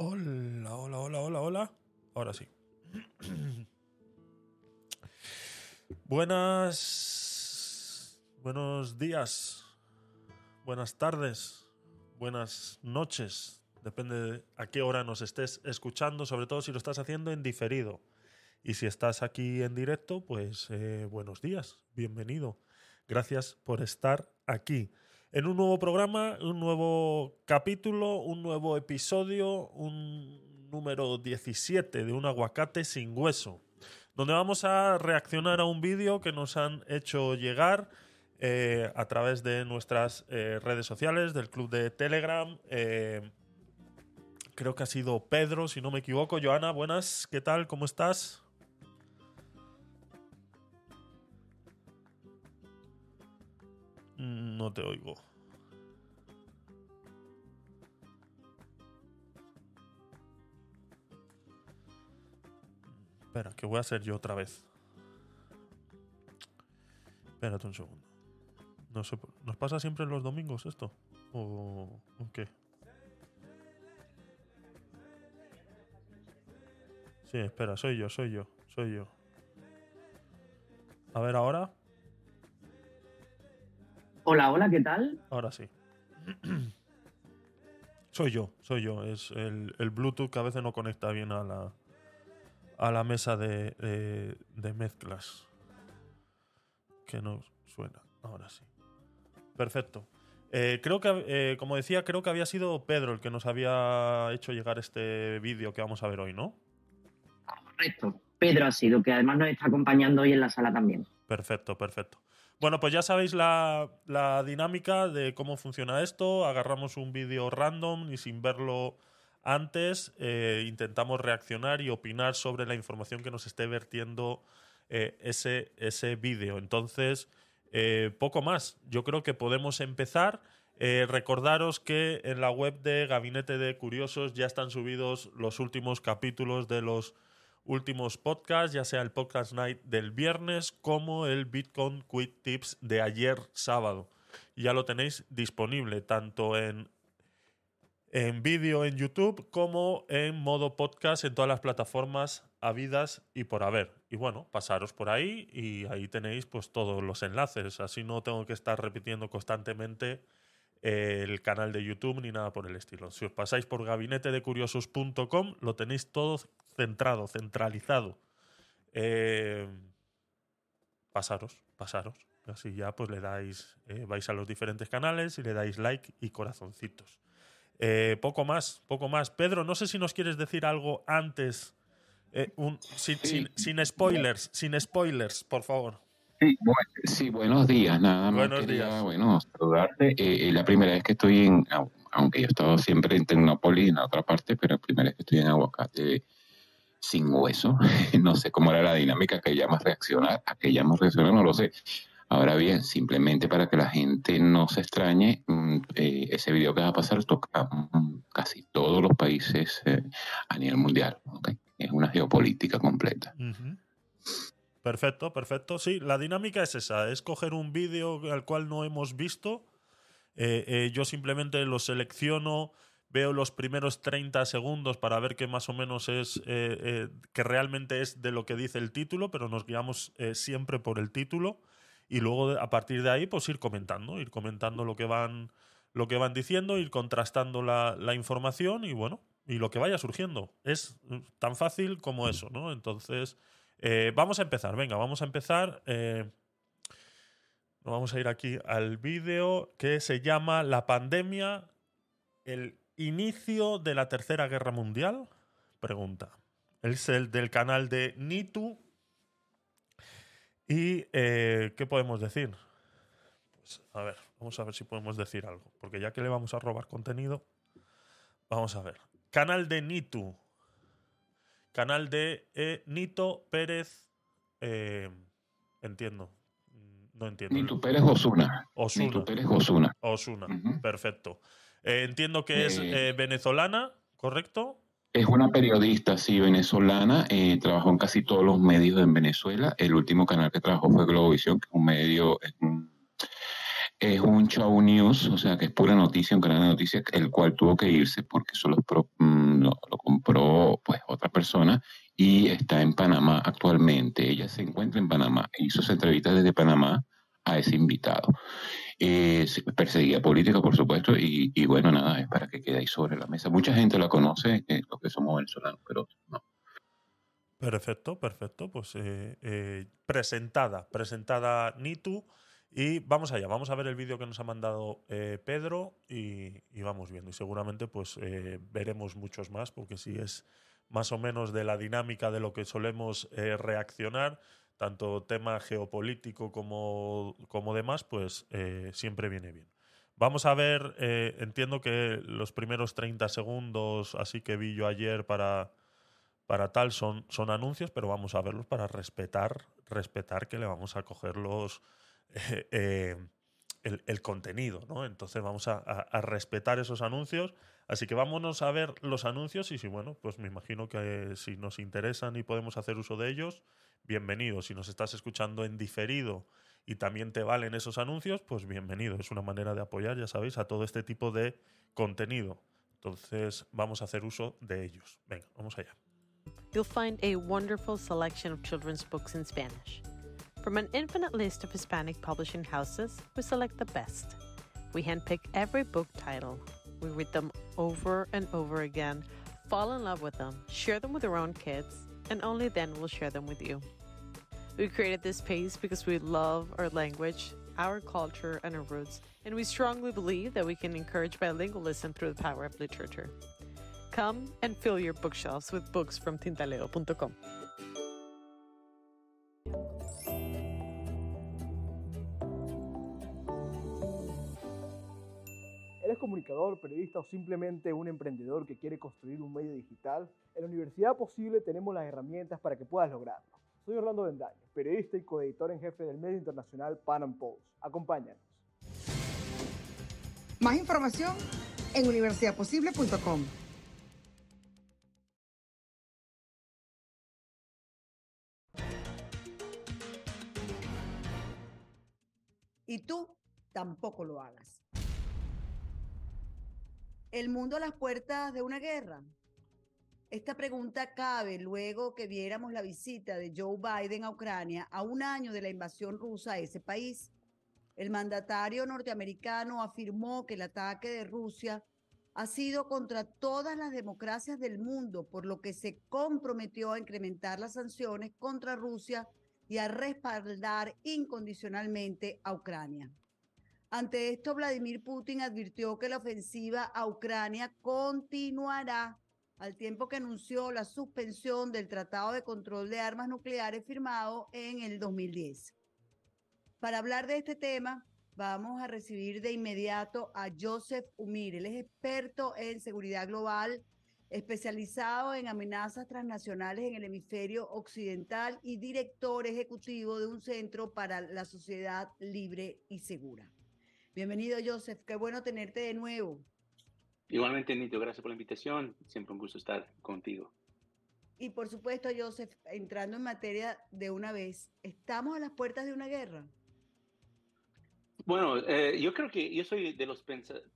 Hola, hola, hola, hola, hola. Ahora sí. Buenas. Buenos días. Buenas tardes. Buenas noches. Depende de a qué hora nos estés escuchando, sobre todo si lo estás haciendo en diferido. Y si estás aquí en directo, pues eh, buenos días. Bienvenido. Gracias por estar aquí en un nuevo programa, un nuevo capítulo, un nuevo episodio, un número 17 de un aguacate sin hueso, donde vamos a reaccionar a un vídeo que nos han hecho llegar eh, a través de nuestras eh, redes sociales, del club de Telegram. Eh, creo que ha sido Pedro, si no me equivoco. Joana, buenas, ¿qué tal? ¿Cómo estás? No te oigo. Espera, que voy a hacer yo otra vez. Espérate un segundo. No sé, ¿Nos pasa siempre los domingos esto? ¿O, o qué? Sí, espera, soy yo, soy yo, soy yo. A ver ahora. Hola, hola, ¿qué tal? Ahora sí. soy yo, soy yo. Es el, el, Bluetooth que a veces no conecta bien a la, a la mesa de, de, de mezclas. Que no suena. Ahora sí. Perfecto. Eh, creo que, eh, como decía, creo que había sido Pedro el que nos había hecho llegar este vídeo que vamos a ver hoy, ¿no? Correcto. Pedro ha sido, que además nos está acompañando hoy en la sala también. Perfecto, perfecto. Bueno, pues ya sabéis la, la dinámica de cómo funciona esto. Agarramos un vídeo random y sin verlo antes eh, intentamos reaccionar y opinar sobre la información que nos esté vertiendo eh, ese, ese vídeo. Entonces, eh, poco más. Yo creo que podemos empezar. recordaros que en la web de Gabinete de Curiosos ya están subidos los últimos capítulos de los últimos podcasts, ya sea el podcast night del viernes como el Bitcoin Quick Tips de ayer sábado. Ya lo tenéis disponible tanto en, en vídeo en YouTube como en modo podcast en todas las plataformas habidas y por haber. Y bueno, pasaros por ahí y ahí tenéis pues todos los enlaces. Así no tengo que estar repitiendo constantemente el canal de YouTube ni nada por el estilo. Si os pasáis por gabinetedecuriosos.com lo tenéis todo centrado, centralizado. Eh, pasaros, pasaros. Así ya pues le dais, eh, vais a los diferentes canales y le dais like y corazoncitos. Eh, poco más, poco más. Pedro, no sé si nos quieres decir algo antes, un, sin, sin, sin, spoilers, sin spoilers, por favor. Sí, bueno, sí buenos días, nada más. Buenos quería, días. Bueno, saludarte. Eh, la primera vez que estoy en, aunque yo he estado siempre en Tecnópolis, en otra parte, pero la primera vez que estoy en Aguacate sin hueso. No sé cómo era la dinámica que llamas reaccionar, a que llamas reaccionar, no lo sé. Ahora bien, simplemente para que la gente no se extrañe, eh, ese video que va a pasar toca mm, casi todos los países eh, a nivel mundial. ¿okay? Es una geopolítica completa. Uh -huh. Perfecto, perfecto. Sí, la dinámica es esa, es coger un vídeo al cual no hemos visto. Eh, yo simplemente lo selecciono veo los primeros 30 segundos para ver que más o menos es, eh, eh, que realmente es de lo que dice el título, pero nos guiamos eh, siempre por el título y luego a partir de ahí pues ir comentando, ir comentando lo que van, lo que van diciendo, ir contrastando la, la información y bueno, y lo que vaya surgiendo. Es tan fácil como eso, ¿no? Entonces, vamos a empezar, venga, vamos a empezar. vamos a ir aquí al vídeo que se llama La pandemia, el inicio de la Tercera Guerra Mundial? Pregunta. Es el del canal de Nitu. ¿Y eh, qué podemos decir? Pues, a ver, vamos a ver si podemos decir algo. Porque ya que le vamos a robar contenido, vamos a ver. Canal de Nitu. Canal de eh, Nito Pérez. Eh, entiendo. No entiendo. Nitu Pérez Osuna. Osuna. Nitu Pérez Osuna. Osuna. Uh -huh. Perfecto. Eh, entiendo que es eh, venezolana, ¿correcto? Es una periodista, sí, venezolana. Eh, trabajó en casi todos los medios en Venezuela. El último canal que trabajó fue Globovisión, que es un medio, es un, es un show news, o sea que es pura noticia, un canal de noticias, el cual tuvo que irse porque eso lo, mm, lo, compró pues otra persona y está en Panamá actualmente. Ella se encuentra en Panamá, hizo esa entrevista desde Panamá a ese invitado. Eh, perseguía política, por supuesto, y, y, bueno, nada, es para que quede ahí sobre la mesa. Mucha gente la conoce, eh, los que somos venezolanos, pero no. Perfecto, perfecto. Pues eh, eh, presentada, presentada Nitu. Y vamos allá, vamos a ver el vídeo que nos ha mandado eh, Pedro y, vamos viendo. Y seguramente pues veremos muchos más, porque si es más o menos de la dinámica de lo que solemos reaccionar, tanto tema geopolítico como, como demás, pues siempre viene bien. Vamos a ver, entiendo que los primeros 30 segundos, así que vi yo ayer para para tal son, son anuncios, pero vamos a verlos para respetar, respetar que le vamos a coger los, eh, eh, el, contenido, ¿no? Entonces vamos a, respetar esos anuncios. Así que vámonos a ver los anuncios y si, bueno, pues me imagino que si nos interesan y podemos hacer uso de ellos, bienvenido. Si nos estás escuchando en diferido y también te valen esos anuncios, pues bienvenido. Es una manera de apoyar, ya sabéis, a todo este tipo de contenido. Entonces vamos a hacer uso de ellos. Venga, vamos allá. you'll find a wonderful selection of children's books in Spanish. From an infinite list of Hispanic publishing houses, we select the best. We handpick every book title. We read them over and over again, fall in love with them, share them with our own kids, and only then we'll share them with you. We created this space because we love our language, our culture, and our roots, and we strongly believe that we can encourage bilingualism through the power of literature. Come and fill your bookshelves with books from tintaleo.com. comunicador, periodista o simplemente un emprendedor que quiere construir un medio digital? En la Universidad Posible tenemos las herramientas para que puedas lograrlo. Soy Orlando Bendaño, periodista y coeditor en jefe del medio internacional Pan Am Post. Acompáñanos. Más información en universidadposible.com. y tú tampoco lo hagas. ¿El mundo a las puertas de una guerra? Esta pregunta cabe luego que viéramos la visita de Joe Biden a Ucrania a un año de la invasión rusa a ese país. El mandatario norteamericano afirmó que el ataque de Rusia ha sido contra todas las democracias del mundo, por lo que se comprometió a incrementar las sanciones contra Rusia y a respaldar incondicionalmente a Ucrania. Ante esto, Vladimir Putin advirtió que la ofensiva a Ucrania continuará al tiempo que anunció la suspensión del Tratado de Control de Armas Nucleares firmado en el 2010. Para hablar de este tema, vamos a recibir de inmediato a Joseph Umir. Él es experto en seguridad global especializado en amenazas transnacionales en el hemisferio occidental y director ejecutivo de un centro para la sociedad libre y segura. Bienvenido, Joseph. Qué bueno tenerte de nuevo. Igualmente, Nito, gracias por la invitación. Siempre un gusto estar contigo. Y por supuesto, Joseph, entrando en materia de una vez, ¿estamos a las puertas de una guerra? Bueno, eh, yo creo que yo soy de los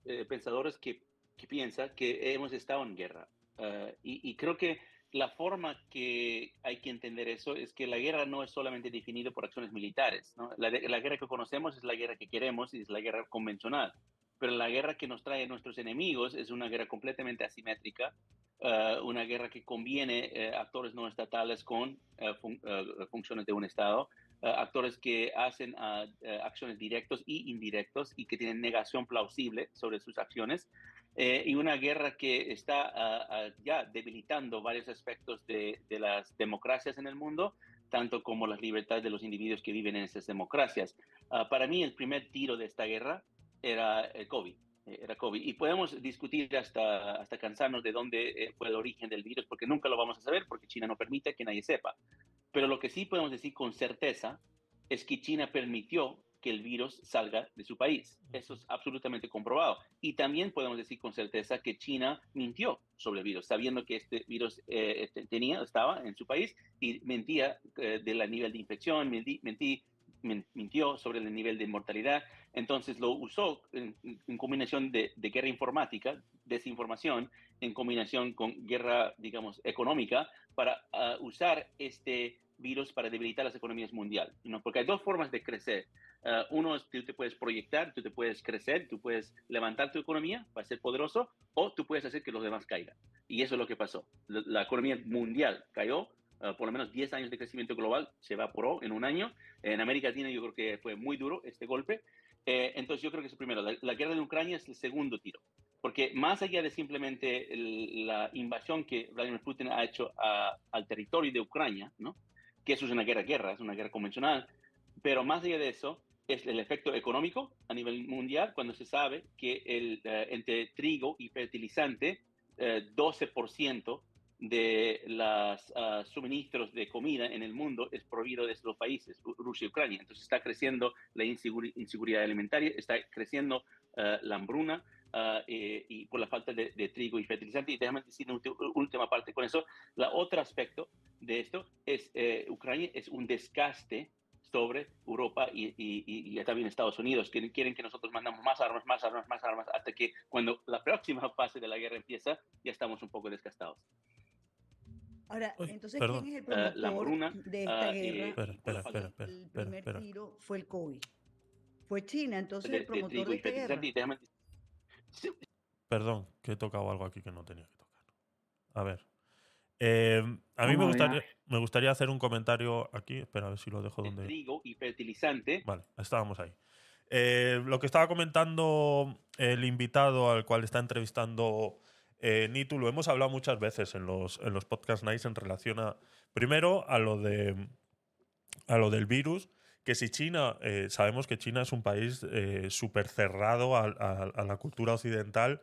eh, pensadores que, que piensa que hemos estado en guerra. Eh, y, creo que la forma que hay que entender eso es que la guerra no es solamente definida por acciones militares. La, guerra que conocemos es la guerra que queremos y es la guerra convencional. Pero la guerra que nos trae nuestros enemigos es una guerra completamente asimétrica, eh, una guerra que conviene eh, actores no estatales con funciones de un Estado, actores que hacen ah, acciones directos y indirectos y que tienen negación plausible sobre sus acciones. Eh, y una guerra que está ah, ah, ya debilitando varios aspectos de, las democracias en el mundo, tanto como las libertades de los individuos que viven en esas democracias. Ah, para mí, el primer tiro de esta guerra era el COVID. Eh, era COVID. Y podemos discutir hasta, hasta cansarnos de dónde eh, fue el origen del virus, porque nunca lo vamos a saber, porque China no permite que nadie sepa. Pero lo que sí podemos decir con certeza es que China permitió que el virus salga de su país. Eso es absolutamente comprobado. Y también podemos decir con certeza que China mintió sobre el virus, sabiendo que este virus eh, este, tenía, estaba en su país y mentía eh, del nivel de infección, mentí, min- mintió sobre el nivel de mortalidad, entonces lo usó en, en combinación de, de guerra informática, desinformación, en combinación con guerra, digamos, económica, para ah, usar este virus para debilitar las economías mundiales. ¿no? Porque hay dos formas de crecer. Ah, uno es tú te puedes proyectar, tú te puedes crecer, tú puedes levantar tu economía para ser poderoso, o tú puedes hacer que los demás caigan. Y eso es lo que pasó. La, la economía mundial cayó, ah, por lo menos 10 años de crecimiento global se evaporó en un año. En América Latina yo creo que fue muy duro este golpe. Eh, entonces yo creo que es el primero. La, la guerra de Ucrania es el segundo tiro. Porque más allá de simplemente el- la invasión que Vladimir Putin ha hecho a- al territorio de Ucrania, ¿no? Que eso es una guerra-guerra, es una guerra convencional, pero más allá de eso es el efecto económico a nivel mundial cuando se sabe que el, eh, entre trigo y fertilizante, eh, 12% de los suministros de comida en el mundo es prohibido de estos países, Ru- Rusia y Ucrania. Entonces está creciendo la inseguri- inseguridad alimentaria, está creciendo eh, la hambruna, ah, eh, y por la falta de, de trigo y fertilizante. Y déjame decir una última parte con eso. La otro aspecto de esto es eh, Ucrania es un desgaste sobre Europa y, y, y- y también Estados Unidos, que quieren que nosotros mandamos más armas, más armas, más armas, hasta que cuando la próxima fase de la guerra empieza, ya estamos un poco desgastados. Ahora, Uy, entonces, perdón. ¿quién es el Eh, la promotor hambruna, de esta ah, eh, guerra? Espera, espera, espera, espera, el primer espera. tiro fue el COVID. Fue China, entonces, de, el de promotor de y esta guerra. Y déjame- Perdón, que he tocado algo aquí que no tenía que tocar. A ver. Eh, a mí me gustaría, me gustaría hacer un comentario aquí. Espera, a ver si lo dejo de donde. trigo y fertilizante. Vale, estábamos ahí. Eh, lo que estaba comentando el invitado al cual está entrevistando eh, Nitu, lo hemos hablado muchas veces en los, en los podcast nights en relación a, primero, a lo, de, a lo del virus, que si China, eh, sabemos que China es un país eh, súper cerrado a, a- a la cultura occidental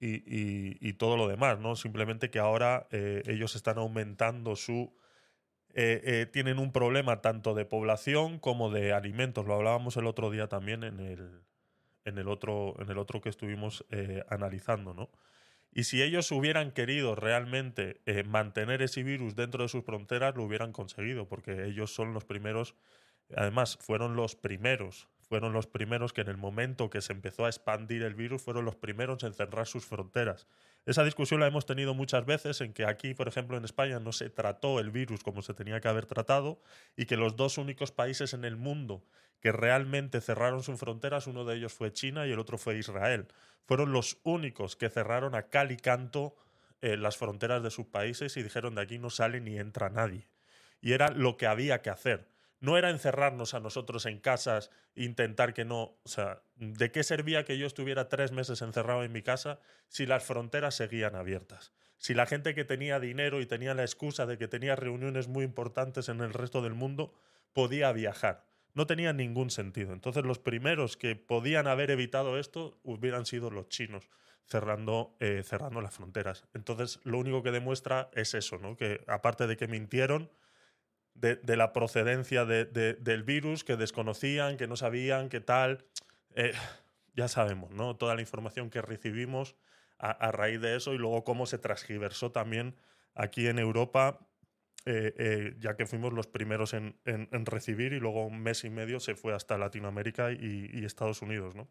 y, y- y todo lo demás, ¿no? Simplemente que ahora eh, ellos están aumentando su eh, eh, tienen un problema tanto de población como de alimentos. Lo hablábamos el otro día también en el, en el, otro, en el otro que estuvimos eh, analizando, ¿no? Y si ellos hubieran querido realmente mantener ese virus dentro de sus fronteras, lo hubieran conseguido, porque ellos son los primeros, además, fueron los primeros, fueron los primeros que en el momento que se empezó a expandir el virus, fueron los primeros en cerrar sus fronteras. Esa discusión la hemos tenido muchas veces en que aquí, por ejemplo, en España no se trató el virus como se tenía que haber tratado y que los dos únicos países en el mundo que realmente cerraron sus fronteras, uno de ellos fue China y el otro fue Israel. Fueron los únicos que cerraron a cal y canto eh, las fronteras de sus países y dijeron de aquí no sale ni entra nadie. Y era lo que había que hacer. No era encerrarnos a nosotros en casas intentar que no. O sea, ¿de qué servía que yo estuviera tres meses encerrado en mi casa si las fronteras seguían abiertas? Si la gente que tenía dinero y tenía la excusa de que tenía reuniones muy importantes en el resto del mundo podía viajar. No tenía ningún sentido. Entonces los primeros que podían haber evitado esto hubieran sido los chinos cerrando, eh, cerrando las fronteras. Entonces lo único que demuestra es eso, ¿no? que aparte de que mintieron, de, la procedencia de- de- del virus, que desconocían, que no sabían, qué tal. eh, ya sabemos, ¿no? Toda la información que recibimos a, raíz de eso y luego cómo se transgiversó también aquí en Europa, eh, eh, ya que fuimos los primeros en, en- recibir y luego un mes y medio se fue hasta Latinoamérica y, Estados Unidos, ¿no?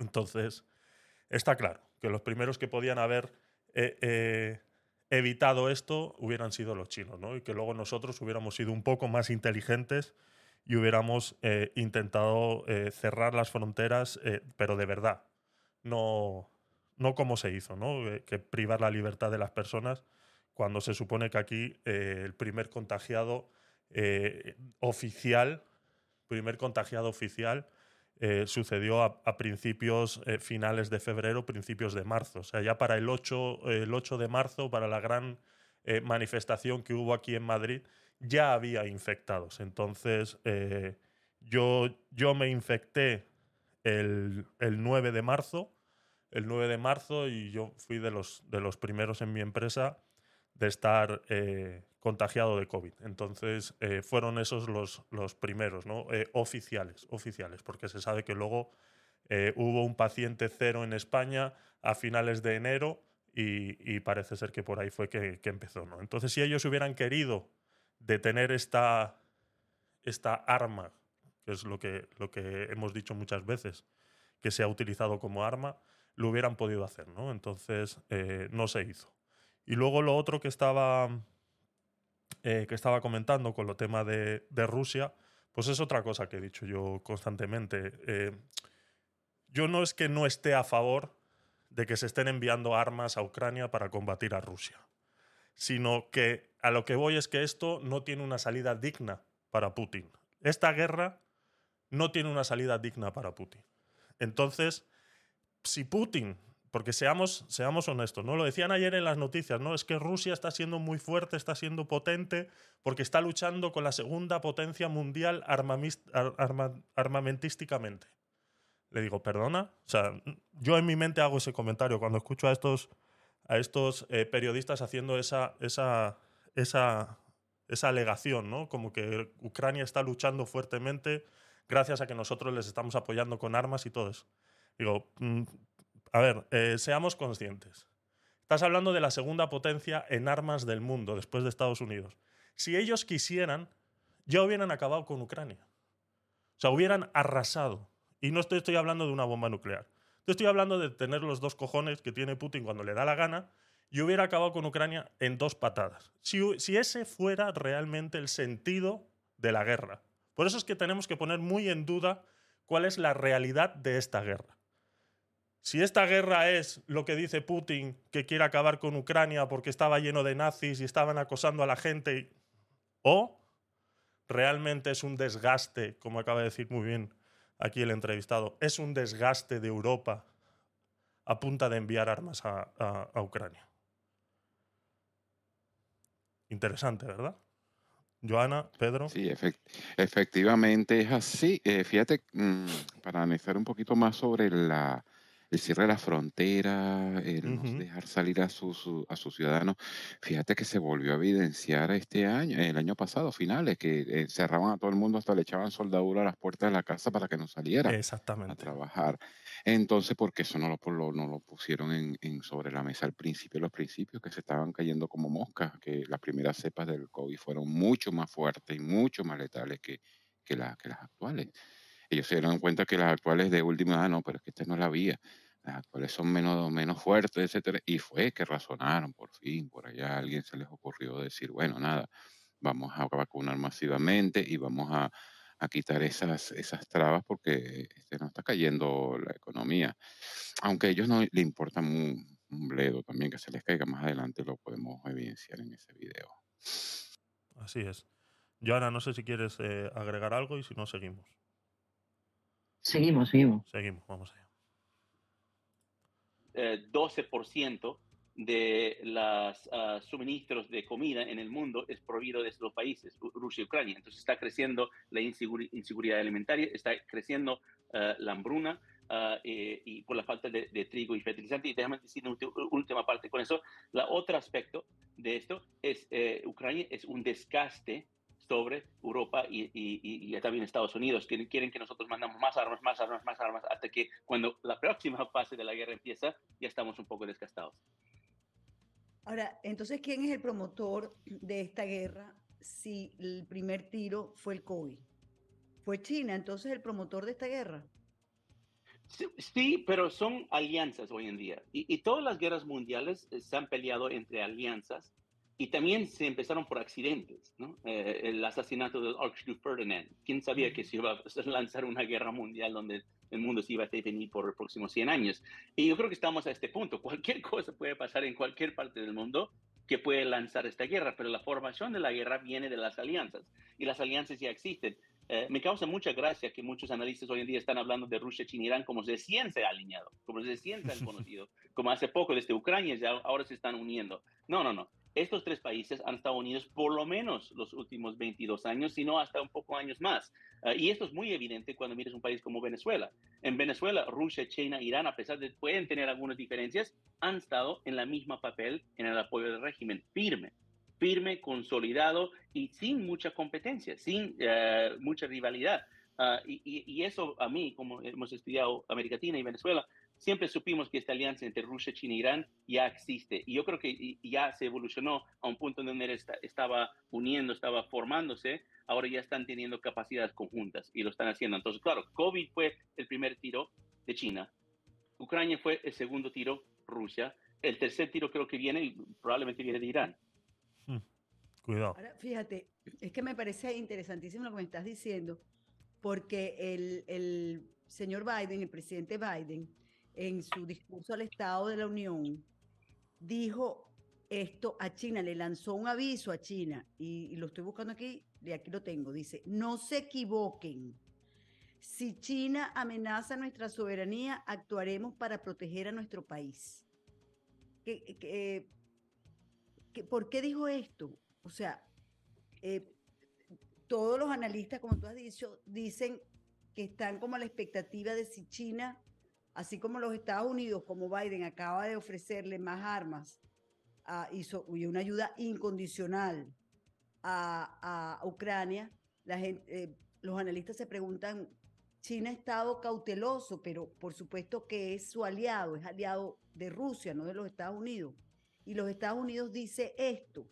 Entonces, está claro que los primeros que podían haber evitado esto hubieran sido los chinos, ¿no? Y que luego nosotros hubiéramos sido un poco más inteligentes y hubiéramos eh, intentado eh, cerrar las fronteras, eh, pero de verdad, no, no como se hizo, ¿no? Que privar la libertad de las personas cuando se supone que aquí el primer contagiado oficial, primer contagiado oficial, eh, sucedió a, principios eh, finales de febrero, principios de marzo. O sea, ya para el 8, el 8 de marzo, para la gran eh, manifestación que hubo aquí en Madrid, ya había infectados. Entonces, eh, yo, yo me infecté el, el 9 de marzo, el 9 de marzo, y yo fui de los, de los primeros en mi empresa de estar eh, contagiado de COVID. Entonces, eh, fueron esos los, los primeros, ¿no? Eh, oficiales, oficiales, porque se sabe que luego hubo un paciente cero en España a finales de enero y, y parece ser que por ahí fue que, que empezó, ¿no? Entonces, si ellos hubieran querido detener esta, esta arma que es lo que, lo que hemos dicho muchas veces, que se ha utilizado como arma, lo hubieran podido hacer, ¿no? Entonces, no se hizo. Y luego lo otro que estaba, eh, que estaba comentando con lo tema de, Rusia, pues es otra cosa que he dicho yo constantemente. Eh, yo no es que no esté a favor de que se estén enviando armas a Ucrania para combatir a Rusia, sino que a lo que voy es que esto no tiene una salida digna para Putin. Esta guerra no tiene una salida digna para Putin. Entonces, si Putin, porque seamos, seamos honestos, ¿no? Lo decían ayer en las noticias, ¿no? Es que Rusia está siendo muy fuerte, está siendo potente, porque está luchando con la segunda potencia mundial armamentísticamente. Le digo, perdona. O sea, yo en mi mente hago ese comentario cuando escucho a estos, a estos eh, periodistas haciendo esa, esa, esa, esa alegación, ¿no? Como que Ucrania está luchando fuertemente gracias a que nosotros les estamos apoyando con armas y todo eso. Digo, mm, a ver, eh, seamos conscientes. Estás hablando de la segunda potencia en armas del mundo después de Estados Unidos. Si ellos quisieran, ya hubieran acabado con Ucrania. O sea, hubieran arrasado. Y no estoy, hablando de una bomba nuclear. estoy hablando de tener los dos cojones que tiene Putin cuando le da la gana y hubiera acabado con Ucrania en dos patadas. Si ese fuera realmente el sentido de la guerra. Por eso es que tenemos que poner muy en duda cuál es la realidad de esta guerra. Si esta guerra es lo que dice Putin, que quiere acabar con Ucrania porque estaba lleno de nazis y estaban acosando a la gente, o realmente es un desgaste, como acaba de decir muy bien aquí el entrevistado, es un desgaste de Europa a punta de enviar armas a, Ucrania. Interesante, ¿verdad? Joana, Pedro. Sí, efectivamente es así. Eh, fíjate, mm, para analizar un poquito más sobre la, el cierre de la frontera, el no dejar salir a sus, a sus ciudadanos. Fíjate que se volvió a evidenciar este año, el año pasado, finales, que eh, cerraban a todo el mundo, hasta le echaban soldadura a las puertas de la casa para que no saliera a trabajar. Entonces, porque eso no lo, no lo pusieron en, sobre la mesa al principio, los principios que se estaban cayendo como moscas, que las primeras cepas del COVID fueron mucho más fuertes y mucho más letales que, que, que las actuales ellos se dieron cuenta que las actuales de última, ah, no, pero es que esta no la vía. Las actuales son menos, menos fuertes, etcétera. Y fue que razonaron, por fin, por allá alguien se les ocurrió decir, bueno, nada, vamos a vacunar masivamente y vamos a, a quitar esas, esas trabas porque este, no está cayendo la economía. Aunque a ellos no le importa un, bledo también que se les caiga más adelante, lo podemos evidenciar en ese video. Así es. Joana, no sé si quieres eh, agregar algo y si no, seguimos. Seguimos, seguimos. Seguimos, vamos allá. 12% eh, de los ah, suministros de comida en el mundo es prohibido de estos países, Rusia y Ucrania. Entonces está creciendo la inseguridad alimentaria, está creciendo ah, la hambruna ah, eh, y por la falta de, trigo y fertilizante. Y déjame decir una última parte con eso. El otro aspecto de esto es eh, Ucrania es un desgaste sobre Europa y, y, también Estados Unidos, que quieren que nosotros mandamos más armas, más armas, más armas, hasta que cuando la próxima fase de la guerra empieza, ya estamos un poco desgastados. Ahora, entonces, ¿quién es el promotor de esta guerra si el primer tiro fue el COVID? ¿Fue China entonces el promotor de esta guerra? Sí, pero son alianzas hoy en día. Y, y, todas las guerras mundiales eh, se han peleado entre alianzas y también se empezaron por accidentes, ¿no? Eh, el asesinato del Archduque Ferdinand. ¿Quién sabía que se iba a lanzar una guerra mundial donde el mundo se iba a definir por los próximos 100 años? Y yo creo que estamos a este punto. Cualquier cosa puede pasar en cualquier parte del mundo que puede lanzar esta guerra, pero la formación de la guerra viene de las alianzas y las alianzas ya existen. Eh, me causa mucha gracia que muchos analistas hoy en día están hablando de Rusia, China, Irán como se siente alineado, como se siente conocido, como hace poco desde Ucrania ya ahora se están uniendo. No, no, no estos tres países han estado unidos por lo menos los últimos 22 años, si no hasta un poco años más. Ah, y esto es muy evidente cuando miras un país como Venezuela. En Venezuela, Rusia, China, Irán, a pesar de que pueden tener algunas diferencias, han estado en la misma papel en el apoyo del régimen, firme, firme, consolidado y sin mucha competencia, sin eh, mucha rivalidad. Ah, y, y, eso a mí, como hemos estudiado América Latina y Venezuela, siempre supimos que esta alianza entre Rusia, China e Irán ya existe. Y yo creo que ya se evolucionó a un punto en donde estaba uniendo, estaba formándose. Ahora ya están teniendo capacidades conjuntas y lo están haciendo. Entonces, claro, COVID fue el primer tiro de China. Ucrania fue el segundo tiro, Rusia. El tercer tiro creo que viene y probablemente viene de Irán. Hmm, cuidado. Ahora, fíjate, es que me parece interesantísimo lo que me estás diciendo, porque el, el señor Biden, el presidente Biden, en su discurso al Estado de la Unión, dijo esto a China, le lanzó un aviso a China, y, lo estoy buscando aquí, y aquí lo tengo, dice, no se equivoquen. Si China amenaza nuestra soberanía, actuaremos para proteger a nuestro país. por qué dijo esto? O sea, eh, todos los analistas, como tú has dicho, dicen que están como a la expectativa de si China así como los Estados Unidos, como Biden acaba de ofrecerle más armas ah, y, una ayuda incondicional a, Ucrania, eh, los analistas se preguntan, China ha estado cauteloso, pero por supuesto que es su aliado, es aliado de Rusia, no de los Estados Unidos. Y los Estados Unidos dice esto.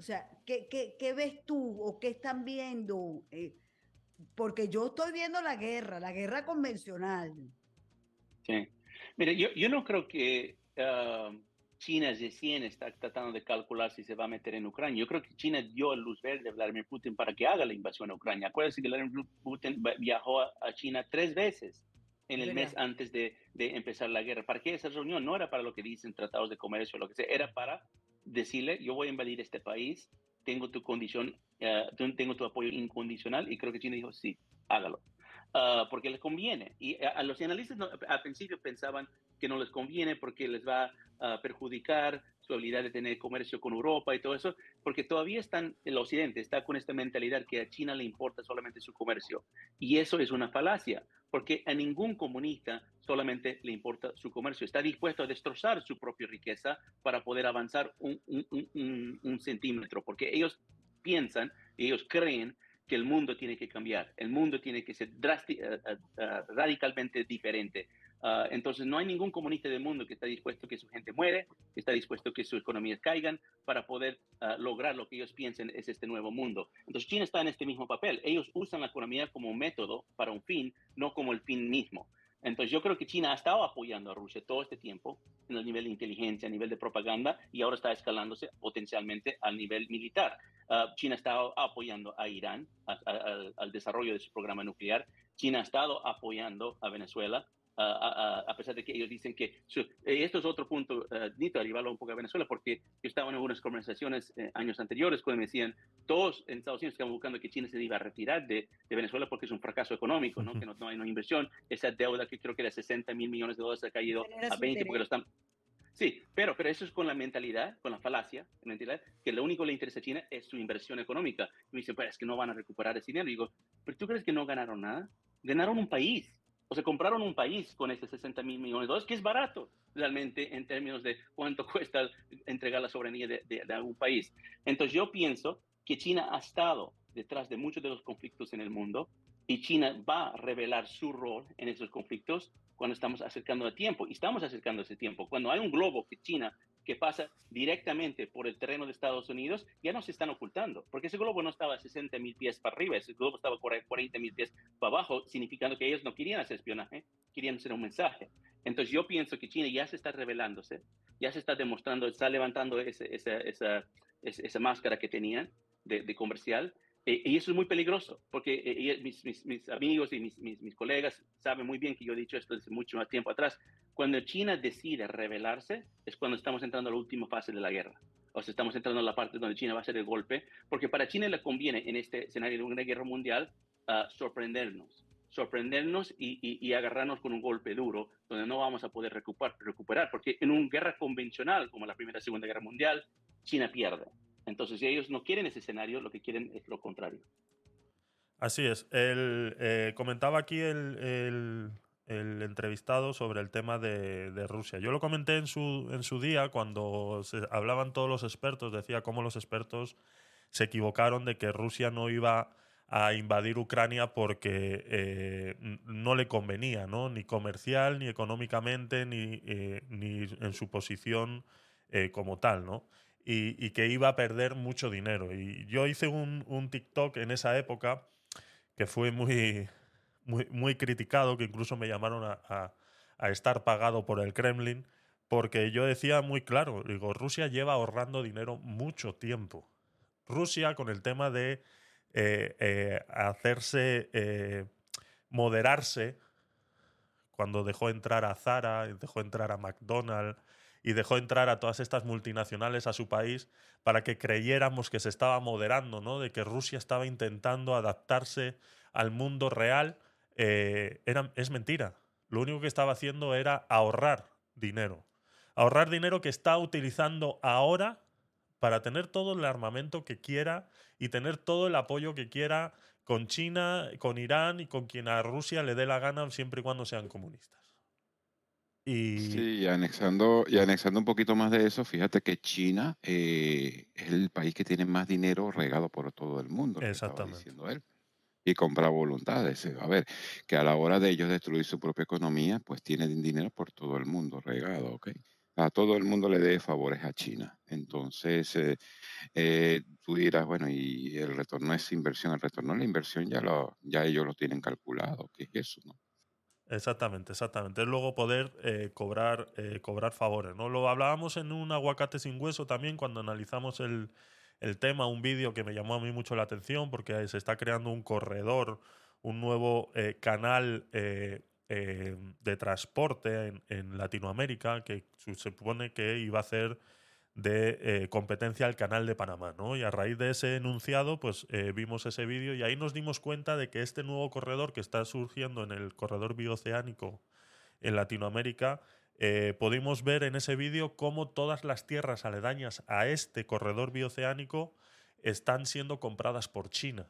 O sea, ¿qué, qué, ves tú o qué están viendo? Eh, porque yo estoy viendo la guerra, la guerra convencional. Sí. Mire, yo, yo no creo que uh, China recién está tratando de calcular si se va a meter en Ucrania. Yo creo que China dio luz verde a Vladimir Putin para que haga la invasión a Ucrania. Acuérdense que Vladimir Putin viajó a China tres veces en el mes antes de, de, empezar la guerra. ¿Para qué esa reunión? No era para lo que dicen tratados de comercio o lo que sea, era para decirle, yo voy a invadir este país, tengo tu condición, uh, tengo tu apoyo incondicional y creo que China dijo, sí, hágalo. Ah, porque les conviene. Y a, los analistas al principio pensaban que no les conviene porque les va a perjudicar su habilidad de tener comercio con Europa y todo eso, porque todavía están, el occidente está con esta mentalidad que a China le importa solamente su comercio. Y eso es una falacia, porque a ningún comunista solamente le importa su comercio. Está dispuesto a destrozar su propia riqueza para poder avanzar un, un, un centímetro, porque ellos piensan, ellos creen que el mundo tiene que cambiar, el mundo tiene que ser eh, eh, eh, radicalmente diferente. Ah, entonces no hay ningún comunista del mundo que está dispuesto que su gente muere, que está dispuesto que sus economías caigan para poder ah, lograr lo que ellos piensen es este nuevo mundo. Entonces China está en este mismo papel. Ellos usan la economía como un método para un fin, no como el fin mismo. Entonces yo creo que China ha estado apoyando a Rusia todo este tiempo en el nivel de inteligencia, a nivel de propaganda y ahora está escalándose potencialmente al nivel militar. Ah, China ha estado apoyando a Irán al desarrollo de su programa nuclear. China ha estado apoyando a Venezuela a, pesar de que ellos dicen que esto es otro punto, uh, Nito, arribarlo un poco a Venezuela, porque yo estaba en algunas conversaciones eh, años anteriores cuando me decían, todos en Estados Unidos estaban buscando que China se iba a retirar de, de Venezuela porque es un fracaso económico, ¿no? que no, no, hay una inversión, esa deuda que creo que era 60 mil millones de dólares ha caído a 20 porque lo están... Sí, pero, pero eso es con la mentalidad, con la falacia, la mentalidad, que lo único que le interesa a China es su inversión económica. Y me dicen, pues es que no van a recuperar ese dinero. Y digo, ¿pero tú crees que no ganaron nada? Ganaron un país o se compraron un país con ese 60 mil millones de dólares, que es barato realmente en términos de cuánto cuesta entregar la soberanía de, de, algún país. Entonces yo pienso que China ha estado detrás de muchos de los conflictos en el mundo y China va a revelar su rol en esos conflictos cuando estamos acercando a tiempo. Y estamos acercando ese tiempo. Cuando hay un globo que China que pasa directamente por el terreno de Estados Unidos, ya no se están ocultando, porque ese globo no estaba a 60 mil pies para arriba, ese globo estaba a 40 mil pies para abajo, significando que ellos no querían hacer espionaje, querían hacer un mensaje. Entonces yo pienso que China ya se está revelándose, ya se está demostrando, está levantando esa, esa, esa, máscara que tenían de, comercial, e, y eso es muy peligroso, porque eh, mis, mis, mis, amigos y mis, mis, colegas saben muy bien que yo he dicho esto desde mucho más tiempo atrás. Cuando China decide rebelarse, es cuando estamos entrando a la última fase de la guerra. O sea, estamos entrando a la parte donde China va a hacer el golpe, porque para China le conviene en este escenario de una guerra mundial uh, sorprendernos, sorprendernos y, y, agarrarnos con un golpe duro, donde no vamos a poder recuperar, recuperar, porque en una guerra convencional como la Primera y Segunda Guerra Mundial, China pierde. Entonces, si ellos no quieren ese escenario, lo que quieren es lo contrario. Así es. El, eh, comentaba aquí el, el, el entrevistado sobre el tema de, Rusia. Yo lo comenté en su, día cuando se hablaban todos los expertos, decía cómo los expertos se equivocaron de que Rusia no iba a invadir Ucrania porque eh, no le convenía, ¿no? Ni comercial, ni económicamente, ni, eh, en su posición eh, como tal, ¿no? Y, y que iba a perder mucho dinero. Y yo hice un, un TikTok en esa época que fue muy, muy, criticado, que incluso me llamaron a estar pagado por el Kremlin, porque yo decía muy claro, digo, Rusia lleva ahorrando dinero mucho tiempo. Rusia con el tema de eh, eh, hacerse, eh, moderarse, cuando dejó entrar a Zara, dejó entrar a McDonald's y dejó entrar a todas estas multinacionales a su país para que creyéramos que se estaba moderando, ¿no? De que Rusia estaba intentando adaptarse al mundo real, eh, era, es mentira. Lo único que estaba haciendo era ahorrar dinero. Ahorrar dinero que está utilizando ahora para tener todo el armamento que quiera y tener todo el apoyo que quiera con China, con Irán y con quien a Rusia le dé la gana siempre y cuando sean comunistas. Y Sí, y anexando, y anexando un poquito más de eso, fíjate que China eh, es el país que tiene más dinero regado por todo el mundo, lo que estaba Exactamente. diciendo él. Y compra voluntades. eh, A ver, que a la hora de ellos destruir su propia economía, pues tienen dinero por todo el mundo regado, ¿ok? A todo el mundo le debe favores a China. Entonces, eh, eh, tú dirás, bueno, y el retorno es inversión. El retorno de la inversión ya, lo, ya ellos lo tienen calculado. ¿Qué es eso? Exactamente, exactamente. Es luego poder cobrar, cobrar favores. ¿no? Lo hablábamos en un aguacate sin hueso también cuando analizamos el, el tema, un vídeo que me llamó a mí mucho la atención porque se está creando un corredor, un nuevo eh, canal eh, eh, de transporte en, Latinoamérica que se supone que iba a hacer de competencia al canal de Panamá, ¿no? Y a raíz de ese enunciado, pues vimos ese vídeo y ahí nos dimos cuenta de que este nuevo corredor que está surgiendo en el corredor bioceánico en Latinoamérica, eh, pudimos ver en ese vídeo cómo todas las tierras aledañas a este corredor bioceánico están siendo compradas por China.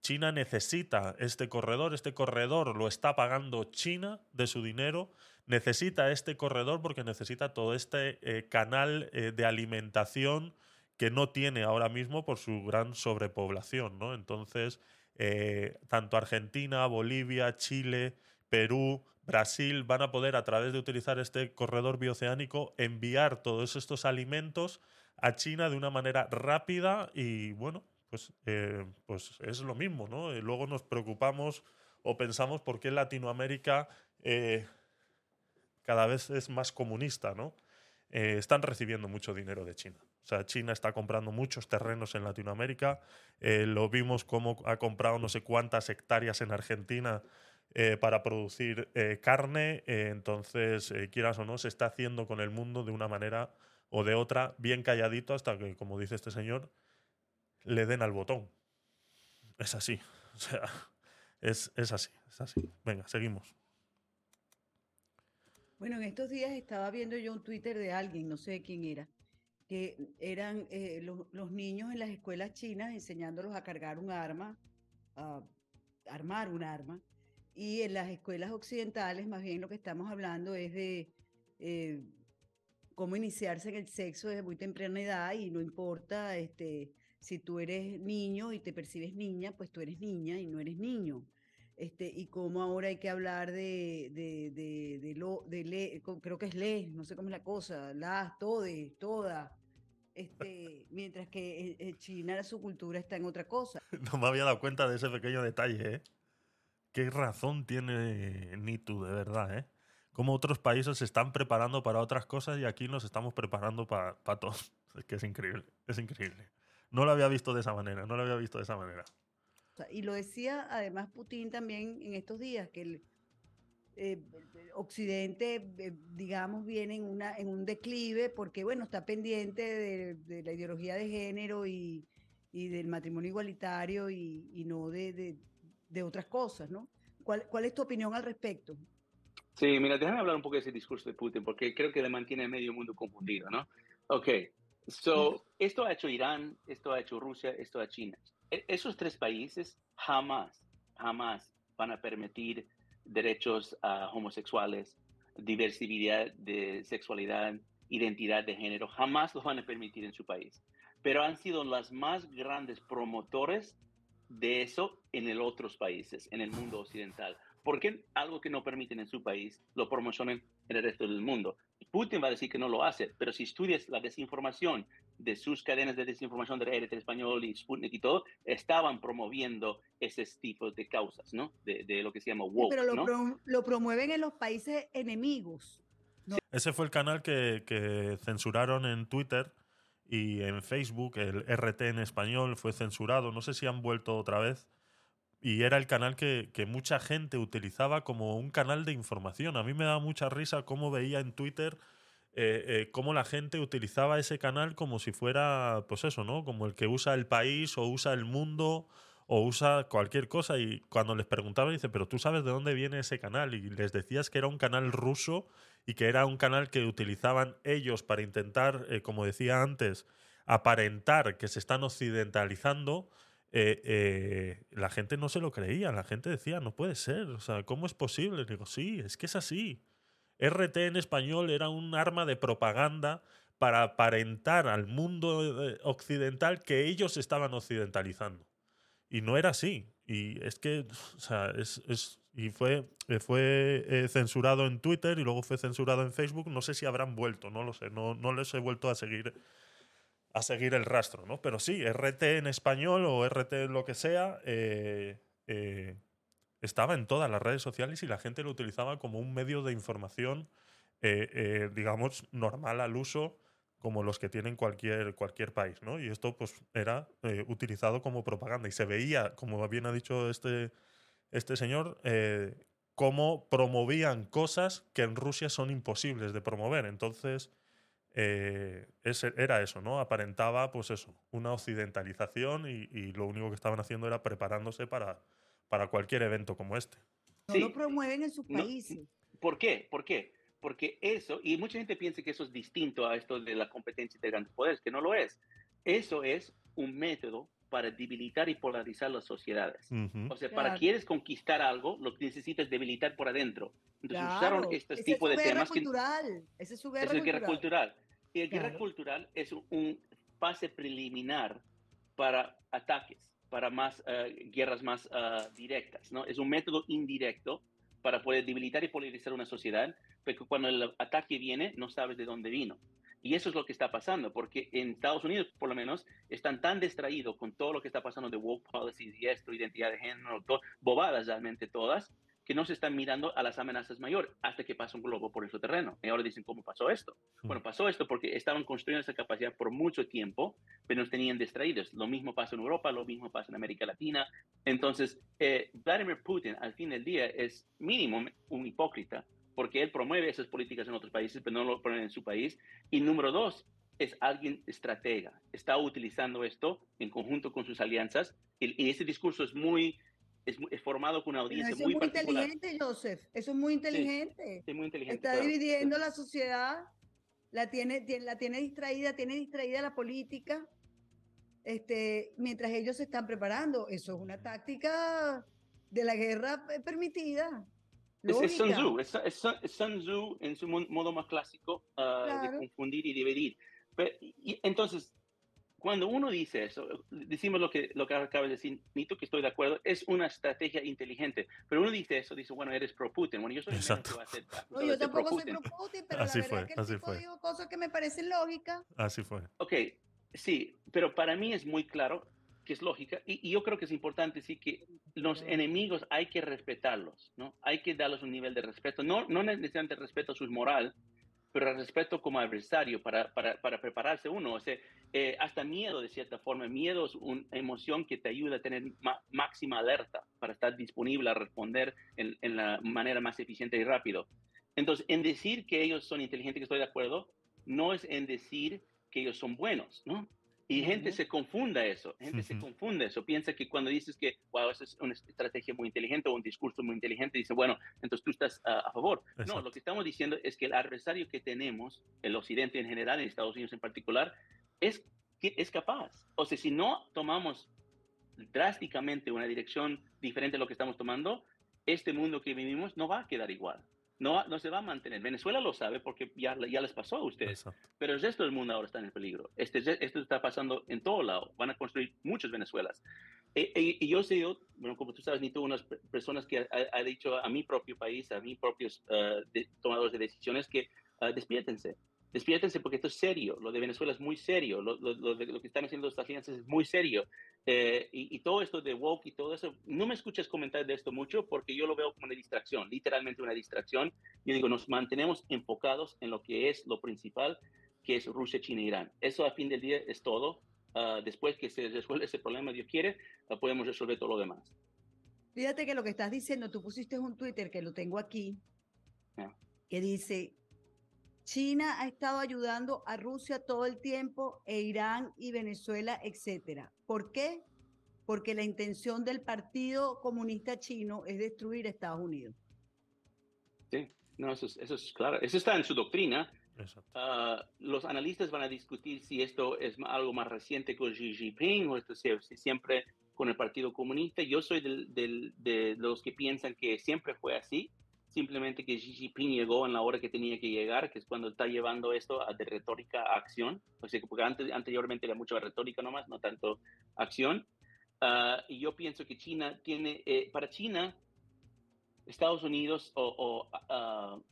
China necesita este corredor, este corredor lo está pagando China de su dinero, necesita este corredor porque necesita todo este eh, canal eh, de alimentación que no tiene ahora mismo por su gran sobrepoblación, ¿no? Entonces, eh, tanto Argentina, Bolivia, Chile, Perú, Brasil van a poder, a través de utilizar este corredor bioceánico, enviar todos estos alimentos a China de una manera rápida y, bueno, pues, eh, pues es lo mismo, ¿no? Y luego nos preocupamos o pensamos por qué Latinoamérica eh, cada vez es más comunista, ¿no? Eh, están recibiendo mucho dinero de China. O sea, China está comprando muchos terrenos en Latinoamérica. Eh, lo vimos como ha comprado no sé cuántas hectáreas en Argentina eh, para producir eh, carne. Eh, entonces, quieras o no, se está haciendo con el mundo de una manera o de otra, bien calladito, hasta que, como dice este señor, le den al botón. Es así. O sea, es, es así, es así. Venga, seguimos. Bueno, en estos días estaba viendo yo un Twitter de alguien, no sé quién era, que eran los, los niños en las escuelas chinas enseñándolos a cargar un arma, a armar un arma, y en las escuelas occidentales más bien lo que estamos hablando es de eh, cómo iniciarse en el sexo desde muy temprana edad y no importa este, si tú eres niño y te percibes niña, pues tú eres niña y no eres niño este, y cómo ahora hay que hablar de, de, de, de lo, de le, creo que es le, no sé cómo es la cosa, las, todes, toda, este, mientras que en- en China su cultura está en otra cosa. No me había dado cuenta de ese pequeño detalle, ¿eh? Qué razón tiene Nitu, de verdad, ¿eh? Cómo otros países se están preparando para otras cosas y aquí nos estamos preparando para todo. Es que es increíble, es increíble. No lo había visto de esa manera, no lo había visto de esa manera. Y lo decía además Putin también en estos días, que el eh, Occidente, eh, digamos, viene en, una, en un declive porque, bueno, está pendiente de, de la ideología de género y, y del matrimonio igualitario y, y no de, de, de otras cosas, ¿no? ¿Cuál, ¿Cuál es tu opinión al respecto? Sí, mira, déjame hablar un poco de ese discurso de Putin, porque creo que le mantiene a medio mundo confundido, ¿no? Ok, so, esto ha hecho Irán, esto ha hecho Rusia, esto ha hecho China. E- esos tres países jamás, jamás van a permitir derechos a homosexuales, diversidad de sexualidad, identidad de género, jamás los van a permitir en su país. Pero han sido las más grandes promotores de eso en el otros países, en el mundo occidental. ¿Por qué algo que no permiten en su país lo promocionan en el resto del mundo? Putin va a decir que no lo hace, pero si estudias la desinformación de sus cadenas de desinformación de RT Español y Sputnik y todo, estaban promoviendo ese tipo de causas, ¿no? De, de lo que se llama woke, Pero lo, ¿no? pro- lo promueven en los países enemigos. Ese fue el canal que, que censuraron en Twitter y en Facebook. El RT en español fue censurado. No sé si han vuelto otra vez. Y era el canal que, que mucha gente utilizaba como un canal de información. A mí me daba mucha risa cómo veía en Twitter eh, eh, cómo la gente utilizaba ese canal como si fuera, pues eso, ¿no? Como el que usa el país o usa el mundo o usa cualquier cosa. Y cuando les preguntaba, dice, pero tú sabes de dónde viene ese canal. Y les decías que era un canal ruso y que era un canal que utilizaban ellos para intentar, eh, como decía antes, aparentar que se están occidentalizando, eh, eh, la gente no se lo creía. La gente decía, no puede ser. O sea, ¿cómo es posible? Digo, sí, es que es así. RT en español era un arma de propaganda para aparentar al mundo eh, occidental que ellos estaban occidentalizando. Y no era así. Y es que, o sea, es, es- y fue, fue censurado en Twitter y luego fue censurado en Facebook. No sé si habrán vuelto, no lo sé. No, no les he vuelto a seguir a seguir el rastro, ¿no? Pero sí, RT en español o RT en lo que sea, eh, eh, estaba en todas las redes sociales y la gente lo utilizaba como un medio de información, eh, digamos, normal al uso, como los que tienen cualquier, cualquier país, ¿no? Y esto, pues, era utilizado como propaganda y se veía, como bien ha dicho este, este señor, cómo promovían cosas que en Rusia son imposibles de promover. Entonces, eh, ese- era eso, ¿no? Aparentaba, pues eso, una occidentalización y, y lo único que estaban haciendo era preparándose para, para cualquier evento como este. No Sí. lo promueven en sus No, países. ¿Por qué? ¿Por qué? Porque eso, y mucha gente piensa que eso es distinto a esto de la competencia de grandes poderes, que no lo es. Eso es un método para debilitar y polarizar las sociedades. Ujú. O sea, para Claro. quieres conquistar algo, lo que necesitas es debilitar por adentro. Entonces Claro, usaron este esa es tipo su de guerra temas que cultural. Esa es su guerra Eso es guerra cultural. Y guerra Claro. cultural es un- fase preliminar para ataques, para más eh, guerras más ah, directas. ¿no? Es un método indirecto para poder debilitar y polarizar una sociedad, pero cuando el ataque viene, no sabes de dónde vino. Y eso es lo que está pasando, porque en Estados Unidos, por lo menos, están tan distraídos con todo lo que está pasando de woke policies y esto, identidad de género, bobadas realmente todas, que no se están mirando a las amenazas mayores hasta que pasa un globo por su terreno. Y ahora dicen, ¿cómo pasó esto? Bueno, pasó esto porque estaban construyendo esa capacidad por mucho tiempo, pero nos tenían distraídos. Lo mismo pasa en Europa, lo mismo pasa en América Latina. Entonces, eh, Vladimir Putin, al fin del día, es mínimo un hipócrita, porque él promueve esas políticas en otros países, pero no lo pone en su país. Y número dos, es alguien estratega. Está utilizando esto en conjunto con sus alianzas. Y, y ese discurso es muy, es, muy- es formado con una audiencia eso es muy, muy particular. inteligente, Joseph. Eso es muy inteligente. Es muy inteligente. Está claro. dividiendo la sociedad, la tiene, tiene- la tiene distraída, tiene distraída la política, este, mientras ellos se están preparando. Eso es una táctica de la guerra eh, permitida. Es, es Sun. Tzu, es, es Sun- Tzu en su modo más clásico de Claro. confundir y dividir. Pero, y, entonces, cuando uno dice eso, decimos lo que, lo que acaba de decir Nito, que estoy de acuerdo, es una estrategia inteligente. Pero uno dice eso, dice, bueno, eres pro Putin. Bueno, yo soy Exacto. que va a ser No, yo ser pro tampoco soy Putin. pro Putin, pero Así la verdad fue, que el así tipo fue. dijo cosas que me parecen lógicas. Así fue. Ok, sí, pero para mí es muy claro que es lógica y, y yo creo que es importante sí que los enemigos hay que respetarlos, ¿no? Hay que darles un nivel de respeto, no, no necesariamente respeto a su moral, pero respeto como adversario para, para, para prepararse uno, o sea, eh, hasta miedo de cierta forma, miedo es una emoción que te ayuda a tener ma- máxima alerta para estar disponible a responder en, en la manera más eficiente y rápido. Entonces, en decir que ellos son inteligentes, que estoy de acuerdo, no es en decir que ellos son buenos, ¿no? Y gente Ujú. se confunda eso, gente se Ujú. confunde eso, piensa que cuando dices que, wow, esa es una estrategia muy inteligente o un discurso muy inteligente, dice, bueno, entonces tú estás ah, a favor. No, Exacto. lo que estamos diciendo es que el adversario que tenemos, el occidente en general, en Estados Unidos en particular, es, es capaz. O sea, si no tomamos drásticamente una dirección diferente a lo que estamos tomando, este mundo que vivimos no va a quedar igual. No, no se va a mantener. Venezuela lo sabe porque ya, ya les pasó a ustedes. Exacto. Pero el resto del mundo ahora está en peligro. Este, esto está pasando en todo lado. Van a construir muchas Venezuelas. E- e- Y, yo sé, bueno, como tú sabes, ni tú, unas pe- personas que ha, ha dicho a mi propio país, a mis propios de- tomadores de decisiones, que eh, despiértense. Despiértense porque esto es serio. Lo de Venezuela es muy serio. Lo, lo- lo de- lo que están haciendo estas alianzas es muy serio. Eh, y, y todo esto de woke y todo eso, no me escuchas comentar de esto mucho porque yo lo veo como una distracción, literalmente una distracción. Yo digo, nos mantenemos enfocados en lo que es lo principal, que es Rusia, China e Irán. Eso a fin del día es todo. Ah, después que se resuelve ese problema, Dios quiere, ah, podemos resolver todo lo demás. Fíjate que lo que estás diciendo, tú pusiste un Twitter que lo tengo aquí, Ya. que dice, China ha estado ayudando a Rusia todo el tiempo, e Irán y Venezuela, etcétera. ¿Por qué? Porque la intención del Partido Comunista Chino es destruir a Estados Unidos. Sí, no, eso es, eso es claro. Eso está en su doctrina. Ah, los analistas van a discutir si esto es algo más reciente con Xi Jinping o esto si siempre con el Partido Comunista. Yo soy del- del- de los que piensan que siempre fue así, simplemente que Xi Jinping llegó en la hora que tenía que llegar, que es cuando está llevando esto de retórica a acción. O sea, porque antes, anteriormente era mucho retórica nomás, no tanto acción. Ah, y yo pienso que China tiene, eh, para China, Estados Unidos o,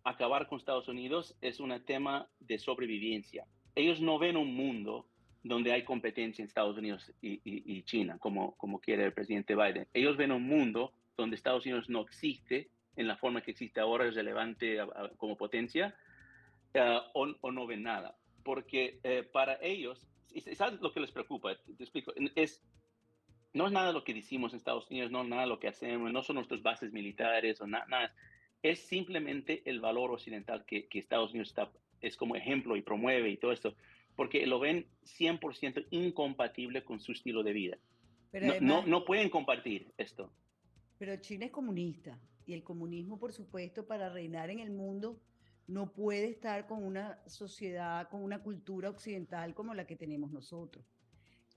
acabar con Estados Unidos es un tema de sobrevivencia. Ellos no ven un mundo donde hay competencia en Estados Unidos y, y- y China, como, como quiere el presidente Biden. Ellos ven un mundo donde Estados Unidos no existe en la forma que existe ahora, es relevante ah, ah, como potencia, ah, o, o no ven nada. Porque eh, para ellos, ¿sabes lo que les preocupa? Te explico. Es, no es nada lo que decimos en Estados Unidos, no es nada lo que hacemos, no son nuestras bases militares o na- nada. Es simplemente el valor occidental que, que Estados Unidos está, es como ejemplo y promueve y todo esto, porque lo ven 100% incompatible con su estilo de vida. Pero No, además- no, no pueden compartir esto. Pero China es comunista y el comunismo, por supuesto, para reinar en el mundo, no puede estar con una sociedad, con una cultura occidental como la que tenemos nosotros.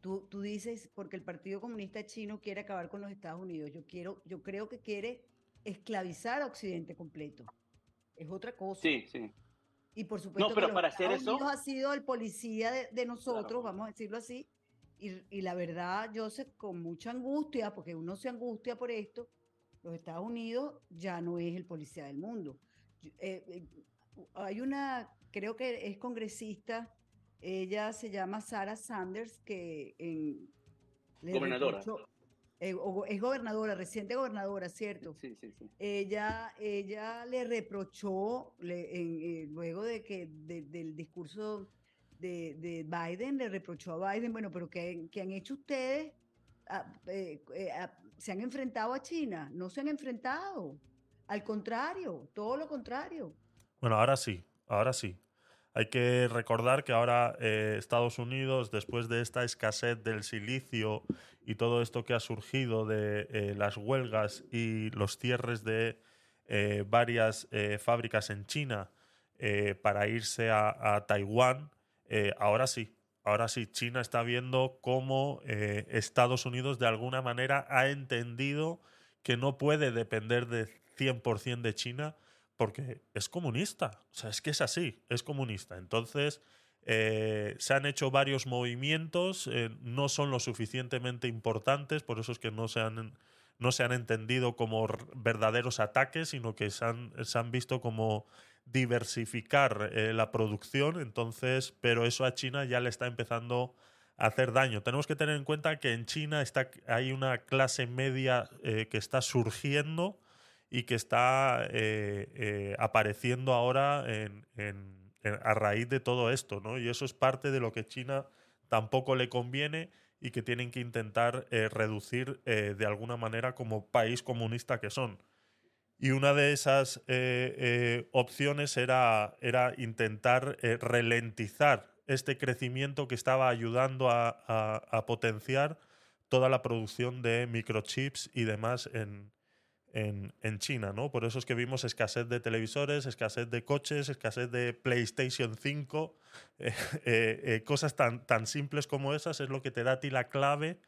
Tú, tú dices, porque el Partido Comunista Chino quiere acabar con los Estados Unidos. Yo, quiero, yo creo que quiere esclavizar a Occidente completo. Es otra cosa. Sí, sí. Y por supuesto, que pero los para hacer Estados eso- Unidos ha sido el policía de, de nosotros, Claro. vamos a decirlo así. Y, y la verdad, yo sé con mucha angustia, porque uno se angustia por esto, los Estados Unidos ya no es el policía del mundo. Eh, eh, hay una, creo que es congresista, ella se llama Sarah Sanders, que en, Gobernadora. reprochó- eh, o es gobernadora, reciente gobernadora, ¿cierto? Sí, sí, sí. ella, ella le reprochó, le- en- luego de que de- del discurso de, de Biden, le reprochó a Biden, bueno, pero ¿qué, qué han hecho ustedes? Ah, eh, ah, ¿Se han enfrentado a China? No se han enfrentado. Al contrario, todo lo contrario. Bueno, ahora sí, ahora sí. Hay que recordar que ahora eh, Estados Unidos, después de esta escasez del silicio y todo esto que ha surgido de eh, las huelgas y los cierres de eh, varias fábricas en China para irse a, Taiwán, ahora sí, ahora sí, China está viendo cómo eh, Estados Unidos de alguna manera ha entendido que no puede depender de 100% de China porque es comunista. O sea, es que es así, es comunista. Entonces, eh, se han hecho varios movimientos, eh, no son lo suficientemente importantes, por eso es que no se han, no se han entendido como verdaderos ataques, sino que se han, se han visto como diversificar eh, la producción. Entonces, pero eso a China ya le está empezando a hacer daño. Tenemos que tener en cuenta que en China está, hay una clase media eh, que está surgiendo y que está eh, apareciendo ahora a raíz de todo esto, ¿no? Y eso es parte de lo que China tampoco le conviene y que tienen que intentar reducir de alguna manera como país comunista que son. Y una de esas eh, eh, opciones era, era intentar eh, ralentizar este crecimiento que estaba ayudando a, a- a potenciar toda la producción de microchips y demás en, en, en China, ¿no? Por eso es que vimos escasez de televisores, escasez de coches, escasez de PlayStation 5, eh, eh, eh, cosas tan, tan simples como esas es lo que te da a ti la clave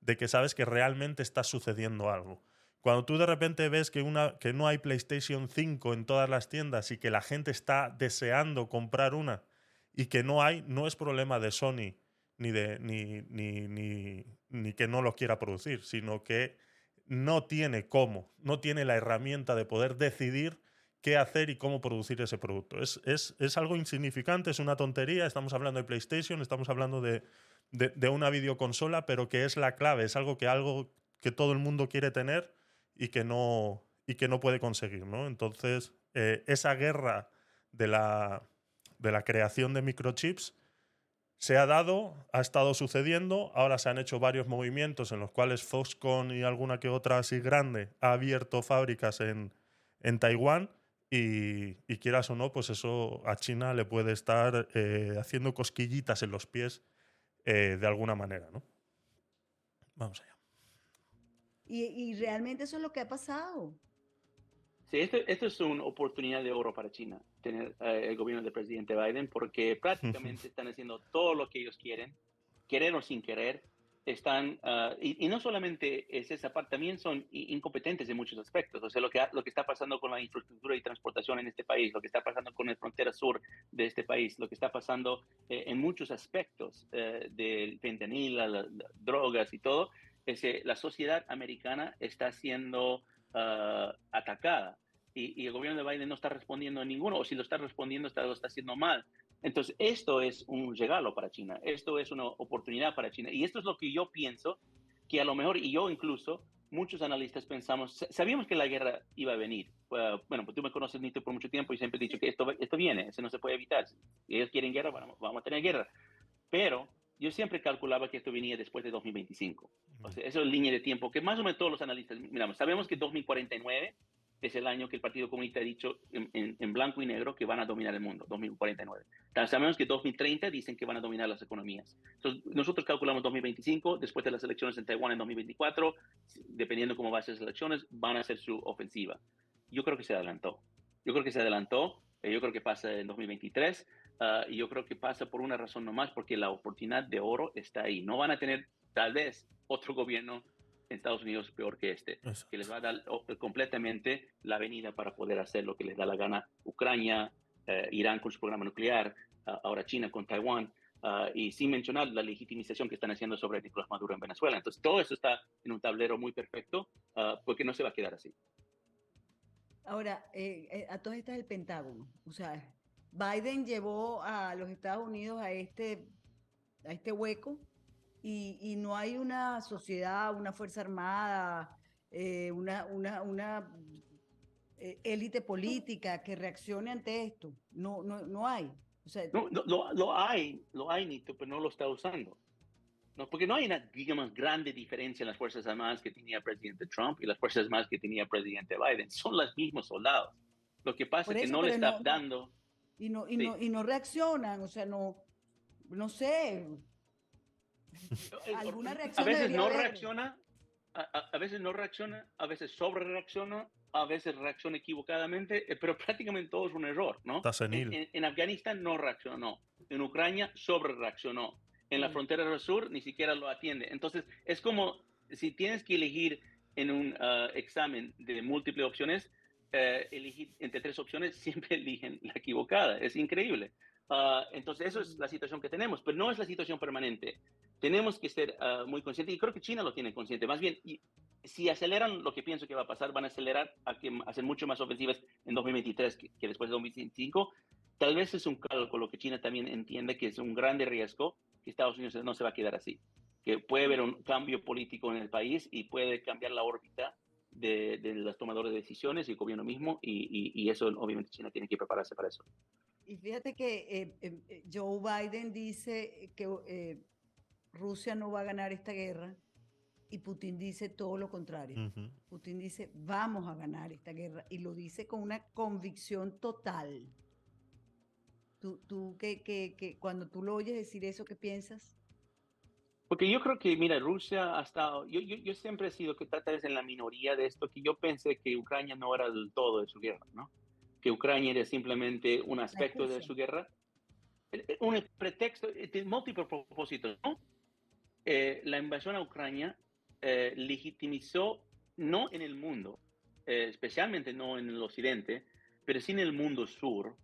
de que sabes que realmente está sucediendo algo. Cuando tú de repente ves que, una, que no hay PlayStation 5 en todas las tiendas y que la gente está deseando comprar una y que no hay, no es problema de Sony ni, de, ni, ni, ni, ni que no lo quiera producir, sino que no tiene cómo, no tiene la herramienta de poder decidir qué hacer y cómo producir ese producto. Es, es, es algo insignificante, es una tontería, estamos hablando de PlayStation, estamos hablando de, de, de, una videoconsola, pero que es la clave, es algo que, algo que todo el mundo quiere tener y que no, y que no puede conseguir. ¿no? Entonces, eh, esa guerra de la, de la creación de microchips se ha dado, ha estado sucediendo, ahora se han hecho varios movimientos en los cuales Foxconn y alguna que otra así grande ha abierto fábricas en, en Taiwán y, y, quieras o no, pues eso a China le puede estar eh, haciendo cosquillitas en los pies eh, de alguna manera, ¿no? Vamos allá. Y, y, realmente eso es lo que ha pasado. Sí, esto, esto es una oportunidad de oro para China, tener eh, el gobierno del presidente Biden, porque prácticamente están haciendo todo lo que ellos quieren, querer o sin querer. Están, uh, y, y, no solamente es esa parte, también son incompetentes en muchos aspectos. O sea, lo que, lo que está pasando con la infraestructura y transportación en este país, lo que está pasando con la frontera sur de este país, lo que está pasando eh, en muchos aspectos eh, del fentanil, las la, drogas y todo, la sociedad americana está siendo uh, atacada y, y, el gobierno de Biden no está respondiendo a ninguno, o si lo está respondiendo, está, lo está haciendo mal. Entonces, esto es un regalo para China, esto es una oportunidad para China. Y esto es lo que yo pienso, que a lo mejor, y yo incluso, muchos analistas pensamos, sabíamos que la guerra iba a venir. Uh, bueno, pues tú me conoces, Nito, por mucho tiempo y siempre he dicho que esto, esto viene, eso no se puede evitar. Si ellos quieren guerra, bueno, vamos a tener guerra. Pero yo siempre calculaba que esto venía después de 2025. O sea, eso es línea de tiempo que más o menos todos los analistas miramos. Sabemos que 2049 es el año que el Partido Comunista ha dicho en, en, en, blanco y negro que van a dominar el mundo, 2049. También sabemos que 2030 dicen que van a dominar las economías. Entonces, nosotros calculamos 2025, después de las elecciones en Taiwán en 2024, dependiendo cómo van a ser las elecciones, van a hacer su ofensiva. Yo creo que se adelantó. Yo creo que se adelantó. Eh, yo creo que pasa en 2023. Uh, y yo creo que pasa por una razón nomás, porque la oportunidad de oro está ahí. No van a tener, tal vez, otro gobierno en Estados Unidos peor que este, Exacto. que les va a dar completamente la avenida para poder hacer lo que les da la gana Ucrania, eh, Irán con su programa nuclear, uh, ahora China con Taiwán, uh, y sin mencionar la legitimización que están haciendo sobre Nicolás Maduro en Venezuela. Entonces, todo eso está en un tablero muy perfecto, porque no se va a quedar así. Ahora, eh, a todas estas el Pentágono, o sea, Biden llevó a los Estados Unidos a este, a este hueco y, y no hay una sociedad, una fuerza armada, eh, una, una, una eh, élite política que reaccione ante esto. No, no, no hay. O sea, no, no, lo, lo, hay, lo hay, Nito, pero no lo está usando. No, porque no hay una, digamos, grande diferencia en las Fuerzas Armadas que tenía el presidente Trump y las Fuerzas Armadas que tenía el presidente Biden. Son los mismos soldados. Lo que pasa es que no le está no, dando y no, y, sí. no, y no reaccionan, o sea, no, no sé. Alguna reacción. A veces no haber. reacciona, a, a, veces no reacciona, a veces sobre reacciona, a veces reacciona equivocadamente, eh, pero prácticamente todo es un error, ¿no? Está senil. En, en, en Afganistán no reaccionó, en Ucrania sobre reaccionó, en la frontera del sur ni siquiera lo atiende. Entonces, es como si tienes que elegir en un uh, examen de múltiples opciones, eh, elegir entre tres opciones, siempre eligen la equivocada. Es increíble. Uh, entonces, eso es la situación que tenemos, pero no es la situación permanente. Tenemos que ser uh, muy conscientes, y creo que China lo tiene consciente. Más bien, y, si aceleran lo que pienso que va a pasar, van a acelerar a, que, a ser mucho más ofensivas en 2023 que, que después de 2025. Tal vez es un cálculo que China también entiende que es un grande riesgo que Estados Unidos no se va a quedar así, que puede haber un cambio político en el país y puede cambiar la órbita de, de los tomadores de decisiones y el gobierno mismo, y, y, y, eso obviamente China tiene que prepararse para eso. Y fíjate que eh, eh, Joe Biden dice que eh, Rusia no va a ganar esta guerra y Putin dice todo lo contrario. Uh -huh. Putin dice vamos a ganar esta guerra y lo dice con una convicción total. ¿Tú, tú que, que, que cuando tú lo oyes decir eso, qué piensas? Porque yo creo que, mira, Rusia ha estado, yo, yo, yo siempre he sido que tal vez en la minoría de esto, que yo pensé que Ucrania no era del todo de su guerra, ¿no? Que Ucrania era simplemente un aspecto de su guerra, un pretexto, de múltiples propósitos, ¿no? Eh, la invasión a Ucrania eh, legitimizó, no en el mundo, eh, especialmente no en el occidente, pero sí en el mundo sur,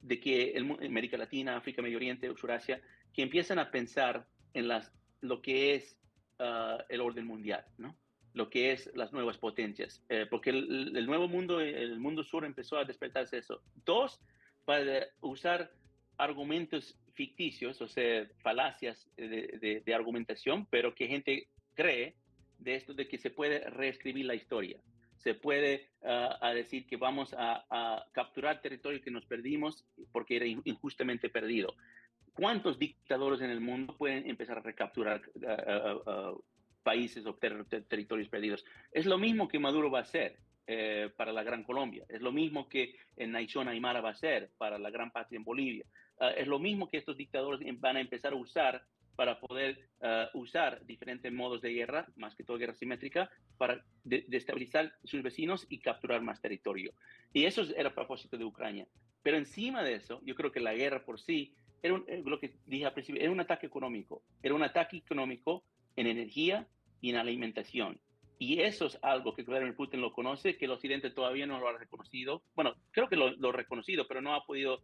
de que el, América Latina, África, Medio Oriente, Surasia, que empiezan a pensar en las, lo que es ah, el orden mundial, ¿no? lo que es las nuevas potencias, eh, porque el, el, nuevo mundo, el mundo sur empezó a despertarse eso. Dos, para usar argumentos ficticios, o sea, falacias de, de, de, argumentación, pero que gente cree de esto de que se puede reescribir la historia. Se puede uh, a decir que vamos a, a, capturar territorio que nos perdimos porque era injustamente perdido. ¿Cuántos dictadores en el mundo pueden empezar a recapturar uh, uh, países o ter ter territorios perdidos? Es lo mismo que Maduro va a hacer. Eh, para la Gran Colombia. Es lo mismo que en Naichón Aymara va a ser para la Gran Patria en Bolivia. Uh, es lo mismo que estos dictadores van a empezar a usar para poder uh, usar diferentes modos de guerra, más que todo guerra simétrica, para de destabilizar sus vecinos y capturar más territorio. Y eso era a propósito de Ucrania. Pero encima de eso, yo creo que la guerra por sí, era un, lo que dije al principio, era un ataque económico. Era un ataque económico en energía y en alimentación. Y eso es algo que Vladimir Putin lo conoce, que el Occidente todavía no lo ha reconocido. Bueno, creo que lo, lo ha reconocido, pero no ha podido uh,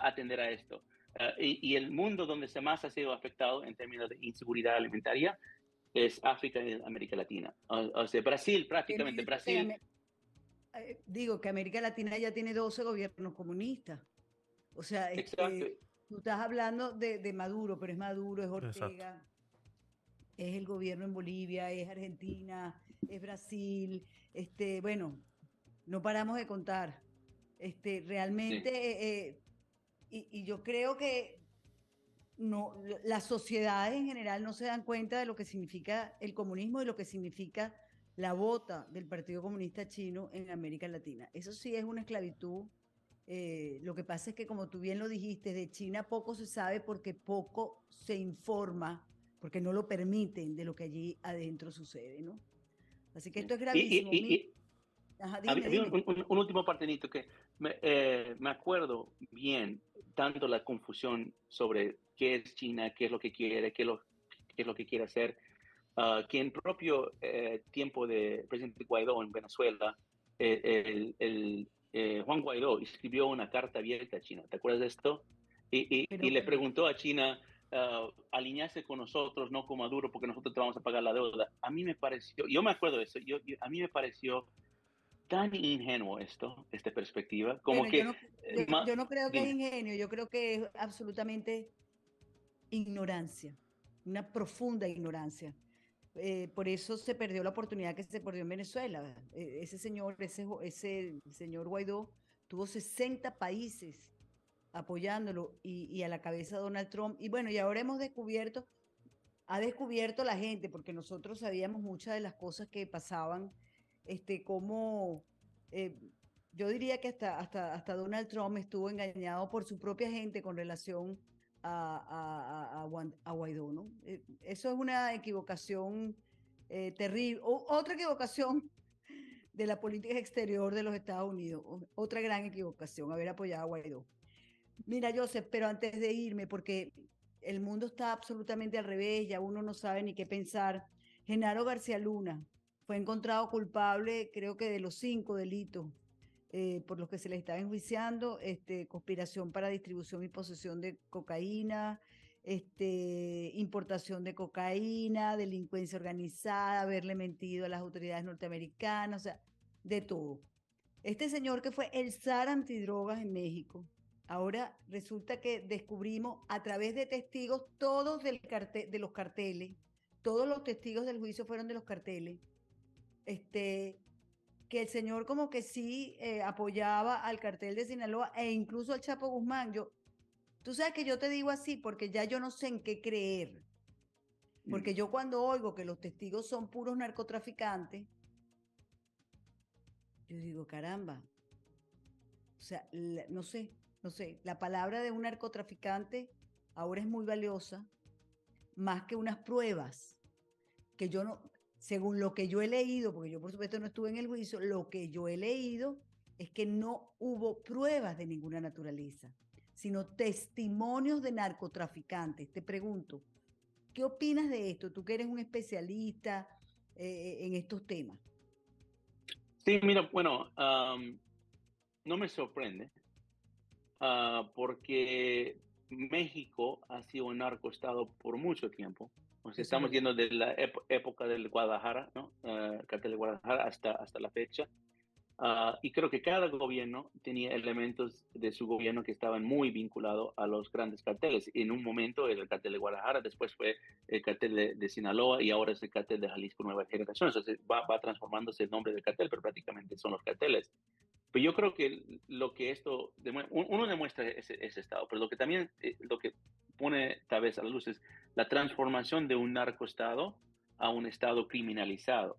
atender a esto. Uh, y, y, el mundo donde se más ha sido afectado en términos de inseguridad alimentaria es África y América Latina. O, o sea, Brasil, prácticamente. Brasil. Eh, digo que América Latina ya tiene 12 gobiernos comunistas. O sea, este, tú estás hablando de, de, Maduro, pero es Maduro, es Ortega. Exacto. Es el gobierno en Bolivia, es Argentina, es Brasil, este, bueno, no paramos de contar. Este, realmente, sí. eh, y, y, yo creo que no, las sociedades en general no se dan cuenta de lo que significa el comunismo y lo que significa la bota del Partido Comunista Chino en América Latina. Eso sí es una esclavitud. Eh, lo que pasa es que, como tú bien lo dijiste, de China poco se sabe porque poco se informa, porque no lo permiten de lo que allí adentro sucede, ¿no? Así que esto es gravísimo. Y, y, y, Ajá, dime, había dime. Un, un, un, último partenito que me, eh, me, acuerdo bien, tanto la confusión sobre qué es China, qué es lo que quiere, qué es lo, qué es lo que quiere hacer, uh, que en propio eh, tiempo de presidente Guaidó en Venezuela, eh, el, el eh, Juan Guaidó escribió una carta abierta a China. ¿Te acuerdas de esto? Y, Pero, y le preguntó a China uh, alinearse con nosotros, no con Maduro, porque nosotros te vamos a pagar la deuda. A mí me pareció, yo me acuerdo de eso, yo, yo a mí me pareció tan ingenuo esto, esta perspectiva, como que... Yo no, yo, yo no creo que es ingenio, yo creo que es absolutamente ignorancia, una profunda ignorancia. Eh, por eso se perdió la oportunidad que se perdió en Venezuela. Eh, ese señor, ese, ese señor Guaidó, tuvo 60 países apoyándolo y, y, a la cabeza Donald Trump. Y bueno, y ahora hemos descubierto, ha descubierto la gente, porque nosotros sabíamos muchas de las cosas que pasaban, este, como eh, yo diría que hasta, hasta, hasta Donald Trump estuvo engañado por su propia gente con relación a, a, a, a Guaidó, ¿no? Eso es una equivocación eh, terrible. O, otra equivocación de la política exterior de los Estados Unidos, otra gran equivocación, haber apoyado a Guaidó. Mira, Joseph, pero antes de irme, porque el mundo está absolutamente al revés, ya uno no sabe ni qué pensar. Genaro García Luna fue encontrado culpable, creo que de los cinco delitos eh, por los que se le estaba enjuiciando, este, conspiración para distribución y posesión de cocaína, este, importación de cocaína, delincuencia organizada, haberle mentido a las autoridades norteamericanas, o sea, de todo. Este señor que fue el zar antidrogas en México, Ahora resulta que descubrimos a través de testigos todos del cartel, de los carteles, todos los testigos del juicio fueron de los carteles, este, que el señor como que sí eh, apoyaba al cartel de Sinaloa e incluso al Chapo Guzmán. Yo, tú sabes que yo te digo así porque ya yo no sé en qué creer. Porque mm. yo cuando oigo que los testigos son puros narcotraficantes, yo digo, caramba. O sea, la, no sé, no sé, la palabra de un narcotraficante ahora es muy valiosa, más que unas pruebas, que yo no, según lo que yo he leído, porque yo por supuesto no estuve en el juicio, lo que yo he leído es que no hubo pruebas de ninguna naturaleza, sino testimonios de narcotraficantes. Te pregunto, ¿qué opinas de esto? Tú que eres un especialista eh, en estos temas. Sí, mira, bueno, um, no me sorprende uh, porque México ha sido un narcoestado por mucho tiempo. Es estamos yendo de la ép- época del Guadalajara, ¿no? Eh, cartel de Guadalajara hasta, hasta la fecha. Ah, y creo que cada gobierno tenía elementos de su gobierno que estaban muy vinculados a los grandes carteles. En un momento era el cartel de Guadalajara, después fue el cartel de, de Sinaloa y ahora es el cartel de Jalisco Nueva Generación. Entonces va, va transformándose el nombre del cartel, pero prácticamente son los carteles. Pero yo creo que lo que esto, uno demuestra ese, ese estado, pero lo que también, eh, lo que pone tal vez a la luz es la transformación de un narcoestado a un estado criminalizado.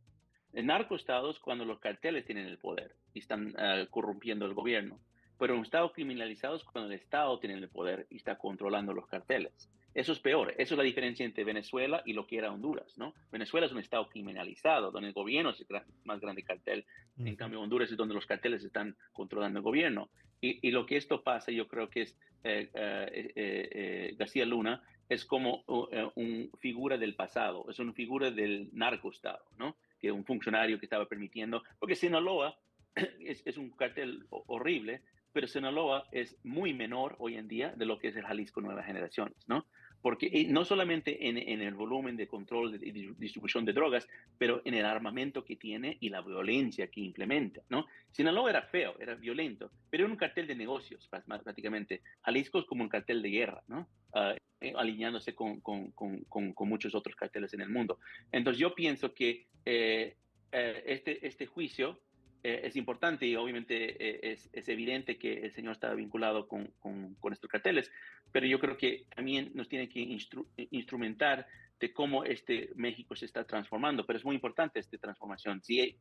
El narcoestado es cuando los carteles tienen el poder y están eh, corrompiendo el gobierno. Pero un estado criminalizado es cuando el Estado tiene el poder y está controlando los carteles. Eso es peor. Eso es la diferencia entre Venezuela y lo que era Honduras, ¿no? Venezuela es un estado criminalizado, donde el gobierno es el gran- más grande cartel. En cambio, Honduras es donde los carteles están controlando el gobierno. Y, y lo que esto pasa, yo creo que es eh, eh, eh, eh, García Luna es como uh, eh, un figura del pasado, es una figura del narcoestado, ¿no? Que un funcionario que estaba permitiendo, porque Sinaloa es, es un cartel ho- horrible, pero Sinaloa es muy menor hoy en día de lo que es el Jalisco Nuevas Generaciones, ¿no? Porque eh, no solamente en, en el volumen de control de distribución de drogas, pero en el armamento que tiene y la violencia que implementa, ¿no? Sinaloa era feo, era violento, pero era un cartel de negocios prá- prácticamente. Jalisco es como un cartel de guerra, ¿no? Eh, alineándose con, con, con, con muchos otros carteles en el mundo. Entonces yo pienso que eh, eh, este, este juicio eh, es importante y obviamente eh, es, es, evidente que el señor estaba vinculado con, con, con, estos carteles, pero yo creo que también nos tiene que instru instrumentar de cómo este México se está transformando, pero es muy importante esta transformación. Si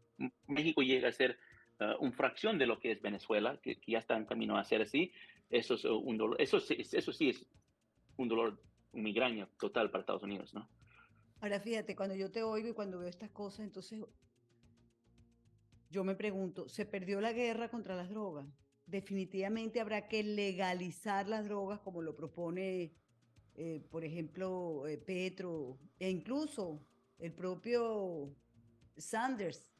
México llega a ser uh, una fracción de lo que es Venezuela, que, que, ya está en camino a ser así, eso es un dolor, eso, eso sí es un dolor, un migraña total para Estados Unidos, ¿no? Ahora fíjate, cuando yo te oigo y cuando veo estas cosas, entonces yo me pregunto, ¿se perdió la guerra contra las drogas? Definitivamente habrá que legalizar las drogas como lo propone, eh, por ejemplo, eh, Petro e incluso el propio Sanders.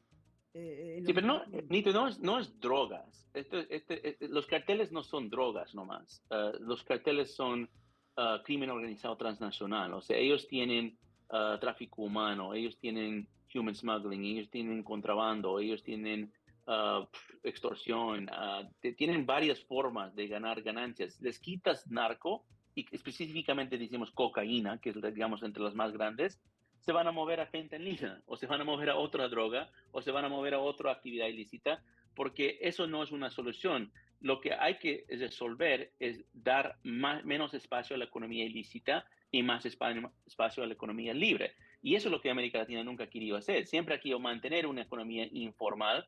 Eh, sí, pero no, Nito, no, es, no es drogas. Este, este, este, los carteles no son drogas nomás. Uh, los carteles son uh, crimen organizado transnacional. O sea, ellos tienen uh, tráfico humano, ellos tienen human smuggling, ellos tienen contrabando, ellos tienen uh, extorsión, uh, tienen varias formas de ganar ganancias. Les quitas narco y específicamente decimos cocaína, que es digamos entre las más grandes, se van a mover a fentanila o se van a mover a otra droga o se van a mover a otra actividad ilícita, porque eso no es una solución. Lo que hay que resolver es dar más, menos espacio a la economía ilícita y más espacio a la economía libre. Y eso es lo que América Latina nunca ha querido hacer. Siempre ha querido mantener una economía informal,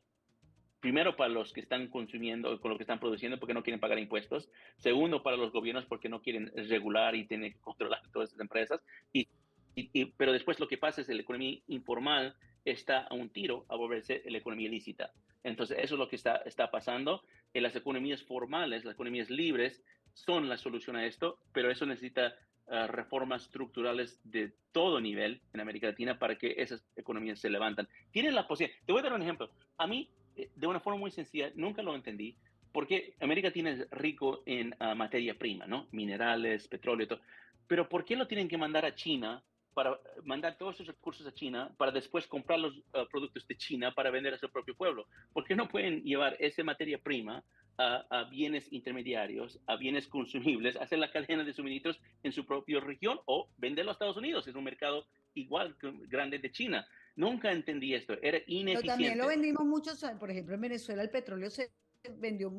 primero para los que están consumiendo, con lo que están produciendo porque no quieren pagar impuestos, segundo para los gobiernos porque no quieren regular y tienen que controlar todas esas empresas, y, y, y, pero después lo que pasa es que la economía informal está a un tiro a volverse la economía ilícita. Entonces eso es lo que está, está pasando. En las economías formales, las economías libres, son la solución a esto, pero eso necesita Uh, reformas estructurales de todo nivel en América Latina para que esas economías se levantan. Tienen la posibilidad. Te voy a dar un ejemplo. A mí, eh, de una forma muy sencilla, nunca lo entendí, porque América Latina es rico en uh, materia prima, ¿no? Minerales, petróleo, todo. Pero ¿por qué lo tienen que mandar a China para mandar todos esos recursos a China para después comprar los uh, productos de China para vender a su propio pueblo? ¿Por qué no pueden llevar esa materia prima a, a, bienes intermediarios, a bienes consumibles, hacer la cadena de suministros en su propia región o venderlo a Estados Unidos. Es un mercado igual que grande de China. Nunca entendí esto, era ineficiente. Pero también lo vendimos muchos, por ejemplo, en Venezuela el petróleo se vendió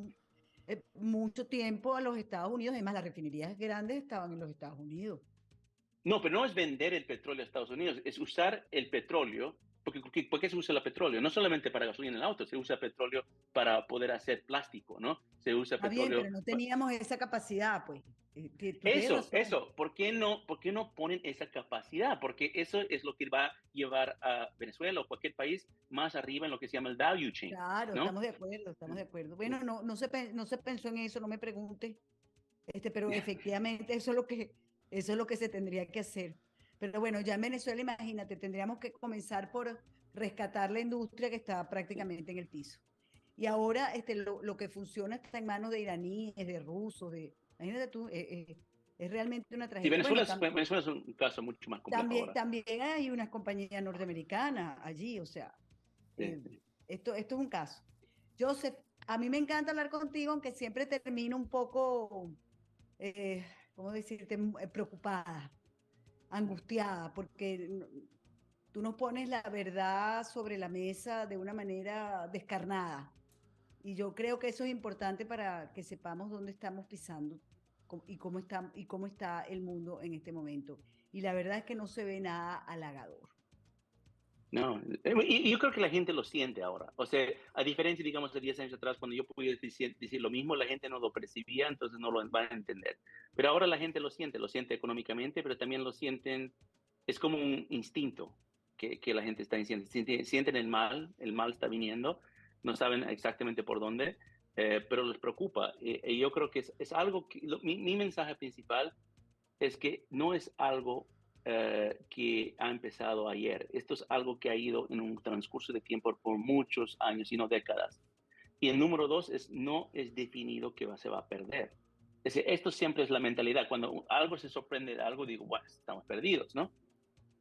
eh, mucho tiempo a los Estados Unidos, además las refinerías grandes estaban en los Estados Unidos. No, pero no es vender el petróleo a Estados Unidos, es usar el petróleo porque, porque, ¿por qué se usa el petróleo? No solamente para gasolina en el auto, se usa petróleo para poder hacer plástico, ¿no? Se usa Está petróleo. Bien, pero no teníamos esa capacidad, pues. Eso, eso. ¿Por qué, no, ¿Por qué no ponen esa capacidad? Porque eso es lo que va a llevar a Venezuela o cualquier país más arriba en lo que se llama el value chain. Claro, ¿no? estamos de acuerdo, estamos de acuerdo. Bueno, no, no, se, no se pensó en eso, no me pregunte. Este, pero efectivamente eso es lo que eso es lo que se tendría que hacer. Pero bueno, ya en Venezuela, imagínate, tendríamos que comenzar por rescatar la industria que está prácticamente en el piso. Y ahora este, lo, lo que funciona está en manos de iraníes, de rusos, de... Imagínate tú, eh, eh, Es realmente una Sí, tragedia. Venezuela, Bueno, es, tam- Venezuela es un caso mucho más complejo también, ahora. también hay una compañía norteamericana allí, o sea, Sí, eh, sí. esto, esto es un caso. Joseph, a mí me encanta hablar contigo, aunque siempre termino un poco, eh, ¿cómo decirte?, preocupada, angustiada, porque no- tú nos pones la verdad sobre la mesa de una manera descarnada. Y yo creo que eso es importante para que sepamos dónde estamos pisando y cómo está, y cómo está el mundo en este momento. Y la verdad es que no se ve nada halagador. No, eh, y yo creo que la gente lo siente ahora. O sea, a diferencia, digamos, de 10 años atrás, cuando yo podía decir, decir lo mismo, la gente no lo percibía, entonces no lo van a entender. Pero ahora la gente lo siente, lo siente económicamente, pero también lo sienten, es como un instinto que, que la gente está diciendo. Sienten, sienten el mal, el mal está viniendo, no saben exactamente por dónde, eh, pero les preocupa. Y, y yo creo que es, es algo que, lo- mi, mi mensaje principal es que no es algo eh, que ha empezado ayer. Esto es algo que ha ido en un transcurso de tiempo por muchos años y no décadas. Y el número dos es no es definido que va, se va a perder. Es decir, esto siempre es la mentalidad. Cuando algo se sorprende de algo, digo, bueno, estamos perdidos, ¿no?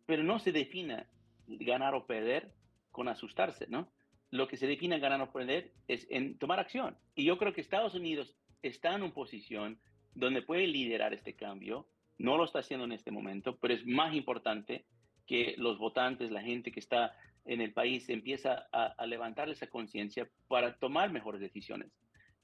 Pero no se define ganar o perder con asustarse, ¿no? Lo que se define ganar o perder es en tomar acción. Y yo creo que Estados Unidos está en una posición donde puede liderar este cambio. No lo está haciendo en este momento, pero es más importante que los votantes, la gente que está en el país, empieza a, levantar esa conciencia para tomar mejores decisiones.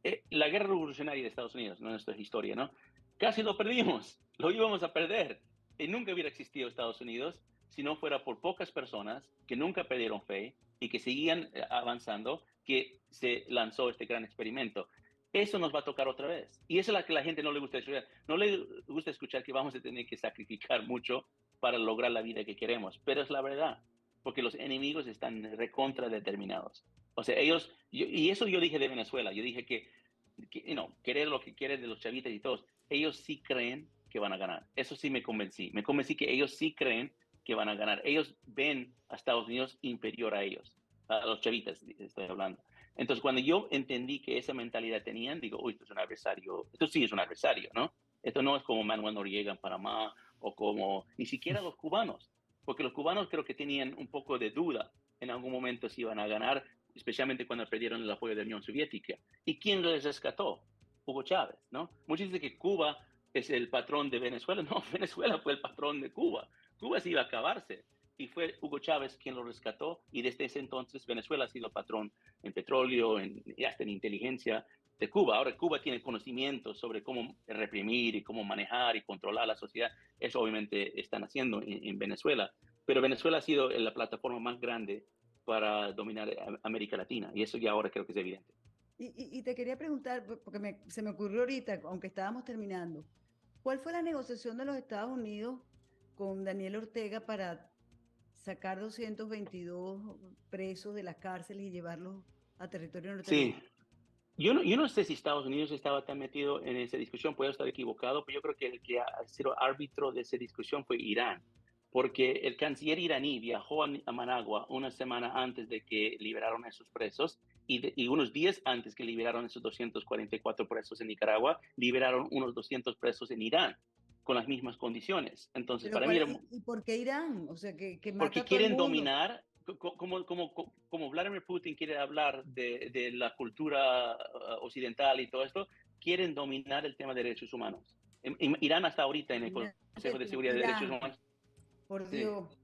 Eh, la guerra revolucionaria de Estados Unidos, no nuestra historia, ¿no? Casi lo perdimos, lo íbamos a perder. Y nunca hubiera existido Estados Unidos si no fuera por pocas personas que nunca perdieron fe y que seguían eh, avanzando, que se lanzó este gran experimento. Eso nos va a tocar otra vez. Y eso es la que la gente no le gusta escuchar. No le gusta escuchar que vamos a tener que sacrificar mucho para lograr la vida que queremos. Pero es la verdad, porque los enemigos están recontra determinados. O sea, ellos, y eso yo dije de Venezuela, yo dije que, que querer lo que quieren de los chavitas y todos, ellos sí creen que van a ganar. Eso sí me convencí. Me convencí que ellos sí creen que van a ganar. Ellos ven a Estados Unidos inferior a ellos, a los chavitas, estoy hablando. Entonces, cuando yo entendí que esa mentalidad tenían, digo, uy, esto es un adversario, esto sí es un adversario, ¿no? Esto no es como Manuel Noriega en Panamá o como ni siquiera los cubanos, porque los cubanos creo que tenían un poco de duda en algún momento si iban a ganar, especialmente cuando perdieron el apoyo de la Unión Soviética. ¿Y quién les rescató? Hugo Chávez, ¿no? Muchos dicen que Cuba es el patrón de Venezuela. No, Venezuela fue el patrón de Cuba. Cuba se iba a acabarse y fue Hugo Chávez quien lo rescató y desde ese entonces Venezuela ha sido patrón en petróleo en, y hasta en inteligencia de Cuba. Ahora Cuba tiene conocimiento sobre cómo reprimir y cómo manejar y controlar la sociedad. Eso obviamente están haciendo en, en Venezuela. Pero Venezuela ha sido la plataforma más grande para dominar a- América Latina y eso ya ahora creo que es evidente. Y, te quería preguntar, po- porque me- se me ocurrió ahorita, aunque estábamos terminando, ¿cuál fue la negociación de los Estados Unidos con Daniel Ortega para sacar 222 presos de las cárceles y llevarlos a territorio Sí. norteamericano? Yo no, yo no sé si Estados Unidos estaba tan metido en esa discusión, puedo estar equivocado, pero yo creo que el que ha sido árbitro de esa discusión fue Irán, porque el canciller iraní viajó a, a Managua una semana antes de que liberaron a esos presos y, de- y unos días antes que liberaron esos 244 presos en Nicaragua, liberaron unos 200 presos en Irán con las mismas condiciones. Entonces, Pero para mí ¿cuál- era, ¿Y por qué Irán? O sea, que, que mata porque a todo el quieren mundo. dominar, co- co- como, como, co- como Vladimir Putin quiere hablar de, de la cultura uh, occidental y todo esto, quieren dominar el tema de derechos humanos. En- en Irán hasta ahorita en el Consejo de Seguridad de Derechos. Humanos. Por Sí. Dios.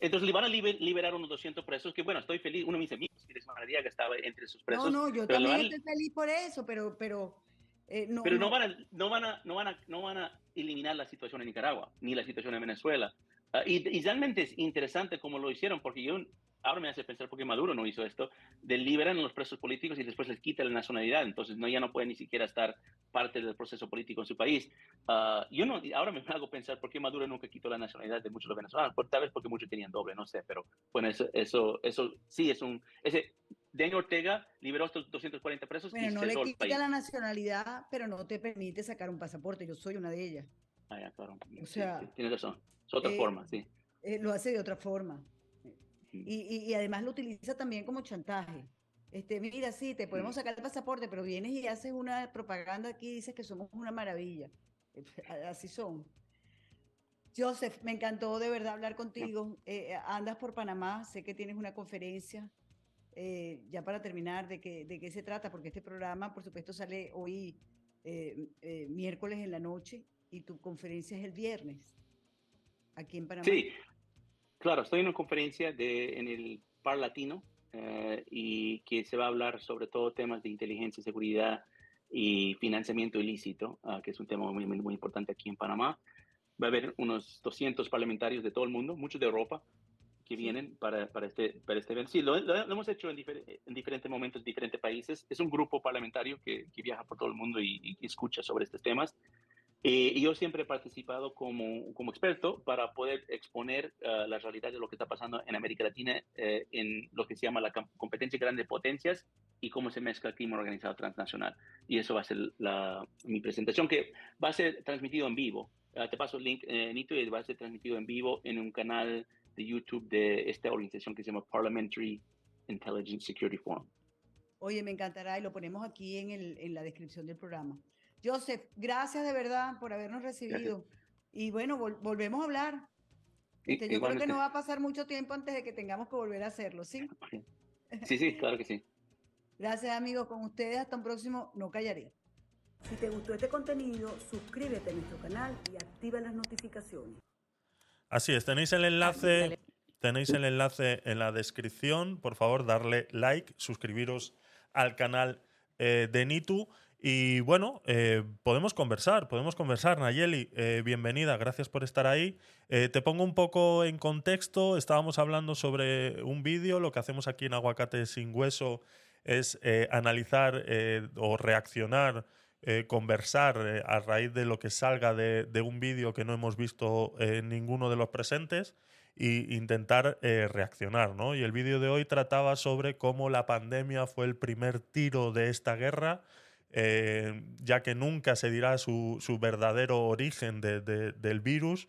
Entonces le van a liber- liberar unos 200 presos, que bueno, estoy feliz. Uno de mis amigos, Félix Maradiaga, estaba entre sus presos. No, no, yo también estoy feliz por eso, pero, pero eh, no, pero no van, a, no, van a, no, van a, no van a eliminar la situación en Nicaragua, ni la situación en Venezuela. Ah, y, y realmente es interesante cómo lo hicieron, porque yo ahora me hace pensar por qué Maduro no hizo esto, de liberar a los presos políticos y después les quita la nacionalidad, entonces no, ya no pueden ni siquiera estar parte del proceso político en su país. Ah, yo no, ahora me hago pensar por qué Maduro nunca quitó la nacionalidad de muchos de los venezolanos, por, tal vez porque muchos tenían doble, no sé, pero bueno, eso, eso, eso sí es un... Ese, Daniel Ortega liberó a estos 240 presos Bueno, y no le quita la nacionalidad, pero no te permite sacar un pasaporte. Yo soy una de ellas. Ah, ya, claro. O sea, sí, tienes razón. Es otra eh, forma, sí. Eh, lo hace de otra forma. Y, y- y además lo utiliza también como chantaje. Este, mira, sí, te podemos sacar el pasaporte, pero vienes y haces una propaganda aquí y dices que somos una maravilla. Así son. Joseph, me encantó de verdad hablar contigo. Eh, andas por Panamá, sé que tienes una conferencia. Eh, ya para terminar, ¿de qué, ¿de qué se trata? Porque este programa, por supuesto, sale hoy eh, miércoles en la noche y tu conferencia es el viernes aquí en Panamá. Sí, claro, estoy en una conferencia de, en el Par Latino y que se va a hablar sobre todo temas de inteligencia, seguridad y financiamiento ilícito, ah, que es un tema muy, muy importante aquí en Panamá va a haber unos 200 parlamentarios de todo el mundo, muchos de Europa, que vienen para, para, este, para este evento. Sí, lo, hemos hecho en, en, diferentes momentos, en diferentes países. Es un grupo parlamentario que, que viaja por todo el mundo y, escucha sobre estos temas. Eh, y yo siempre he participado como, como experto para poder exponer uh, la realidad de lo que está pasando en América Latina eh, en lo que se llama la competencia grande de potencias y cómo se mezcla el crimen organizado transnacional. Y eso va a ser la, mi presentación, que va a ser transmitido en vivo. Ah, te paso el link, eh, Nito, y va a ser transmitido en vivo en un canal de YouTube de esta organización que se llama Parliamentary Intelligence Security Forum. Oye, me encantará y lo ponemos aquí en, el, en la descripción del programa. Joseph, gracias de verdad por habernos recibido. Y bueno, volvemos a hablar. Este, yo creo que no va a pasar mucho tiempo antes de que tengamos que volver a hacerlo, ¿sí? Sí, sí, claro que sí. Gracias, amigos. Con ustedes, hasta un próximo No Callaré. Si te gustó este contenido, suscríbete a nuestro canal y activa las notificaciones. Así es, tenéis el enlace, tenéis el enlace en la descripción. Por favor, darle like, suscribiros al canal eh, de Nitu. Y bueno, eh, podemos conversar, podemos conversar. Nayeli, eh, bienvenida, gracias por estar ahí. te pongo un poco en contexto. Estábamos hablando sobre un vídeo. Lo que hacemos aquí en Aguacate sin Hueso es analizar o reaccionar eh, conversar eh, a raíz de lo que salga de, un vídeo que no hemos visto en ninguno de los presentes e intentar eh, reaccionar. ¿no? Y el vídeo de hoy trataba sobre cómo la pandemia fue el primer tiro de esta guerra, ya que nunca se dirá su, verdadero origen del virus.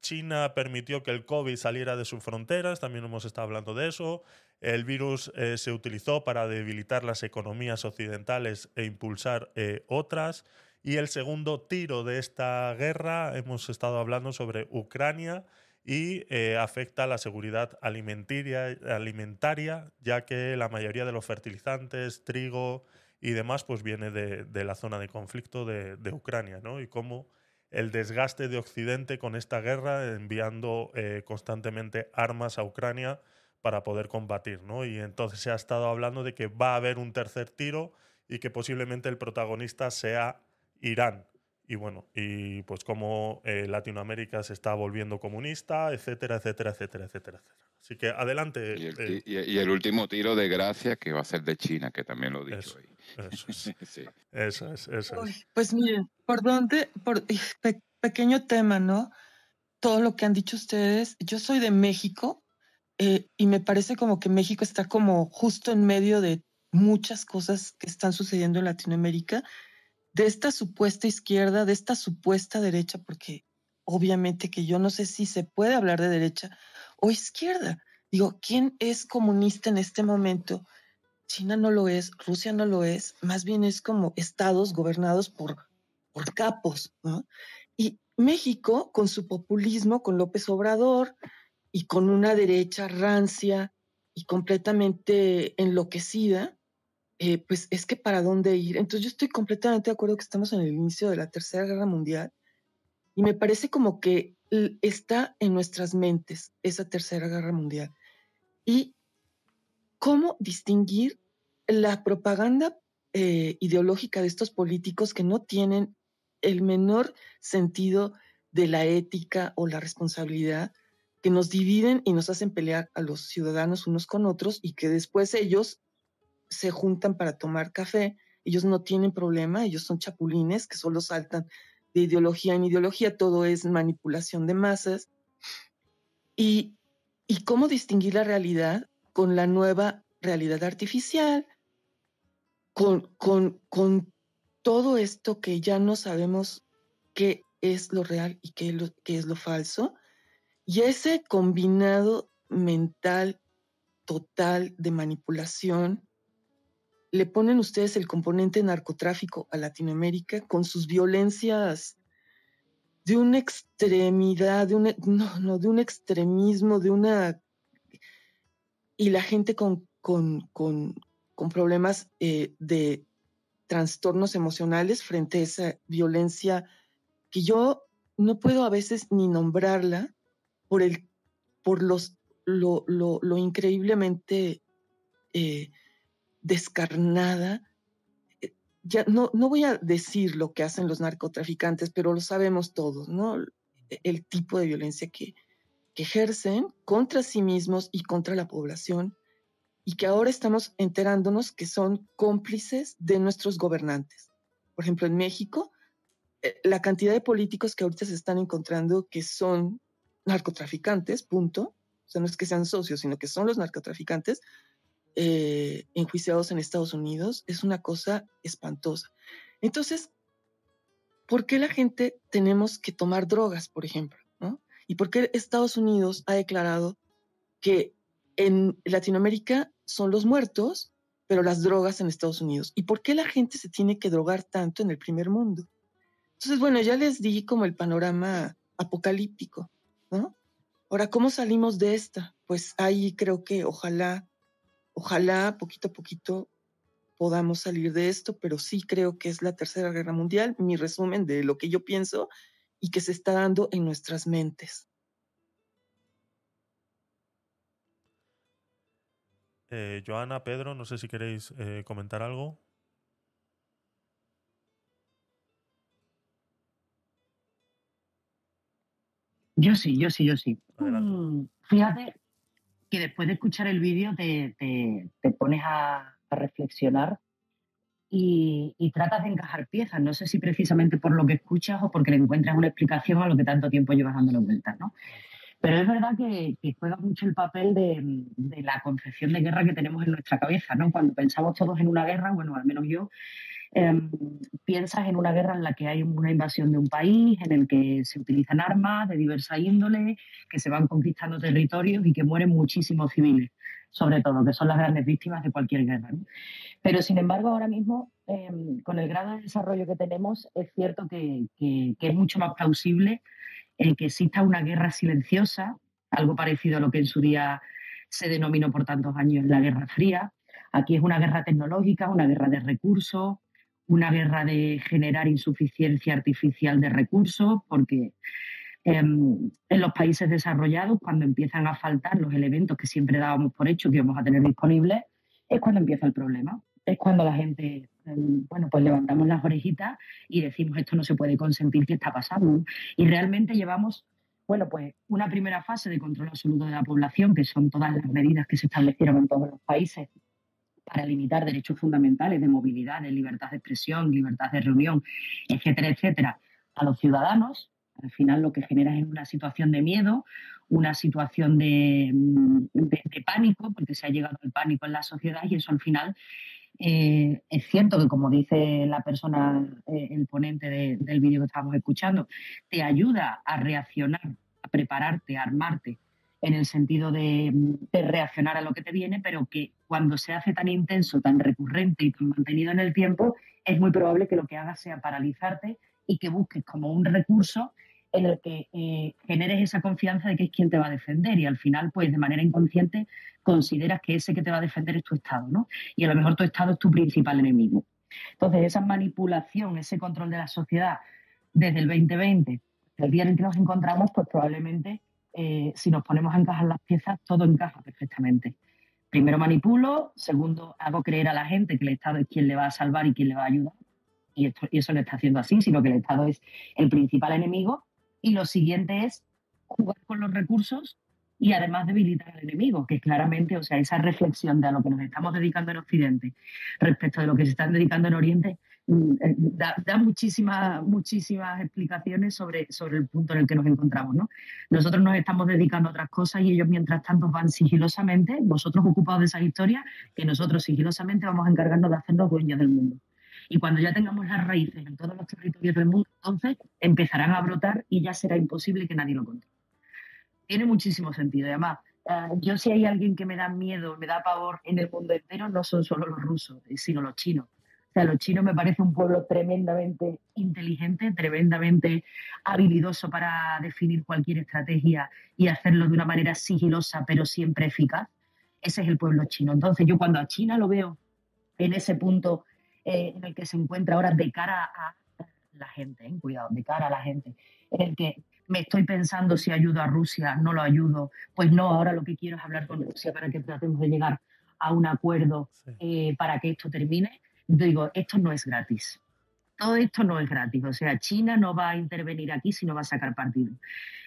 China permitió que el COVID saliera de sus fronteras, también hemos estado hablando de eso. El virus eh, se utilizó para debilitar las economías occidentales e impulsar eh, otras. Y el segundo tiro de esta guerra, hemos estado hablando sobre Ucrania y eh, afecta a la seguridad alimentaria, alimentaria, ya que la mayoría de los fertilizantes, trigo y demás, pues viene de, la zona de conflicto de, Ucrania, ¿no? Y cómo el desgaste de Occidente con esta guerra, enviando constantemente armas a Ucrania, para poder combatir, ¿no? Y entonces se ha estado hablando de que va a haber un tercer tiro y que posiblemente el protagonista sea Irán. Y bueno, y pues como eh, Latinoamérica se está volviendo comunista, etcétera, etcétera, etcétera, etcétera, etcétera. Así que adelante. Y el, eh. y, el, último tiro de gracia que va a ser de China, que también lo he dicho ahí. Eso es, eso es, eso es. Pues miren, por dónde, por pequeño tema, ¿no? Todo lo que han dicho ustedes. Yo soy de México eh, y me parece como que México está como justo en medio de muchas cosas que están sucediendo en Latinoamérica, de esta supuesta izquierda, de esta supuesta derecha, porque obviamente que yo no sé si se puede hablar de derecha o izquierda. Digo, ¿quién es comunista en este momento? China no lo es, Rusia no lo es, más bien es como estados gobernados por, por capos. Y México, con su populismo, con López Obrador, y con una derecha rancia y completamente enloquecida, eh, pues es que para dónde ir. Entonces yo estoy completamente de acuerdo que estamos en el inicio de la Tercera Guerra Mundial y me parece como que está en nuestras mentes esa Tercera Guerra Mundial. Y cómo distinguir la propaganda eh, ideológica de estos políticos que no tienen el menor sentido de la ética o la responsabilidad que nos dividen y nos hacen pelear a los ciudadanos unos con otros y que después ellos se juntan para tomar café. Ellos no tienen problema, ellos son chapulines que solo saltan de ideología en ideología, todo es manipulación de masas. Y, y cómo distinguir la realidad con la nueva realidad artificial, con, con, con todo esto que ya no sabemos qué es lo real y qué, lo, qué es lo falso y ese combinado mental total de manipulación le ponen ustedes el componente narcotráfico a Latinoamérica con sus violencias de una extremidad, de un, no, no, de un extremismo, de una... Y la gente con, con, con, con problemas eh, de trastornos emocionales frente a esa violencia que yo no puedo a veces ni nombrarla por, el, por los, lo, lo, lo increíblemente eh, descarnada. Eh, ya no, no voy a decir lo que hacen los narcotraficantes, pero lo sabemos todos, ¿no? El tipo de violencia que, que ejercen contra sí mismos y contra la población y que ahora estamos enterándonos que son cómplices de nuestros gobernantes. Por ejemplo, en México, eh, la cantidad de políticos que ahorita se están encontrando que son narcotraficantes, punto, o sea, no es que sean socios, sino que son los narcotraficantes eh, enjuiciados en Estados Unidos, es una cosa espantosa. Entonces, ¿por qué la gente tenemos que tomar drogas, por ejemplo? ¿no? ¿Y por qué Estados Unidos ha declarado que en Latinoamérica son los muertos, pero las drogas en Estados Unidos. ¿Y por qué la gente se tiene que drogar tanto en el primer mundo? Entonces, bueno, ya les di como el panorama apocalíptico, ¿no? Ahora, ¿cómo salimos de esta? Pues ahí creo que ojalá, ojalá poquito a poquito podamos salir de esto, pero sí creo que es la tercera guerra mundial, mi resumen de lo que yo pienso y que se está dando en nuestras mentes. Eh, Joana, Pedro, no sé si queréis eh, comentar algo. Yo sí, yo sí, yo sí. Adelante. Mm, Fíjate que después de escuchar el vídeo te, te- te pones a, a reflexionar y, y tratas de encajar piezas. No sé si precisamente por lo que escuchas o porque le encuentras una explicación a lo que tanto tiempo llevas dándole vueltas, ¿no? Pero es verdad que, que juega mucho el papel de, de la concepción de guerra que tenemos en nuestra cabeza, ¿no? Cuando pensamos todos en una guerra, bueno, al menos yo, em, piensas en una guerra en la que hay una invasión de un país, en el que se utilizan armas de diversa índole, que se van conquistando territorios y que mueren muchísimos civiles, sobre todo, que son las grandes víctimas de cualquier guerra. Pero, sin embargo, ahora mismo, em, con el grado de desarrollo que tenemos, es cierto que, que- es mucho más plausible el que exista una guerra silenciosa, algo parecido a lo que en su día se denominó por tantos años la Guerra Fría. Aquí es una guerra tecnológica, una guerra de recursos, una guerra de generar insuficiencia artificial de recursos, porque em, en los países desarrollados, cuando empiezan a faltar los elementos que siempre dábamos por hecho que íbamos a tener disponibles, es cuando empieza el problema. Es cuando la gente, em, bueno, pues levantamos las orejitas y decimos esto no se puede consentir, ¿qué está pasando? Y realmente llevamos, bueno, pues una primera fase de control absoluto de la población, que son todas las medidas que se establecieron en todos los países para limitar derechos fundamentales de movilidad, de libertad de expresión, libertad de reunión, etcétera, etcétera, a los ciudadanos. Al final lo que genera es una situación de miedo, una situación de, mm, pánico, porque se ha llegado al pánico en la sociedad y eso al final eh, es cierto que, como dice la persona, eh, el ponente de- del vídeo que estábamos escuchando, te ayuda a reaccionar, a prepararte, a armarte en el sentido de, de reaccionar a lo que te viene, pero que cuando se hace tan intenso, tan recurrente y tan mantenido en el tiempo, es muy probable que lo que hagas sea paralizarte y que busques como un recurso en el que eh, generes esa confianza de que es quien te va a defender y al final, pues de manera inconsciente, consideras que ese que te va a defender es tu Estado, ¿no? Y a lo mejor tu Estado es tu principal enemigo. Entonces, esa manipulación, ese control de la sociedad desde el 2020, el día en el que nos encontramos, pues probablemente eh, si nos ponemos a encajar las piezas, todo encaja perfectamente. Primero manipulo, segundo hago creer a la gente que el Estado es quien le va a salvar y quien le va a ayudar. Y, esto, y eso no está haciendo así, sino que el Estado es el principal enemigo. Y lo siguiente es jugar con los recursos y además debilitar al enemigo, que claramente, o sea, esa reflexión de a lo que nos estamos dedicando en Occidente respecto de lo que se están dedicando en Oriente, da, da muchísimas, muchísimas explicaciones sobre, sobre el punto en el que nos encontramos. ¿no? Nosotros nos estamos dedicando a otras cosas y ellos, mientras tanto, van sigilosamente, vosotros ocupados de esas historias, que nosotros sigilosamente vamos a encargarnos de hacernos dueños del mundo. Y cuando ya tengamos las raíces en todos los territorios del mundo, entonces empezarán a brotar y ya será imposible que nadie lo controle. Tiene muchísimo sentido. Y además, Ah, yo si hay alguien que me da miedo, me da pavor en el mundo entero, no son solo los rusos, sino los chinos. Sea, los chinos me parece un pueblo tremendamente inteligente, tremendamente habilidoso para definir cualquier estrategia y hacerlo de una manera sigilosa, pero siempre eficaz. Ese es el pueblo chino. Entonces, yo cuando a China lo veo en ese punto eh, en el que se encuentra ahora de cara a la gente, eh, cuidado, de cara a la gente, en el que me estoy pensando si ayudo a Rusia, no lo ayudo, pues no, ahora lo que quiero es hablar con Rusia para que tratemos de llegar a un acuerdo eh, para que esto termine. Digo, esto no es gratis. Todo esto no es gratis. O sea, China no va a intervenir aquí si no va a sacar partido.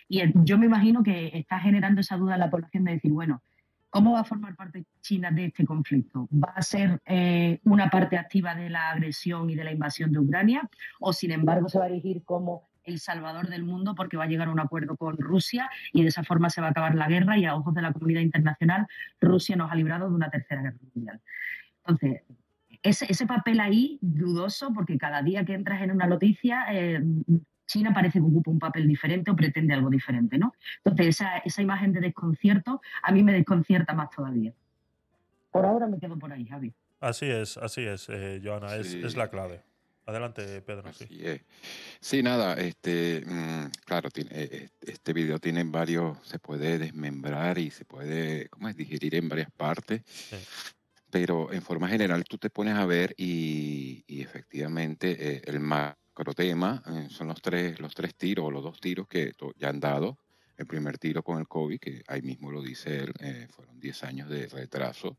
Y yo me imagino que está generando esa duda en la población de decir, bueno, ¿cómo va a formar parte China de este conflicto? ¿Va a ser eh, una parte activa de la agresión y de la invasión de Ucrania? ¿O sin embargo se va a erigir como el salvador del mundo porque va a llegar a un acuerdo con Rusia y de esa forma se va a acabar la guerra y a ojos de la comunidad internacional Rusia nos ha librado de una tercera guerra mundial. Entonces, ese, papel ahí, dudoso, porque cada día que entras en una noticia, eh, China parece que ocupa un papel diferente o pretende algo diferente, ¿no? Entonces, esa, esa imagen de desconcierto a mí me desconcierta más todavía. Por ahora me quedo por ahí, Javi. Así es, así es, eh, Joana, es, es la clave. Adelante, Pedro. sí. sí, nada, este, mm, claro, tiene, eh, este video tiene varios, se puede desmembrar y se puede, ¿cómo es? Digerir en varias partes. Pero en forma general tú te pones a ver y, efectivamente eh, el macro tema eh, son los tres, los tres tiros o los dos tiros que ya han dado. El primer tiro con el COVID, que ahí mismo lo dice él, fueron 10 años de retraso,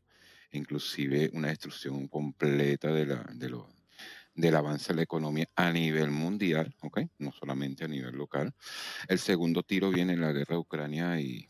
inclusive una destrucción completa de, la, de, los del avance de la economía a nivel mundial, ¿ok? No solamente a nivel local. El segundo tiro viene en la guerra de Ucrania y,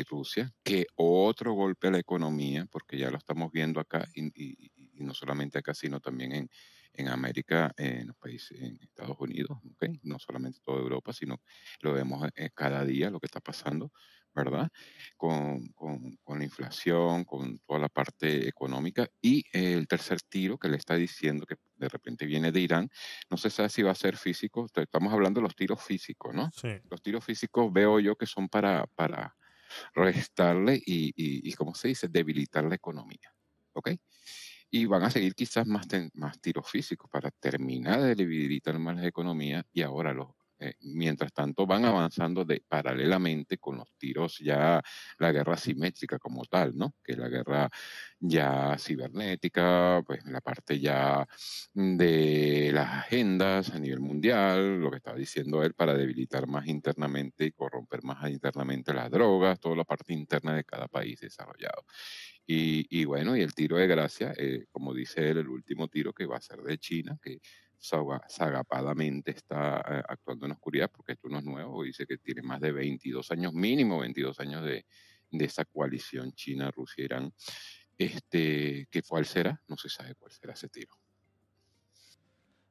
Rusia, que otro golpe a la economía, porque ya lo estamos viendo acá, y, no solamente acá, sino también en, en América, en los países, en Estados Unidos, ¿ok? No solamente toda Europa, sino lo vemos eh, cada día, lo que está pasando. ¿verdad? Con, con, con, la inflación, con toda la parte económica. Y el tercer tiro que le está diciendo que de repente viene de Irán, no se sabe si va a ser físico, estamos hablando de los tiros físicos, ¿no? Sí. Los tiros físicos veo yo que son para, para restarle y, y, y, ¿cómo se dice?, debilitar la economía, ¿ok? Y van a seguir quizás más, más tiros físicos para terminar de debilitar más la economía y ahora los eh, mientras tanto van avanzando de, paralelamente con los tiros ya la guerra simétrica como tal, ¿no? Que la guerra ya cibernética, pues la parte ya de las agendas a nivel mundial, lo que está diciendo él para debilitar más internamente y corromper más internamente las drogas, toda la parte interna de cada país desarrollado. Y, bueno, y el tiro de gracia, eh, como dice él, el último tiro que va a ser de China, que sagapadamente está eh, actuando en oscuridad, porque esto no es nuevo, dice que tiene más de 22 años, mínimo 22 años de, de esa coalición China, Rusia, Irán. Este, ¿qué cuál será? No se sabe cuál será ese tiro.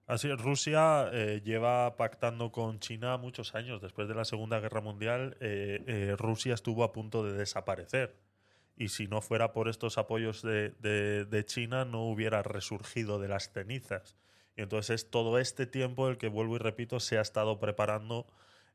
Así es, Rusia eh, lleva pactando con China muchos años. Después de la Segunda Guerra Mundial, eh, Rusia estuvo a punto de desaparecer. Y si no fuera por estos apoyos de, de, de China, no hubiera resurgido de las cenizas. Entonces es todo este tiempo el que, vuelvo y repito, se ha estado preparando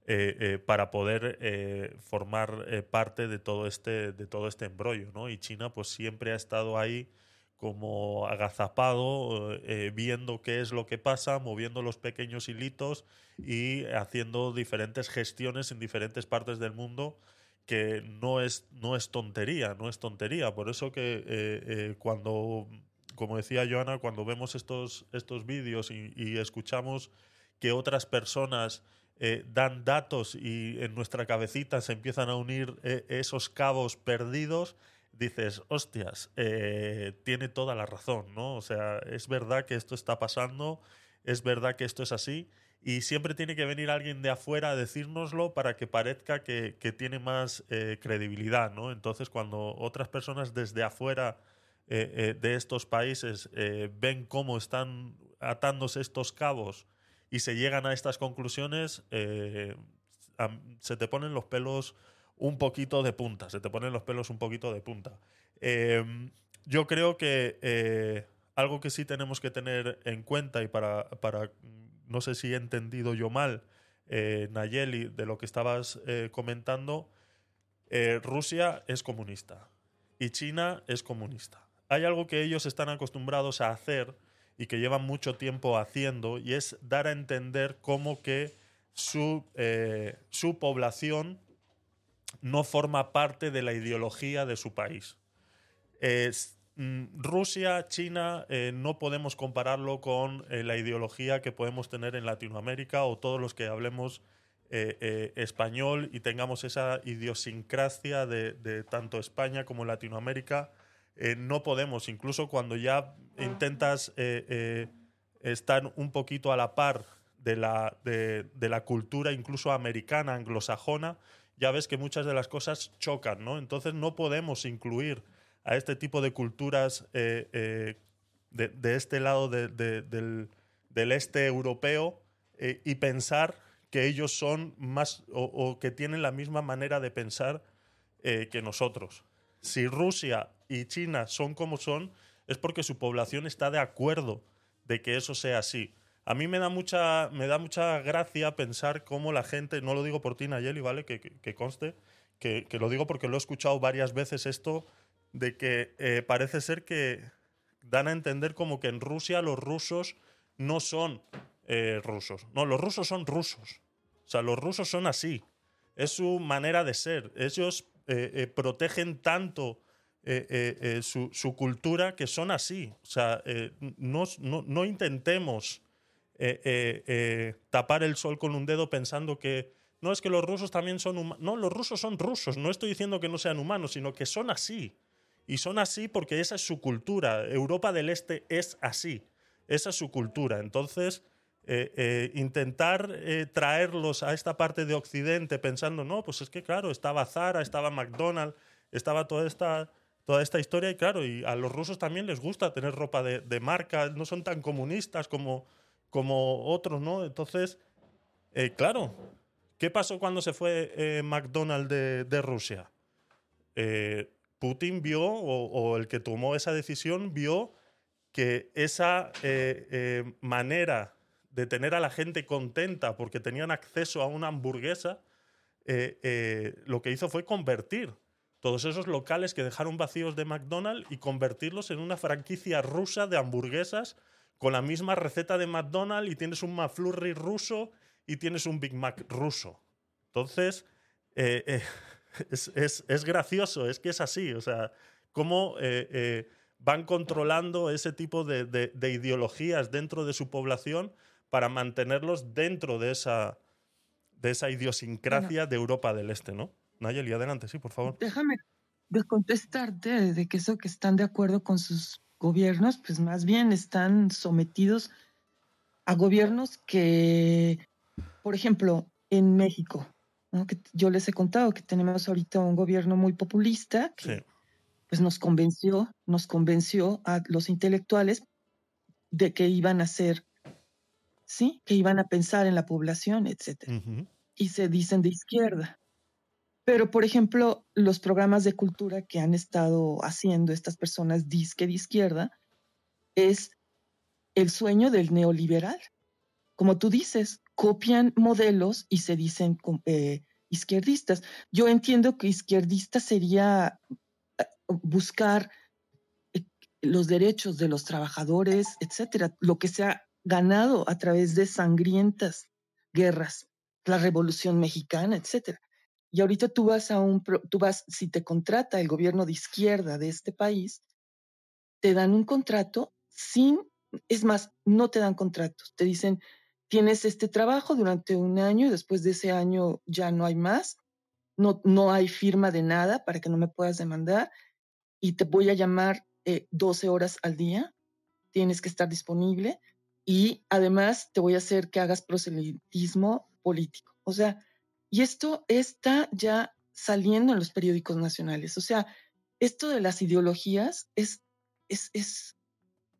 eh, eh, para poder eh, formar parte de todo este, de todo este embrollo, ¿no? Y China pues siempre ha estado ahí como agazapado, viendo qué es lo que pasa, moviendo los pequeños hilitos y haciendo diferentes gestiones en diferentes partes del mundo que no es, no es tontería, no es tontería. Por eso que cuando como decía Joana, cuando vemos estos, estos vídeos y, escuchamos que otras personas eh, dan datos y en nuestra cabecita se empiezan a unir eh, esos cabos perdidos, dices, hostias, eh, tiene toda la razón, ¿no? O sea, es verdad que esto está pasando, es verdad que esto es así. Y siempre tiene que venir alguien de afuera a decírnoslo para que parezca que, que tiene más credibilidad, ¿no? Entonces, cuando otras personas desde afuera eh, eh, de estos países eh, ven cómo están atándose estos cabos y se llegan a estas conclusiones, se te ponen los pelos un poquito de punta, se te ponen los pelos un poquito de punta. Em, yo creo que algo que sí tenemos que tener en cuenta y para, para no sé si he entendido yo mal, Nayeli, de lo que estabas comentando, Rusia es comunista y China es comunista. Hay algo que ellos están acostumbrados a hacer y que llevan mucho tiempo haciendo y es dar a entender cómo que su, eh, su población no forma parte de la ideología de su país. Mm, Rusia, China, eh, no podemos compararlo con eh, la ideología que podemos tener en Latinoamérica o todos los que hablemos español y tengamos esa idiosincrasia de tanto España como Latinoamérica. Eh, no podemos, incluso cuando ya intentas eh, eh, estar un poquito a la par de la, de, de la cultura incluso americana, anglosajona, ya ves que muchas de las cosas chocan, ¿no? Entonces no podemos incluir a este tipo de culturas eh, eh, de, de este lado de- de- del, del este europeo eh, y pensar que ellos son más o, o que tienen la misma manera de pensar que nosotros. Si Rusia y China son como son, es porque su población está de acuerdo de que eso sea así. A mí me da mucha, me da mucha gracia pensar cómo la gente, no lo digo por ti, Nayeli, ¿vale? Que, conste, que, que lo digo porque lo he escuchado varias veces esto, de que eh, parece ser que dan a entender como que en Rusia los rusos no son eh, rusos. No, los rusos son rusos. O sea, los rusos son así. Es su manera de ser. Ellos eh, protegen tanto eh, eh, eh, su, cultura que son así. O sea, no, no- intentemos tapar el sol con un dedo pensando que no es que los rusos también son humanos. No, los rusos son rusos. No estoy diciendo que no sean humanos, sino que son así. Y son así porque esa es su cultura. Europa del Este es así. Esa es su cultura. Entonces, intentar traerlos a esta parte de Occidente pensando, no, pues es que claro, estaba Zara, estaba McDonald's, estaba toda esta, toda esta historia y claro, y a los rusos también les gusta tener ropa de, de marca, no son tan comunistas como, como otros, ¿no? Entonces, eh, claro, ¿qué pasó cuando se fue eh, McDonald's de, Rusia? Eh, Putin vio, o, el que tomó esa decisión, vio que esa eh, manera de tener a la gente contenta porque tenían acceso a una hamburguesa, lo que hizo fue convertir todos esos locales que dejaron vacíos de McDonald's y convertirlos en una franquicia rusa de hamburguesas con la misma receta de McDonald's y tienes un McFlurry ruso y tienes un Big Mac ruso. Entonces, eh, eh, es, es- es gracioso, es que es así, o sea, cómo eh, van controlando ese tipo de, de- de ideologías dentro de su población para mantenerlos dentro de esa, de esa idiosincrasia de Europa del Este, ¿no? Nayeli, adelante, sí, por favor. Déjame contestarte de que eso que están de acuerdo con sus gobiernos, pues más bien están sometidos a gobiernos que, por ejemplo, en México, ¿no? que yo les he contado que tenemos ahorita un gobierno muy populista que Sí. pues nos convenció, nos convenció a los intelectuales de que iban a ser, sí, que iban a pensar en la población, etcétera y se dicen de izquierda. Pero, por ejemplo, los programas de cultura que han estado haciendo estas personas disque de izquierda es el sueño del neoliberal. Como tú dices, copian modelos y se dicen eh, izquierdistas. Yo entiendo que izquierdista sería eh, buscar eh, los derechos de los trabajadores, etcétera, lo que se ha ganado a través de sangrientas guerras la Revolución Mexicana, etcétera. Y ahorita tú vas a un, tú vas, si te contrata el gobierno de izquierda de este país, te dan un contrato sin, es más, no te dan contratos, te dicen, tienes este trabajo durante un año y después de ese año ya no hay más, no, no hay firma de nada para que no me puedas demandar y te voy a llamar eh, 12 horas al día, tienes que estar disponible y además te voy a hacer que hagas proselitismo político. O sea, y esto está ya saliendo en los periódicos nacionales. O sea, esto de las ideologías es, es, es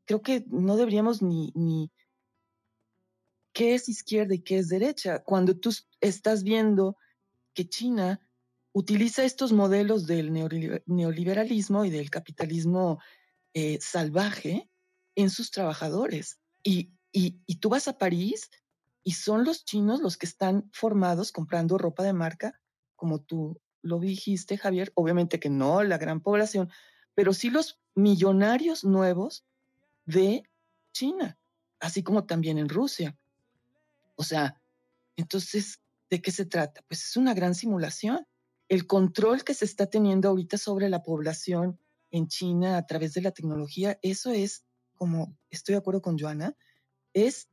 creo que no deberíamos ni, ni qué es izquierda y qué es derecha. Cuando tú estás viendo que China utiliza estos modelos del neoliber- neoliberalismo y del capitalismo eh, salvaje en sus trabajadores. Y, y, y tú vas a París y son los chinos los que están formados comprando ropa de marca, como tú lo dijiste, Javier, obviamente que no la gran población, pero sí los millonarios nuevos de China, así como también en Rusia. O sea, entonces, ¿de qué se trata? Pues es una gran simulación. El control que se está teniendo ahorita sobre la población en China a través de la tecnología, eso es, como estoy de acuerdo con Joana, es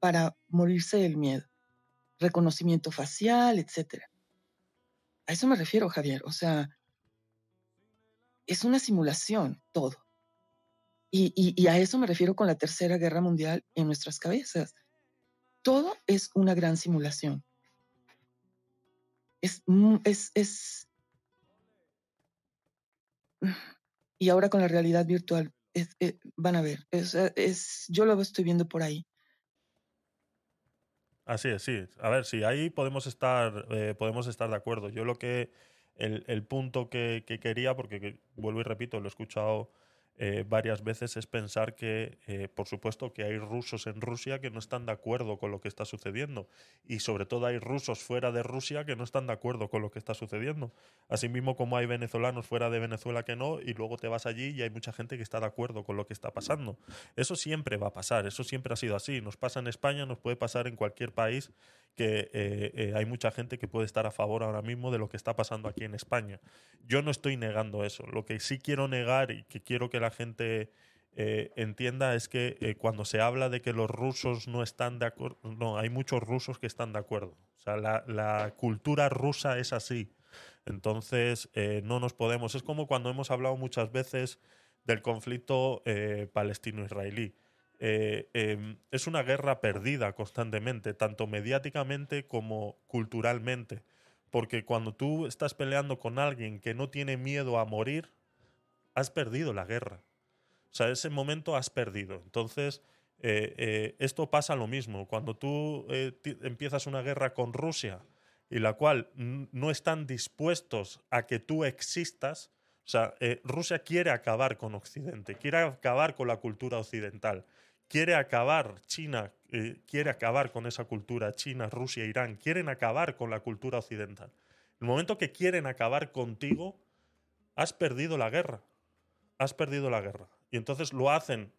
para morirse del miedo. Reconocimiento facial, etcétera. A eso me refiero, Javier. O sea, es una simulación todo. Y, y, a eso me refiero con la Tercera Guerra Mundial en nuestras cabezas. Todo es una gran simulación. Es, es, es... Y ahora con la realidad virtual, eh, van a ver, es, yo lo estoy viendo por ahí. Así es, sí. A ver, sí, ahí podemos estar, eh, podemos estar de acuerdo. Yo lo que, el, punto que, que, quería, porque vuelvo y repito, lo he escuchado eh, varias veces es pensar que, eh, por supuesto, que hay rusos en Rusia que no están de acuerdo con lo que está sucediendo. Y sobre todo hay rusos fuera de Rusia que no están de acuerdo con lo que está sucediendo. Asimismo como hay venezolanos fuera de Venezuela que no, y luego te vas allí y hay mucha gente que está de acuerdo con lo que está pasando. Eso siempre va a pasar, eso siempre ha sido así. Nos pasa en España, nos puede pasar en cualquier país que eh, hay mucha gente que puede estar a favor ahora mismo de lo que está pasando aquí en España. Yo no estoy negando eso. Lo que sí quiero negar y que quiero que la gente eh, entienda es que eh, cuando se habla de que los rusos no están de acuerdo, no, hay muchos rusos que están de acuerdo. O sea, la, cultura rusa es así. Entonces, eh, no nos podemos. Es como cuando hemos hablado muchas veces del conflicto palestino-israelí. Em, es una guerra perdida constantemente, tanto mediáticamente como culturalmente. Porque cuando tú estás peleando con alguien que no tiene miedo a morir, has perdido la guerra. O sea, ese momento has perdido. Entonces, eh, eh, esto pasa lo mismo. Cuando tú eh, empiezas una guerra con Rusia y la cual no están dispuestos a que tú existas, o sea, Rusia quiere acabar con Occidente, quiere acabar con la cultura occidental, quiere acabar, China quiere acabar con esa cultura, China, Rusia, Irán, quieren acabar con la cultura occidental. El momento que quieren acabar contigo, has perdido la guerra has perdido la guerra. Y entonces lo hacen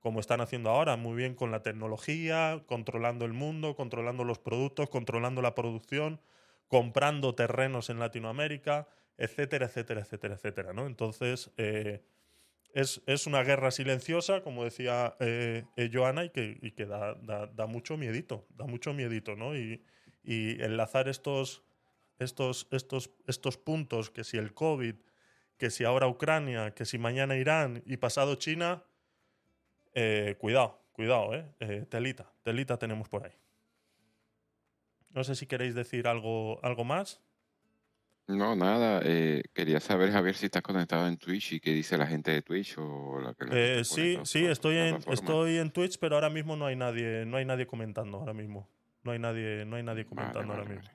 como están haciendo ahora, muy bien con la tecnología, controlando el mundo, controlando los productos, controlando la producción, comprando terrenos en Latinoamérica, etcétera, etcétera, etcétera, etcétera. ¿no? Entonces, eh, es, una guerra silenciosa, como decía eh, eh, Joana, y que, da, mucho miedito, da mucho miedito, ¿no? Y, y enlazar estos, estos, estos, estos puntos, que si el COVID, que si ahora Ucrania, que si mañana Irán y pasado China, eh, cuidado, cuidado, eh, eh, telita, telita tenemos por ahí. No sé si queréis decir algo, algo más. No, nada. quería saber, Javier, si estás conectado en Twitch y qué dice la gente de Twitch o la que Sí, sí, estoy en, estoy en Twitch, pero ahora mismo no hay nadie, no hay nadie comentando ahora mismo. No hay nadie, no hay nadie comentando ahora mismo.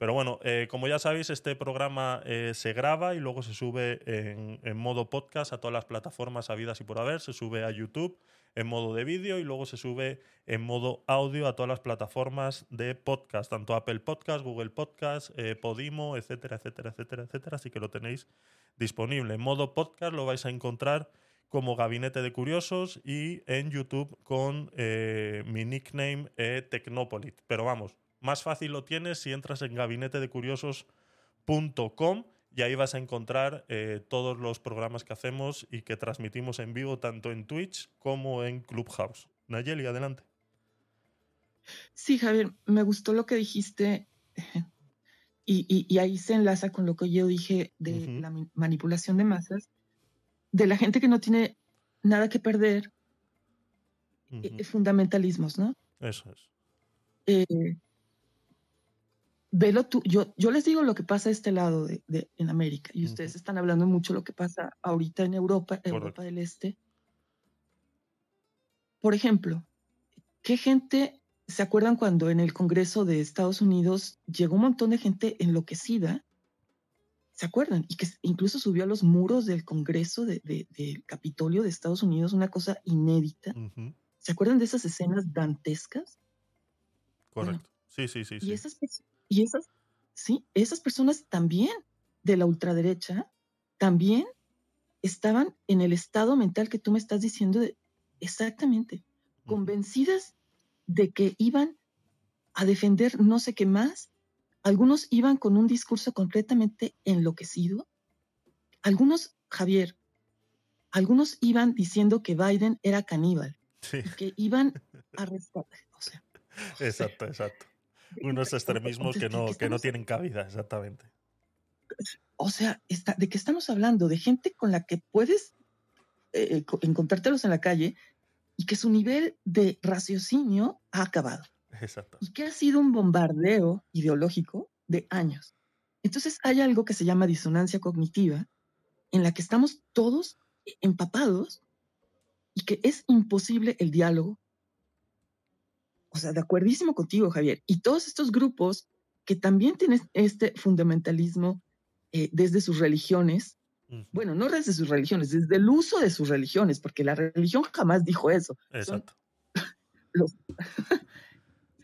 Pero bueno, eh, como ya sabéis, este programa eh, se graba y luego se sube en, modo podcast a todas las plataformas habidas y por haber. Se sube a YouTube en modo de vídeo y luego se sube en modo audio a todas las plataformas de podcast, tanto Apple Podcast, Google Podcast, eh, Podimo, etcétera, etcétera, etcétera, etcétera. Así que lo tenéis disponible. En modo podcast lo vais a encontrar como Gabinete de Curiosos y en YouTube con mi nickname Tecnopolit. Pero vamos, más fácil lo tienes si entras en gabinetedecuriosos.com y ahí vas a encontrar eh, todos los programas que hacemos y que transmitimos en vivo tanto en Twitch como en Clubhouse. Nayeli, adelante. Sí, Javier, me gustó lo que dijiste y, ahí se enlaza con lo que yo dije de la manipulación de masas, de la gente que no tiene nada que perder, eh, fundamentalismos, ¿no? Eso es. Eh, velo tú, yo, yo les digo lo que pasa a este lado de, en América y ustedes están hablando mucho lo que pasa ahorita en Europa, Europa del Este. Por ejemplo, ¿qué gente se acuerdan cuando en el Congreso de Estados Unidos llegó un montón de gente enloquecida? ¿Se acuerdan? Y que incluso subió a los muros del Congreso del de, Capitolio de Estados Unidos, una cosa inédita. ¿Se acuerdan de esas escenas dantescas? Correcto. sí, sí, sí. Y esas y esas, ¿sí? Esas personas también de la ultraderecha, también estaban en el estado mental que tú me estás diciendo de, exactamente, convencidas de que iban a defender no sé qué más. Algunos iban con un discurso completamente enloquecido. Algunos, Javier, algunos iban diciendo que Biden era caníbal, Sí, que iban a rescatar. O sea, exacto, exacto. Unos extremismos que no, que no tienen cabida, exactamente. o sea, está- ¿de qué estamos hablando? De gente con la que puedes eh, co- encontrártelos en la calle y que su nivel de raciocinio ha acabado Exacto. y que ha sido un bombardeo ideológico de años. Entonces hay algo que se llama disonancia cognitiva en la que estamos todos empapados y que es imposible el diálogo. O sea, de acuerdísimo contigo, Javier. Y todos estos grupos que también tienen este fundamentalismo eh, desde sus religiones, bueno, no desde sus religiones, desde el uso de sus religiones, porque la religión jamás dijo eso. Exacto. los...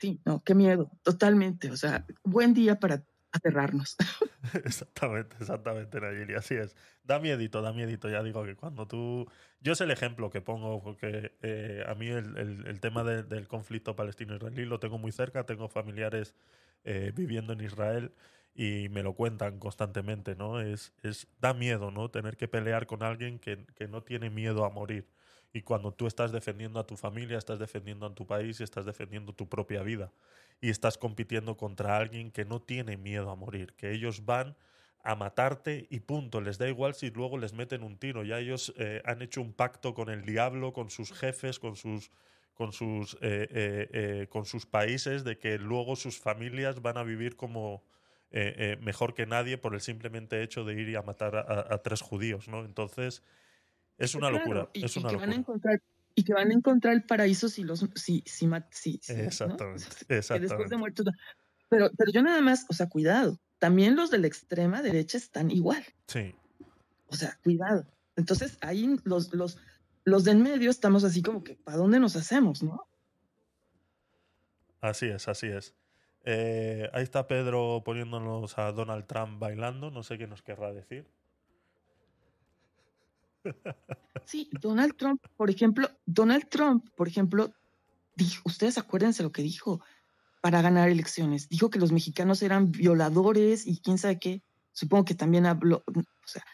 sí, no, qué miedo, totalmente. O sea, buen día para aterrarnos. Exactamente, exactamente, Nayeli, así es. Da miedito, da miedito, ya digo que cuando tú... Yo es el ejemplo que pongo, porque eh, a mí el, tema de- del conflicto palestino-israelí lo tengo muy cerca, tengo familiares eh, viviendo en Israel y me lo cuentan constantemente, ¿no? Es, es, da miedo, ¿no? Tener que pelear con alguien que, que no tiene miedo a morir. Y cuando tú estás defendiendo a tu familia, estás defendiendo a tu país y estás defendiendo tu propia vida. Y estás compitiendo contra alguien que no tiene miedo a morir, que ellos van a matarte y punto. Les da igual si luego les meten un tiro. Ya ellos eh, han hecho un pacto con el diablo, con sus jefes, con sus, con sus, eh, eh, con sus países, de que luego sus familias van a vivir como mejor que nadie por el simplemente hecho de ir y a matar a tres judíos, ¿no? Entonces es una Claro, locura. y, es y una que van a encontrar y que van a encontrar el paraíso si los si si, si- si- ¿no? Exactamente, que después de exactamente. muertos pero pero yo nada más o sea cuidado también los de la extrema derecha están igual Sí, o sea cuidado entonces ahí los los los de en medio estamos así como que para dónde nos hacemos no así es, así es. Eh, ahí está Pedro poniéndonos a Donald Trump bailando. No sé qué nos querrá decir. Sí Donald Trump por ejemplo Donald Trump por ejemplo dijo ustedes acuérdense lo que dijo para ganar elecciones. Dijo que los mexicanos eran violadores y quién sabe qué. Supongo que también habló o sea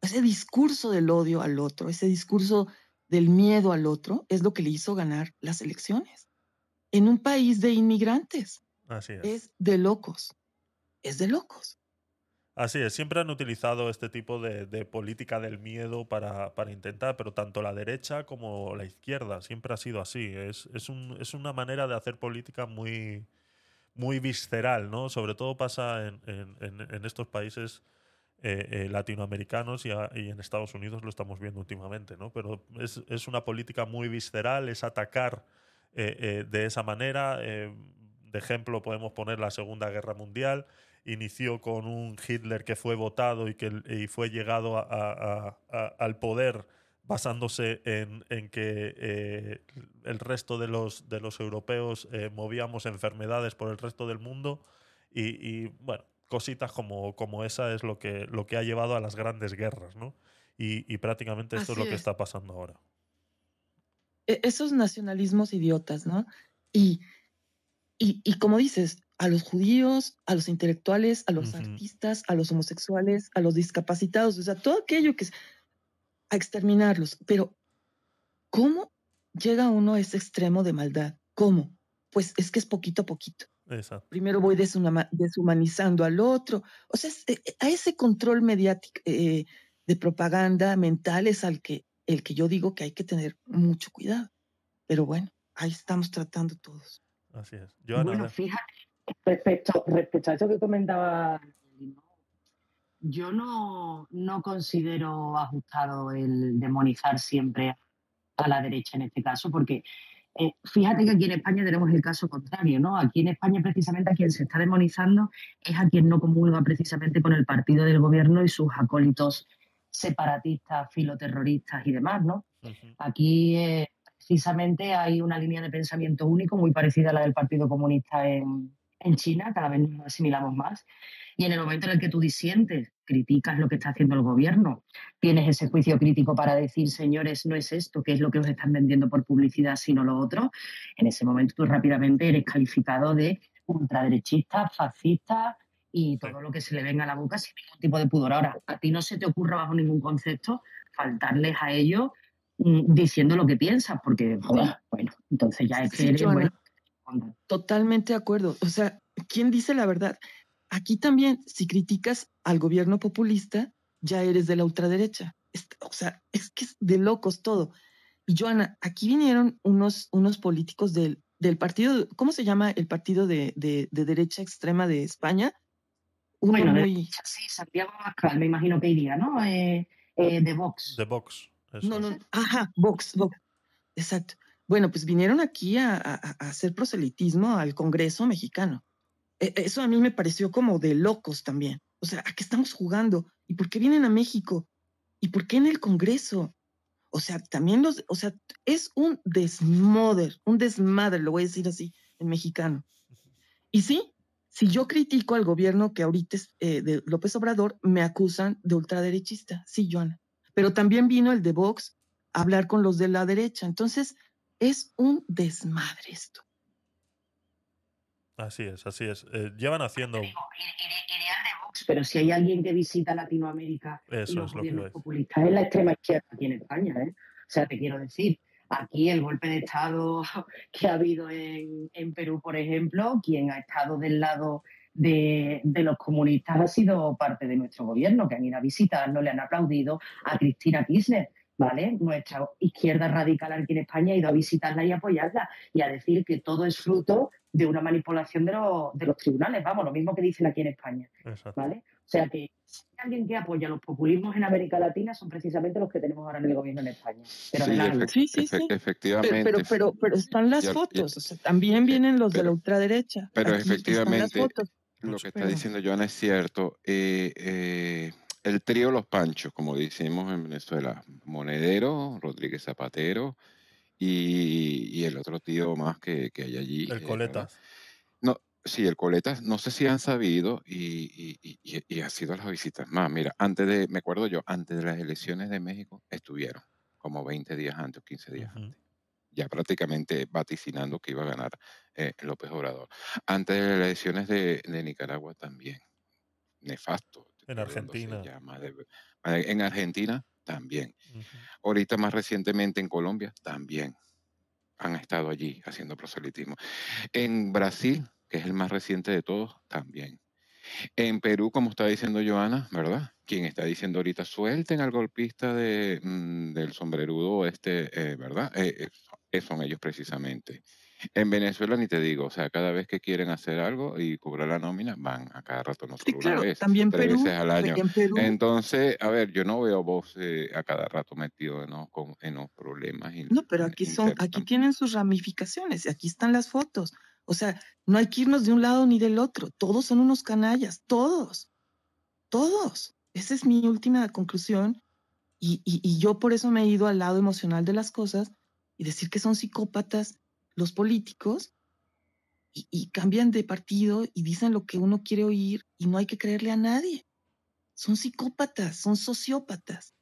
ese discurso del odio al otro ese discurso del miedo al otro es lo que le hizo ganar las elecciones. En un país de inmigrantes. Así es. es de locos. Es de locos Así es, siempre han utilizado este tipo de, política del miedo para, intentar, pero tanto la derecha como la izquierda, siempre ha sido así. Es, es, un- es una manera de hacer política muy, visceral, ¿no? Sobre todo pasa en, estos países eh, eh, latinoamericanos y, en Estados Unidos lo estamos viendo últimamente, ¿no? Pero es, una política muy visceral, es atacar eh, de esa manera. de ejemplo podemos poner la Segunda Guerra Mundial inició con un Hitler que fue votado y que y fue llegado a- a- a- a- al poder basándose en, en que eh, el resto de los, de los europeos eh, movíamos enfermedades por el resto del mundo y, y, bueno, cositas como, como esa es lo que, lo que ha llevado a las grandes guerras, ¿no? Y, y prácticamente esto es lo que es. está pasando ahora. e- esos nacionalismos idiotas, ¿no? Y, y, y como dices, a los judíos, a los intelectuales, a los Ujú. artistas, a los homosexuales, a los discapacitados, o sea, todo aquello que es a exterminarlos. Pero, ¿cómo llega uno a ese extremo de maldad? ¿Cómo? Pues es que es poquito a poquito. Exacto. Primero voy deshuma- deshumanizando al otro. O sea, eh, a ese control mediático eh, de propaganda mental es al que, el que yo digo que hay que tener mucho cuidado. Pero bueno, ahí estamos tratando todos. Así es. Joana, bueno, fíjate, respecto, respecto a eso que comentaba, yo no, no considero ajustado el demonizar siempre a la derecha en este caso, porque eh, fíjate que aquí en España tenemos el caso contrario, ¿no? Aquí en España precisamente a quien se está demonizando es a quien no comulga precisamente con el partido del gobierno y sus acólitos separatistas, filoterroristas y demás, ¿no? Aquí eh, precisamente hay una línea de pensamiento único muy parecida a la del Partido Comunista en, en China, cada vez nos asimilamos más. Y en el momento en el que tú disientes, criticas lo que está haciendo el gobierno, tienes ese juicio crítico para decir, señores, no es esto, que es lo que os están vendiendo por publicidad, sino lo otro, en ese momento tú rápidamente eres calificado de ultraderechista, fascista y todo lo que se le venga a la boca sin ningún tipo de pudor. Ahora, a ti no se te ocurra bajo ningún concepto faltarles a ellos mm, diciendo lo que piensas, porque, bueno, entonces ya es que eres, bueno, Totalmente de acuerdo. O sea, ¿quién dice la verdad? Aquí también, si criticas al gobierno populista, ya eres de la ultraderecha. o sea, es que es de locos todo. Y Joana, aquí vinieron unos, unos políticos del, del partido, ¿cómo se llama el partido de, de, derecha extrema de España? Uno bueno, muy... sí, Santiago Abascal, me imagino que iría, ¿no? Eh, eh, de Vox. De Vox. No, no, ajá, Vox, Vox. Exacto. Bueno, pues vinieron aquí a, hacer proselitismo al Congreso mexicano. E, eso a mí me pareció como de locos también. O sea, ¿a qué estamos jugando? ¿Y por qué vienen a México? ¿Y por qué en el Congreso? O sea, también los, o sea, es un desmoder, un desmadre, lo voy a decir así, en mexicano. Y sí, si yo critico al gobierno que ahorita es eh, de López Obrador, me acusan de ultraderechista. Sí, Joana. Pero también vino el de Vox a hablar con los de la derecha. Entonces, es un desmadre esto. Así es, así es. Eh, llevan haciendo. pero si hay alguien que visita Latinoamérica Eso los es populistas es la extrema izquierda aquí en España, ¿eh? O sea, te quiero decir, aquí el golpe de Estado que ha habido en, Perú, por ejemplo, quien ha estado del lado de, de, los comunistas ha sido parte de nuestro gobierno, que han ido a visitar, no le han aplaudido a Cristina Kirchner. ¿Vale? Nuestra izquierda radical aquí en España ha ido a visitarla y apoyarla y a decir que todo es fruto de una manipulación de, los tribunales, vamos, lo mismo que dicen aquí en España, ¿vale? O sea que si hay alguien que apoya los populismos en América Latina son precisamente los que tenemos ahora en el gobierno en España. Pero sí, sí, sí, efectivamente. Pero, pero, pero, están las fotos, o sea, también vienen los de la ultraderecha. Pero efectivamente, lo que está diciendo Joana es cierto. Eh, eh, el trío Los Panchos, como decimos en Venezuela, Monedero, Rodríguez Zapatero y, el otro tío más que, hay allí. El eh, Coletas. No, sí, el Coletas, no sé si han sabido y, y, ha sido a las visitas más. Mira, antes de, me acuerdo yo, antes de las elecciones de México estuvieron, como 20 días antes o 15 días antes ya prácticamente vaticinando que iba a ganar eh, López Obrador. Antes de las elecciones de, de Nicaragua también. Nefasto. En Argentina. en Argentina también. Ahorita más recientemente en Colombia también han estado allí haciendo proselitismo. En Brasil, que es el más reciente de todos, también. En Perú, como está diciendo Joana, ¿verdad? Quien está diciendo ahorita, suelten al golpista de, mm, del sombrerudo este, eh, ¿verdad? Eh, eh, son ellos precisamente. En Venezuela ni te digo, o sea, cada vez que quieren hacer algo y cobrar la nómina, van a cada rato, no solo una vez, también tres Perú, veces al año. Entonces, a ver, yo no veo vos eh, a cada rato metido ¿no? Con, en los problemas. no, pero aquí son, aquí tienen sus ramificaciones, y aquí están las fotos. O sea, no hay que irnos de un lado ni del otro. Todos son unos canallas, todos, todos. Esa es mi última conclusión. Y, y, y yo por eso me he ido al lado emocional de las cosas y decir que son psicópatas los políticos y, cambian de partido y dicen lo que uno quiere oír y no hay que creerle a nadie. Son psicópatas, son sociópatas.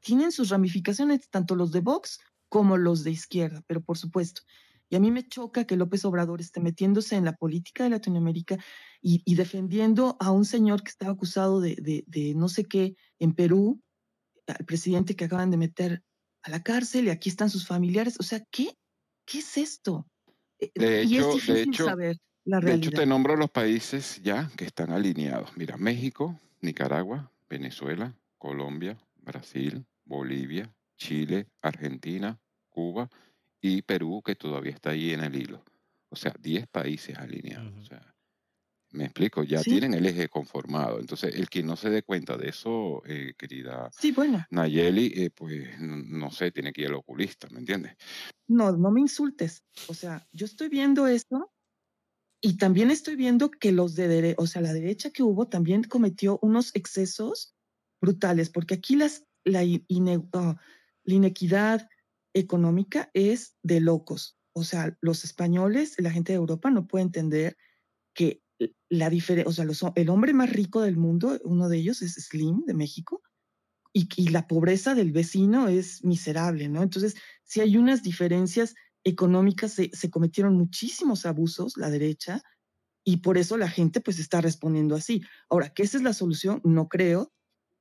Tienen sus ramificaciones, tanto los de Vox como los de izquierda, pero por supuesto. Y a mí me choca que López Obrador esté metiéndose en la política de Latinoamérica y, defendiendo a un señor que estaba acusado de, de no sé qué en Perú, al presidente que acaban de meter a la cárcel y aquí están sus familiares. O sea, ¿qué ¿qué es esto? Eh, de hecho, de hecho, De hecho, te nombro los países ya que están alineados. Mira, México, Nicaragua, Venezuela, Colombia, Brasil, Bolivia, Chile, Argentina, Cuba y Perú, que todavía está ahí en el hilo. O sea, 10 países alineados. O sea, me explico, ya tienen el eje conformado. Entonces, el que no se dé cuenta de eso, eh, querida sí, bueno. Nayeli, eh, pues no, sé, tiene que ir al oculista, ¿me entiendes? No, no me insultes. O sea, yo estoy viendo esto y también estoy viendo que los de derecha, o sea, la derecha que hubo también cometió unos excesos brutales, porque aquí las, la, ah, la inequidad económica es de locos. O sea, los españoles, la gente de Europa no puede entender que la diferencia, o sea, el hombre más rico del mundo, uno de ellos es Slim de México, y, la pobreza del vecino es miserable, ¿no? Entonces, si hay unas diferencias económicas, se, cometieron muchísimos abusos, la derecha, y por eso la gente pues está respondiendo así. Ahora, ¿qué esa es la solución? No creo.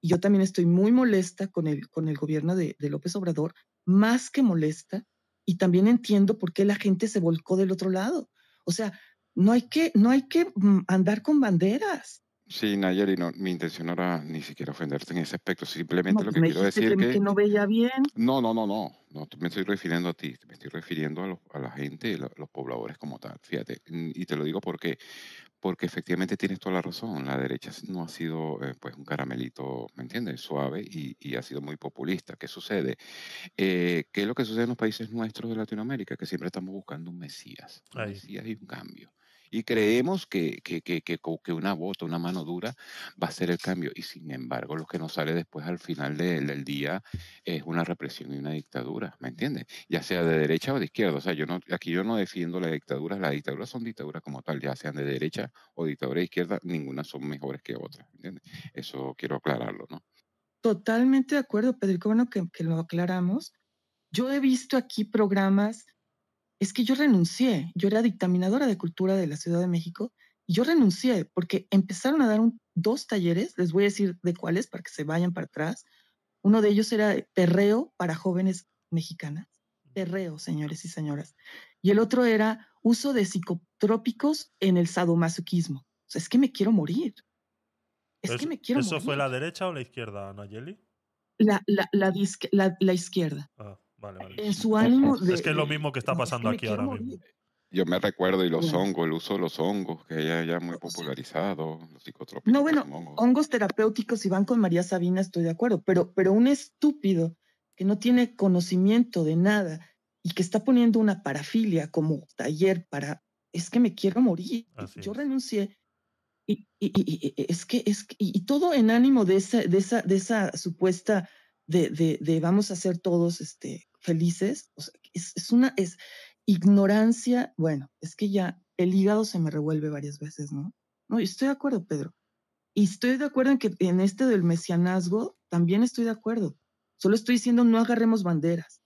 Yo también estoy muy molesta con el, con el gobierno de López Obrador, más que molesta, y también entiendo por qué la gente se volcó del otro lado. O sea, no hay que, no hay que mm, andar con banderas. Sí, Nayeli, no, mi intención no era ni siquiera ofenderte en ese aspecto. Simplemente no, lo que quiero decir que, que, no veía bien. No, no, no, no. No me estoy refiriendo a ti. Me estoy refiriendo a, los, a la gente, a los pobladores como tal. Fíjate. Y te lo digo porque, porque efectivamente tienes toda la razón. La derecha no ha sido eh, pues un caramelito, ¿me entiendes? Suave y, y, ha sido muy populista. ¿Qué sucede? Eh, ¿Qué es lo que sucede en los países nuestros de Latinoamérica? Que siempre estamos buscando un Mesías. Un. Mesías y un cambio y creemos que, que, que, que, una bota, una mano dura va a ser el cambio. Y sin embargo, lo que nos sale después al final de, del día es una represión y una dictadura, ¿me entiendes? Ya sea de derecha o de izquierda. O sea, yo no, aquí yo no defiendo la dictadura, las dictaduras son dictaduras como tal, ya sean de derecha o dictadura de izquierda, ninguna son mejores que otras, ¿entiendes? Eso quiero aclararlo, ¿no? Totalmente de acuerdo, Pedro, qué bueno que, que lo aclaramos. Yo he visto aquí programas es que yo renuncié, yo era dictaminadora de cultura de la Ciudad de México y yo renuncié porque empezaron a dar un, dos talleres, les voy a decir de cuáles para que se vayan para atrás. Uno de ellos era perreo para jóvenes mexicanas, perreo, señores y señoras. Y el otro era uso de psicotrópicos en el sadomasoquismo. O sea, es que me quiero morir. Es que me quiero ¿Eso morir. fue la derecha o la izquierda, Nayeli? La, la, la, la izquierda. Ah, vale, vale. En su ánimo de, Es que es lo mismo que está no, es pasando me aquí ahora morir. mismo. Yo me recuerdo, y los Bueno. hongos, el uso de los hongos, que ya, ya muy popularizado, los psicotrópicos. No, que bueno, hongos. hongos terapéuticos, si van con María Sabina, estoy de acuerdo, pero, pero un estúpido que no tiene conocimiento de nada y que está poniendo una parafilia como taller para, es que me quiero morir. Así Yo es. renuncié. Y, y- y- y- es que, es que- y, y todo en ánimo de esa, de esa, de esa supuesta de, de, de vamos a ser todos este, felices. Es, una, es ignorancia, bueno, es que ya el hígado se me revuelve varias veces, ¿no? No, estoy de acuerdo, Pedro. Y estoy de acuerdo en que en este del mesianazgo también estoy de acuerdo. Solo estoy diciendo no agarremos banderas.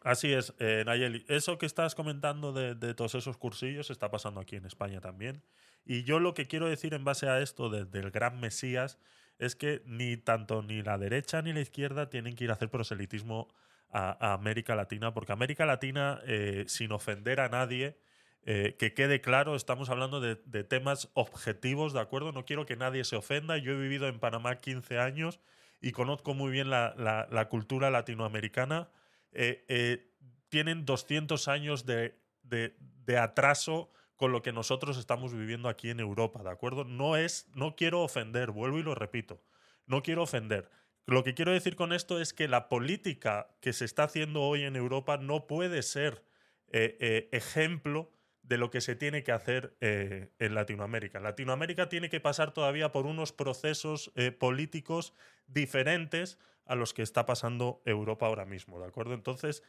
Así es, eh, Nayeli. Eso que estás comentando de, de todos esos cursillos está pasando aquí en España también. Y yo lo que quiero decir en base a esto de- del gran Mesías es que ni tanto ni la derecha ni la izquierda tienen que ir a hacer proselitismo a, América Latina, porque América Latina, eh, sin ofender a nadie, eh, que quede claro, estamos hablando de, temas objetivos, ¿de acuerdo? No quiero que nadie se ofenda. Yo he vivido en Panamá 15 años y conozco muy bien la, cultura latinoamericana. Eh, tienen 200 años de- de atraso con lo que nosotros estamos viviendo aquí en Europa, ¿de acuerdo? No es, no quiero ofender, vuelvo y lo repito, no quiero ofender. Lo que quiero decir con esto es que la política que se está haciendo hoy en Europa no puede ser eh, eh, ejemplo de lo que se tiene que hacer eh, en Latinoamérica. Latinoamérica tiene que pasar todavía por unos procesos políticos diferentes a los que está pasando Europa ahora mismo, ¿de acuerdo? Entonces,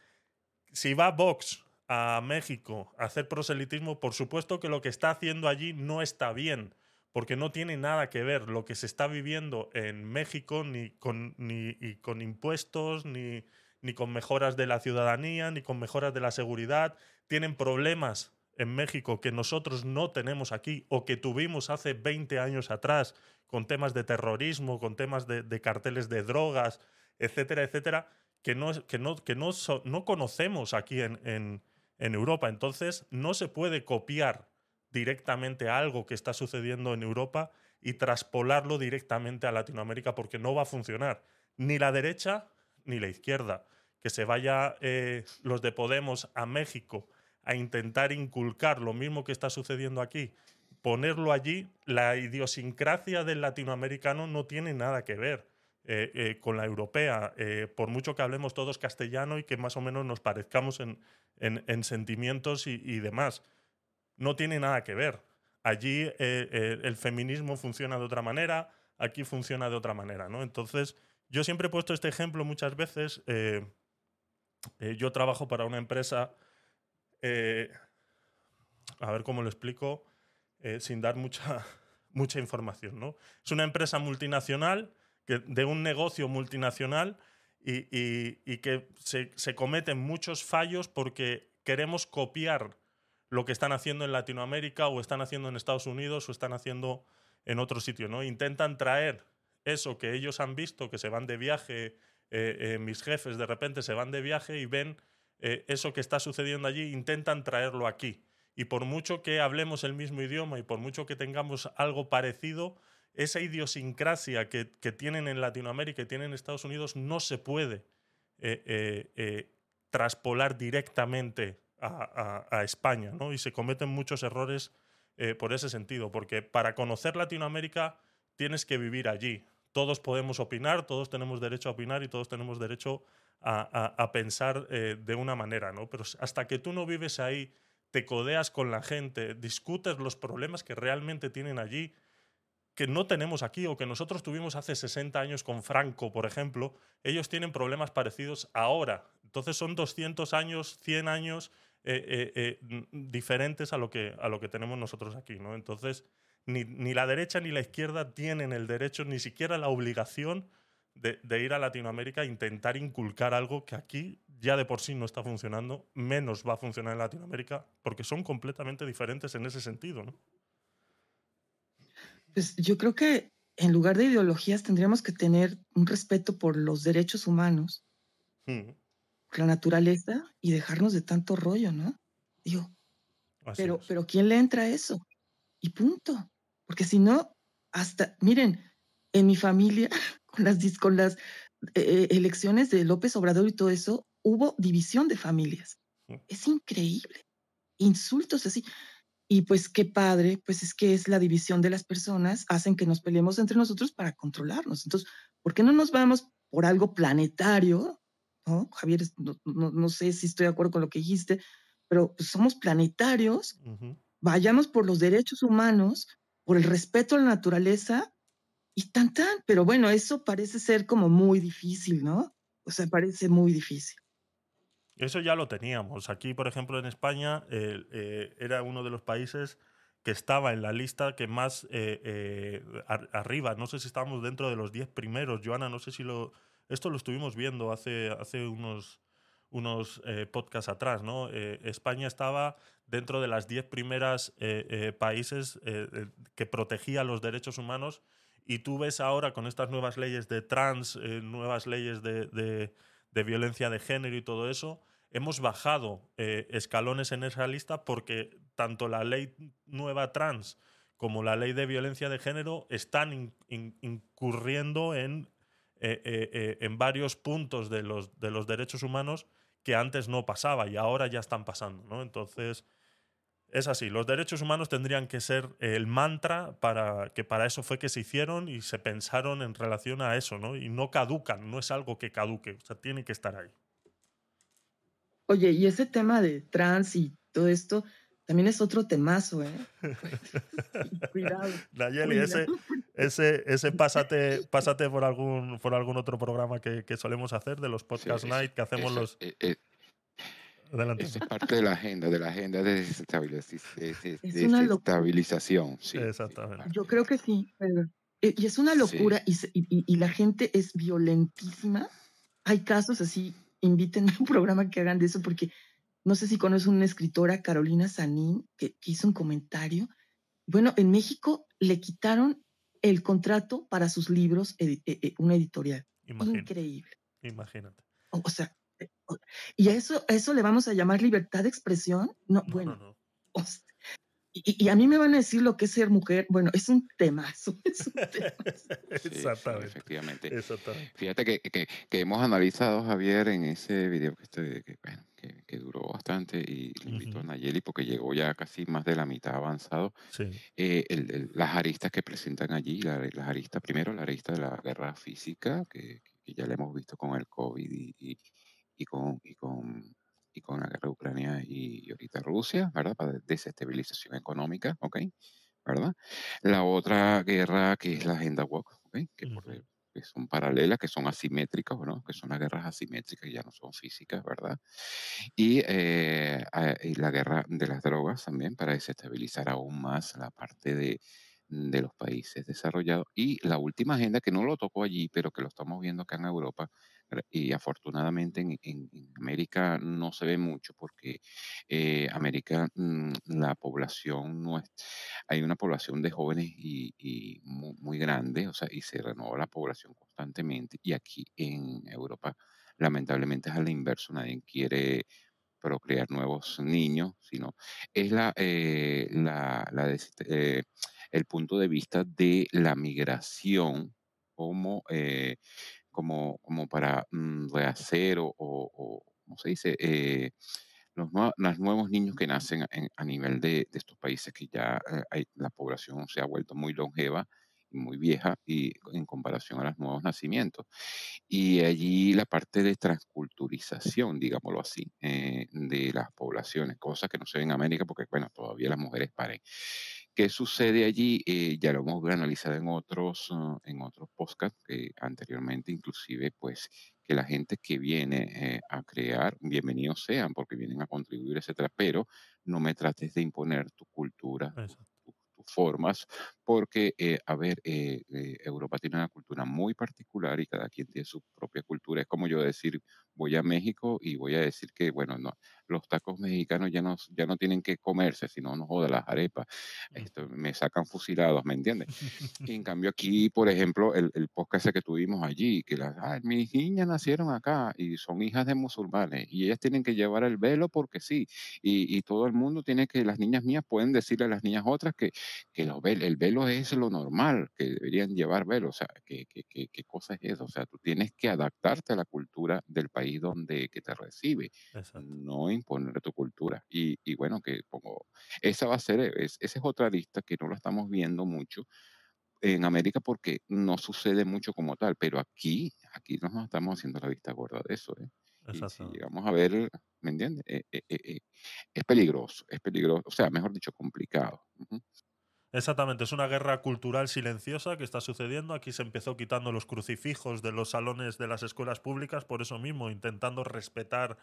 si va Vox a México hacer proselitismo, por supuesto que lo que está haciendo allí no está bien, porque no tiene nada que ver lo que se está viviendo en México ni con, ni, con impuestos, ni, ni con mejoras de la ciudadanía, ni con mejoras de la seguridad. Tienen problemas en México que nosotros no tenemos aquí o que tuvimos hace 20 años atrás con temas de terrorismo, con temas de, carteles de drogas, etcétera, etcétera, que no, que no, que no, no conocemos aquí en, en- en Europa. Entonces, no se puede copiar directamente algo que está sucediendo en Europa y traspolarlo directamente a Latinoamérica porque no va a funcionar. Ni la derecha ni la izquierda. Que se vaya eh, los de Podemos a México a intentar inculcar lo mismo que está sucediendo aquí, ponerlo allí, la idiosincrasia del latinoamericano no tiene nada que ver eh, eh, con la europea, eh, por mucho que hablemos todos castellano y que más o menos nos parezcamos en, en- en sentimientos y, y demás. No tiene nada que ver. Allí eh, eh, el feminismo funciona de otra manera, aquí funciona de otra manera, ¿no? Entonces, yo siempre he puesto este ejemplo muchas veces. eh, yo trabajo para una empresa a ver cómo lo explico sin dar mucha, mucha información. ¿no? Es una empresa multinacional, de un negocio multinacional y, y- y que se, se cometen muchos fallos porque queremos copiar lo que están haciendo en Latinoamérica o están haciendo en Estados Unidos o están haciendo en otro sitio. ¿no? Intentan traer eso que ellos han visto, que se van de viaje, eh, eh, mis jefes de repente se van de viaje y ven eh, eso que está sucediendo allí, intentan traerlo aquí. Y por mucho que hablemos el mismo idioma y por mucho que tengamos algo parecido, esa idiosincrasia que, que tienen en Latinoamérica y tienen en Estados Unidos no se puede eh, eh, eh, traspolar directamente a, a- a España, ¿no? Y se cometen muchos errores eh, por ese sentido, porque para conocer Latinoamérica tienes que vivir allí. Todos podemos opinar, todos tenemos derecho a opinar y todos tenemos derecho a, a- pensar eh, de una manera, ¿no? Pero hasta que tú no vives ahí, te codeas con la gente, discutes los problemas que realmente tienen allí, que no tenemos aquí o que nosotros tuvimos hace 60 años con Franco, por ejemplo, ellos tienen problemas parecidos ahora. Entonces son 200 años, 100 años eh, eh, eh, diferentes a lo, que, a lo que tenemos nosotros aquí. ¿no? Entonces, ni, ni la derecha ni la izquierda tienen el derecho, ni siquiera la obligación de, de ir a Latinoamérica a intentar inculcar algo que aquí ya de por sí no está funcionando, menos va a funcionar en Latinoamérica, porque son completamente diferentes en ese sentido. ¿no? Pues yo creo que en lugar de ideologías tendríamos que tener un respeto por los derechos humanos, Mm, por la naturaleza y dejarnos de tanto rollo, ¿no? Digo, así pero, es. pero ¿quién le entra a eso? Y punto. Porque si no, hasta, miren, en mi familia, con las, con las eh, elecciones de López Obrador y todo eso, hubo división de familias. Mm. Es increíble. Insultos así. Y pues qué padre, pues es que es la división de las personas, hacen que nos peleemos entre nosotros para controlarnos. Entonces, ¿por qué no nos vamos por algo planetario? ¿No? Javier, no, no- no sé si estoy de acuerdo con lo que dijiste, pero pues, somos planetarios, Ujú. vayamos por los derechos humanos, por el respeto a la naturaleza y tan tan. Pero bueno, eso parece ser como muy difícil, ¿no? O sea, parece muy difícil. Eso ya lo teníamos. Aquí, por ejemplo, en España, eh, era uno de los países que estaba en la lista que más eh, eh, ar- arriba. No sé si estábamos dentro de los 10 primeros. Joana, no sé si lo. Esto lo estuvimos viendo hace, unos, unos podcasts atrás, ¿no? España estaba dentro de las 10 primeras países que protegía los derechos humanos. Y tú ves ahora con estas nuevas leyes de trans, nuevas leyes de, de violencia de género y todo eso, hemos bajado eh, escalones en esa lista porque tanto la ley nueva trans como la ley de violencia de género están in- in- incurriendo en, eh, eh, en varios puntos de los, de los derechos humanos que antes no pasaba y ahora ya están pasando. ¿no? Entonces, es así, los derechos humanos tendrían que ser el mantra para que para eso fue que se hicieron y se pensaron en relación a eso, ¿no? Y no caducan, no es algo que caduque, o sea, tiene que estar ahí. Oye, y ese tema de trans y todo esto también es otro temazo, ¿eh? Cuidado. Nayeli, ese, cuidado. ese, ese pásate, pásate por algún, por algún otro programa que, que solemos hacer de los Sí, podcast es- night que hacemos los. eh, eh, Adelante. Eso es parte de la agenda, de la agenda de desestabilización. Sí, sí, Exactamente. Yo creo que sí, pero- eh, y es una locura y, se- y- y- y la gente es violentísima. Hay casos así, invítenme a un programa que hagan de eso porque no sé si conoces una escritora, Carolina Sanín, que, que hizo un comentario. Bueno, en México le quitaron el contrato para sus libros, edi- eh, eh, una editorial. Imagínate. Increíble. Imagínate. O, o sea, y a eso, a eso le vamos a llamar libertad de expresión. No, No, bueno, no, no. y, y a mí me van a decir lo que es ser mujer. Bueno, es un temazo. Es un temazo. Sí, sí, Exactamente. efectivamente. Exactamente. Fíjate que, que- que hemos analizado, Javier, en ese video que, este- que, bueno, que- que duró bastante y le invito a Ujú. Nayeli porque llegó ya casi más de la mitad avanzado, Sí. eh, el- el- las aristas que presentan allí, la- las aristas, primero la arista de la guerra física, que, que ya la hemos visto con el COVID y, y- y con, y, con, y con la guerra de Ucrania y, y ahorita Rusia, ¿verdad? Para desestabilización económica, ¿ok? ¿Verdad? La otra guerra que es la agenda woke, ¿ok? Que por, que son paralelas, que son asimétricas, ¿no? que son las guerras asimétricas, ya no son físicas, ¿verdad? Y, eh, y la guerra de las drogas también para desestabilizar aún más la parte de, de los países desarrollados. Y la última agenda que no lo tocó allí, pero que lo estamos viendo acá en Europa, y afortunadamente en, América no se ve mucho porque eh, América, mm, la población no es, hay una población de jóvenes y, muy, muy, grande, o sea, y se renueva la población constantemente. Y aquí en Europa, lamentablemente es al inverso, nadie quiere procrear nuevos niños, sino es la, eh, eh, el punto de vista de la migración como, eh, como, como para mm, rehacer o, o, ¿cómo se dice? Eh, los, los, nuevos niños que nacen a nivel de, de, estos países que ya eh, hay, la población se ha vuelto muy longeva y muy vieja y en comparación a los nuevos nacimientos. Y allí la parte de transculturización, digámoslo así, de las poblaciones, cosas que no se ven en América porque, bueno, todavía las mujeres paren. ¿Qué sucede allí? Eh, ya lo hemos analizado en otros, uh, en otros podcasts que anteriormente, inclusive, pues que la gente que viene eh, a crear, bienvenidos sean, porque vienen a contribuir, etcétera, pero no me trates de imponer tu cultura, tus formas, porque, eh, a ver, Europa tiene una cultura muy particular y cada quien tiene su propia cultura. Es como yo decir, voy a México y voy a decir que, bueno, no, los tacos mexicanos ya no, ya no tienen que comerse, sino no joda las arepas. Esto, me sacan fusilados, ¿me entiendes? en cambio aquí, por ejemplo, el, el podcast que tuvimos allí, que las, mis niñas nacieron acá y son hijas de musulmanes y ellas tienen que llevar el velo porque sí. Y, y todo el mundo tiene que, las niñas mías pueden decirle a las niñas otras que, que lo, el velo es lo normal, que deberían llevar velo. O sea, ¿qué, qué, qué, qué cosa es eso? O sea, tú tienes que adaptarte a la cultura del país donde que te recibe. Exacto. No imponer tu cultura. Y, y bueno, que pongo, esa va a ser, es, esa es otra lista que no lo estamos viendo mucho en América porque no sucede mucho como tal, pero aquí, aquí nos estamos haciendo la vista gorda de eso. ¿eh? Y si llegamos a ver, ¿me entiendes? Eh, eh, eh, es peligroso, es peligroso, o sea, mejor dicho, complicado. Uh -huh. Exactamente, es una guerra cultural silenciosa que está sucediendo. Aquí se empezó quitando los crucifijos de los salones de las escuelas públicas por eso mismo, intentando respetar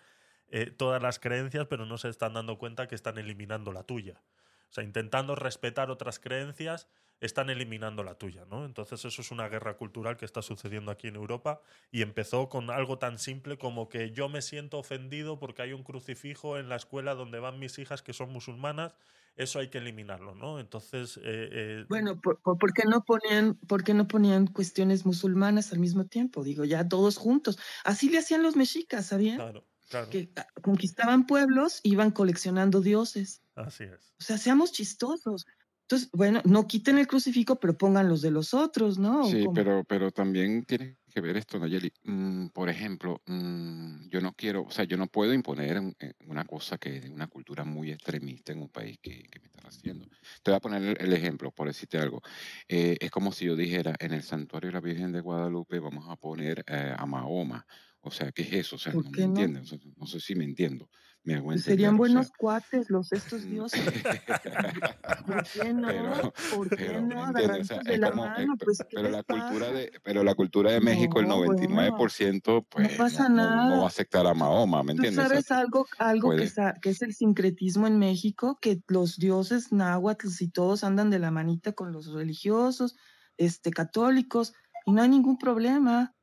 eh, todas las creencias, pero no se están dando cuenta que están eliminando la tuya. O sea, intentando respetar otras creencias, están eliminando la tuya, ¿no? Entonces eso es una guerra cultural que está sucediendo aquí en Europa y empezó con algo tan simple como que yo me siento ofendido porque hay un crucifijo en la escuela donde van mis hijas que son musulmanas, eso hay que eliminarlo, ¿no? Entonces... Eh, eh, bueno, ¿por, por, qué no ponían, ¿por qué no ponían cuestiones musulmanas al mismo tiempo? Digo, ya todos juntos. Así le hacían los mexicas, ¿sabían? Claro. Claro. que ah, conquistaban pueblos, iban coleccionando dioses. Así es. O sea, seamos chistosos. Entonces, bueno, no quiten el crucifijo, pero pongan los de los otros, ¿no? Sí, pero, pero también tiene que ver esto, Nayeli. Mm, por ejemplo, mm, yo no quiero, o sea, yo no puedo imponer una cosa que es de una cultura muy extremista en un país que, que me están haciendo. Te voy a poner el, el ejemplo, por decirte algo. Eh, es como si yo dijera, en el santuario de la Virgen de Guadalupe vamos a poner eh, a Mahoma. O sea, ¿qué es eso? O sea, no me no? entienden. O sea, no sé si me entiendo. Me Serían buenos o sea. cuates los estos dioses. ¿Por qué no? Pero, ¿Por qué pero, no? ¿me entiendes? O sea, de la como, eh, mano, pues, ¿qué pero la cultura de, pero la cultura de México, el No, bueno, 99%, pues pasa no, no, nada. no va a aceptar a Mahoma, ¿me ¿Tú entiendes? O sea, sabes algo, algo que, que es el sincretismo en México? Que los dioses náhuatl y todos andan de la manita con los religiosos, este, católicos, y no hay ningún problema.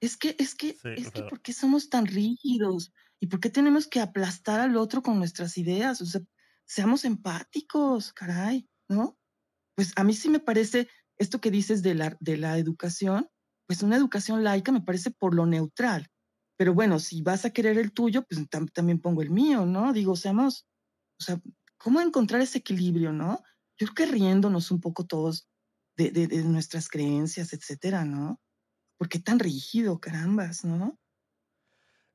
Es que, es que, Sí, es que, pero ¿por qué somos tan rígidos? ¿Y por qué tenemos que aplastar al otro con nuestras ideas? O sea, seamos empáticos, caray, ¿no? Pues a mí sí me parece esto que dices de la, de la educación, pues una educación laica me parece por lo neutral. Pero bueno, si vas a querer el tuyo, pues tam- también pongo el mío, ¿no? Digo, seamos, o sea, ¿cómo encontrar ese equilibrio, no? Yo creo que riéndonos un poco todos de, de, de nuestras creencias, etcétera, ¿no? ¿Por qué tan rígido, carambas, no?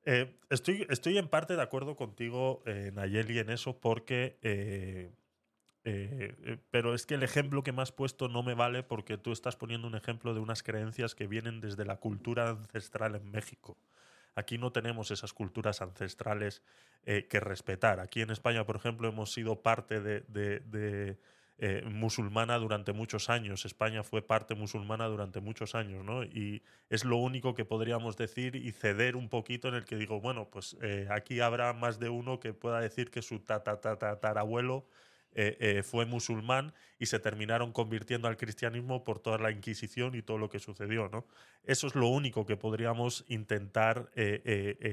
Eh, estoy, estoy en parte de acuerdo contigo, eh, Nayeli, en eso, porque. eh, pero es que el ejemplo que me has puesto no me vale porque tú estás poniendo un ejemplo de unas creencias que vienen desde la cultura ancestral en México. Aquí no tenemos esas culturas ancestrales que respetar. Aquí en España, por ejemplo, hemos sido parte de, eh, musulmana durante muchos años. España fue parte musulmana durante muchos años, ¿no? Y es lo único que podríamos decir y ceder un poquito en el que digo, bueno, pues eh, aquí habrá más de uno que pueda decir que su tatarabuelo eh, fue musulmán y se terminaron convirtiendo al cristianismo por toda la Inquisición y todo lo que sucedió. Eso es lo único que podríamos intentar,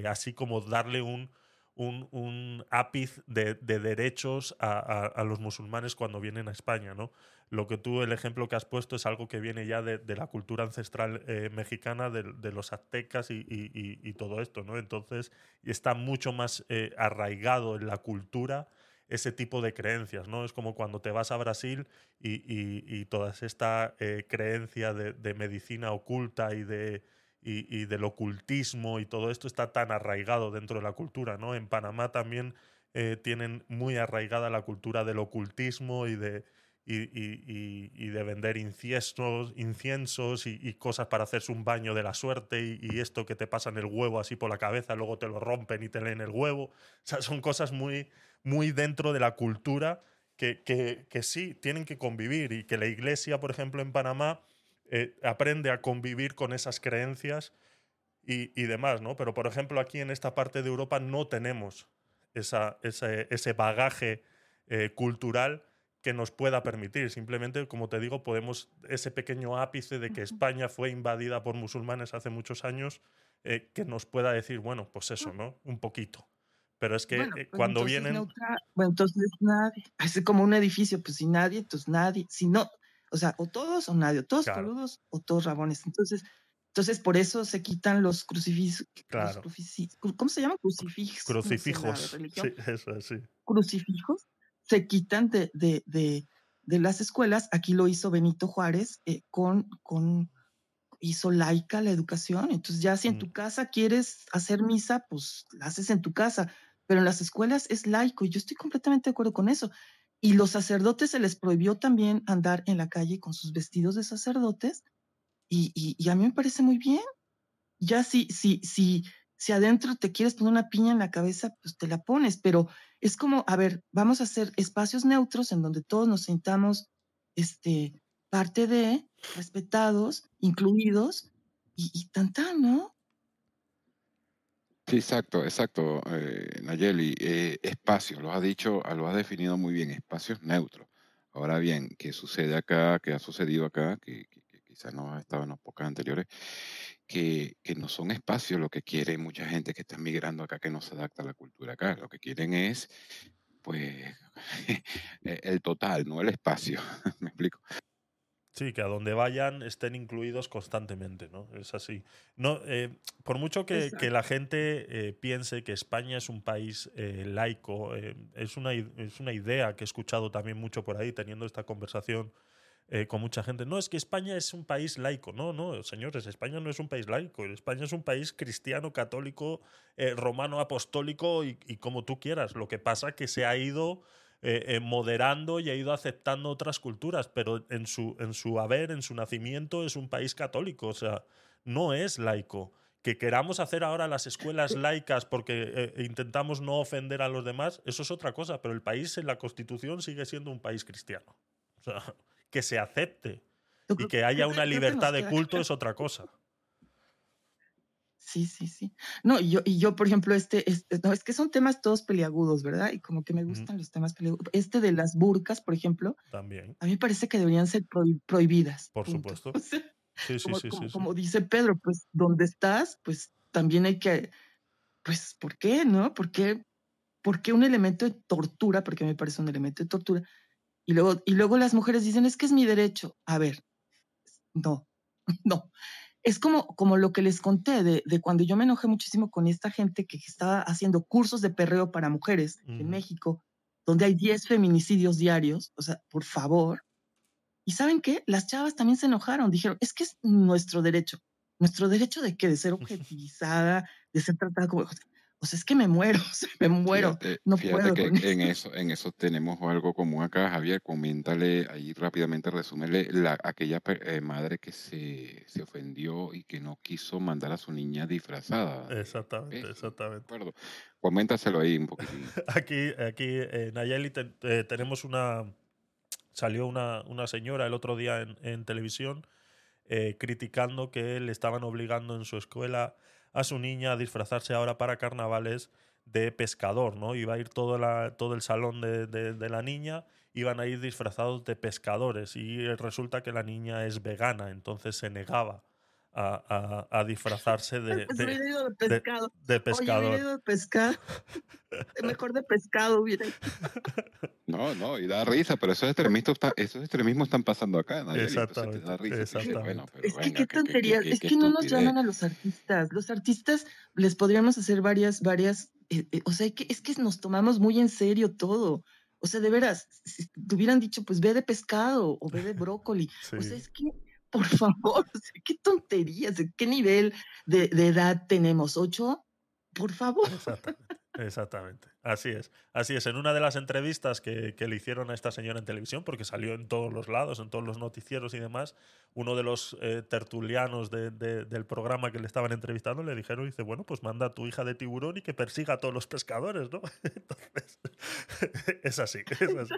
así como darle un un, ápice de, derechos a, los musulmanes cuando vienen a España, ¿no? Lo que tú, el ejemplo que has puesto es algo que viene ya de, la cultura ancestral eh, mexicana, de, los aztecas y, todo esto, ¿no? Entonces, está mucho más eh, arraigado en la cultura ese tipo de creencias, ¿no? Es como cuando te vas a Brasil y, toda esta eh, creencia de medicina oculta y de y, del ocultismo y todo esto está tan arraigado dentro de la cultura, ¿no? En Panamá también eh, tienen muy arraigada la cultura del ocultismo y de, y, de vender inciensos, inciensos y, cosas para hacerse un baño de la suerte y, esto que te pasan el huevo así por la cabeza, luego te lo rompen y te leen el huevo. O sea, son cosas muy, muy dentro de la cultura que, que sí tienen que convivir y que la iglesia, por ejemplo, en Panamá eh, aprende a convivir con esas creencias y, demás, ¿no? Pero, por ejemplo, aquí en esta parte de Europa no tenemos esa, ese, bagaje eh, cultural que nos pueda permitir. Simplemente, como te digo, podemos, ese pequeño ápice de que España fue invadida por musulmanes hace muchos años, eh, que nos pueda decir, bueno, pues eso, ¿no? Un poquito. Pero es que pues cuando vienen... bueno, entonces nadie, es como un edificio, pues si nadie, entonces nadie, si no, o sea, o todos o nadie, o todos coludos o todos rabones. Entonces, entonces por eso se quitan los crucifijos. ¿Cómo se llama? Crucifijos. Crucifijos. Sí, eso, sí. Crucifijos se quitan de, de, de, de, las escuelas. Aquí lo hizo Benito Juárez eh, con, con, hizo laica la educación. Entonces ya si en tu casa quieres hacer misa, pues la haces en tu casa. Pero en las escuelas es laico y yo estoy completamente de acuerdo con eso. Y los sacerdotes se les prohibió también andar en la calle con sus vestidos de sacerdotes. Y, a mí me parece muy bien. Ya si, si, si, si adentro te quieres poner una piña en la cabeza, pues te la pones. Pero es como, a ver, vamos a hacer espacios neutros en donde todos nos sintamos este, parte de, respetados, incluidos y, y ¿no? Sí, exacto, exacto, eh, Nayeli. Eh, espacio, lo has dicho, lo has definido muy bien, espacios neutros. Ahora bien, ¿qué sucede acá? ¿Qué ha sucedido acá? Que, quizás no ha estado en los pocas anteriores, que, que, no son espacios lo que quiere mucha gente que está migrando acá, que no se adapta a la cultura acá. Lo que quieren es, pues, e, el total, no el espacio. ¿Me explico? Sí, que a donde vayan estén incluidos constantemente, ¿no? Es así. No, eh, por mucho que, la gente eh, piense que España es un país eh, laico, es, una, es una idea que he escuchado también mucho por ahí, teniendo esta conversación con mucha gente. No, es que España es un país laico. No, no, señores, España no es un país laico. España es un país cristiano, católico, romano, apostólico y, y como tú quieras. Lo que pasa que se ha ido eh, eh, moderando y ha ido aceptando otras culturas, pero en su, en su haber, en su nacimiento, es un país católico, o sea, no es laico. Que queramos hacer ahora las escuelas laicas porque eh, intentamos no ofender a los demás, eso es otra cosa, pero el país en la Constitución sigue siendo un país cristiano. O sea, que se acepte y que haya una libertad de culto es otra cosa. Sí, sí, sí. No, y yo, y yo, por ejemplo, este, este, no, es que son temas todos peliagudos, ¿verdad? Y como que me gustan los temas peliagudos. Este de las burcas, por ejemplo. También. A mí me parece que deberían ser prohibidas. Por supuesto. sí, sí, como, sí, como, sí, como dice Pedro, pues donde estás, pues también hay que, pues, ¿por qué, no? ¿Por qué, ¿Por qué un elemento de tortura? Porque me parece un elemento de tortura. Y luego, y luego las mujeres dicen, es que es mi derecho. A ver, no, no es como, como lo que les conté de, de, cuando yo me enojé muchísimo con esta gente que estaba haciendo cursos de perreo para mujeres en México, donde hay 10 feminicidios diarios, o sea, por favor. ¿Y saben qué? Las chavas también se enojaron, dijeron, es que es nuestro derecho. ¿Nuestro derecho de qué? De ser objetivizada, de ser tratada como o sea, es que me muero, me muero. Fíjate, no puedo que en eso, en eso tenemos algo común acá, Javier. Coméntale ahí rápidamente, resúmele la, aquella eh, madre que se, se, ofendió y que no quiso mandar a su niña disfrazada. Exactamente, exactamente. Acuerdo. Coméntaselo ahí un poquito. aquí, aquí en Nayeli tenemos una, salió una, una señora el otro día en, en televisión eh, criticando que le estaban obligando en su escuela a su niña a disfrazarse ahora para carnavales de pescador, ¿no? Iba a ir todo, la, todo el salón de, de- de la niña, iban a ir disfrazados de pescadores y resulta que la niña es vegana, entonces se negaba a, a- a disfrazarse de, Pues de- de de- pescado. de Oye, pescador. ido de pescado. Mejor de pescado hubiera. No, no, y da risa, pero esos extremismos, está- esos extremismos están pasando acá. Nayeli, Exactamente, da risa. Dices, exactamente. bueno, pero Es que venga, qué tontería, qué- es qué que no nos llaman a los artistas. Los artistas les podríamos hacer varias, varias, eh, eh, o sea, que, es que nos tomamos muy en serio todo. O sea, de veras, si te hubieran dicho, pues ve de pescado o ve de brócoli. O sea, Sí. es que, por favor, qué tonterías, ¿de qué nivel de, de edad tenemos? ¿Ocho? Por favor. Exactamente, exactamente. Así es. Así es. En una de las entrevistas que, que le hicieron a esta señora en televisión, porque salió en todos los lados, en todos los noticieros y demás, uno de los eh, tertulianos de- de- del programa que le estaban entrevistando le dijeron, dice, bueno, pues manda a tu hija de tiburón y que persiga a todos los pescadores, ¿no? Entonces, es así, es así.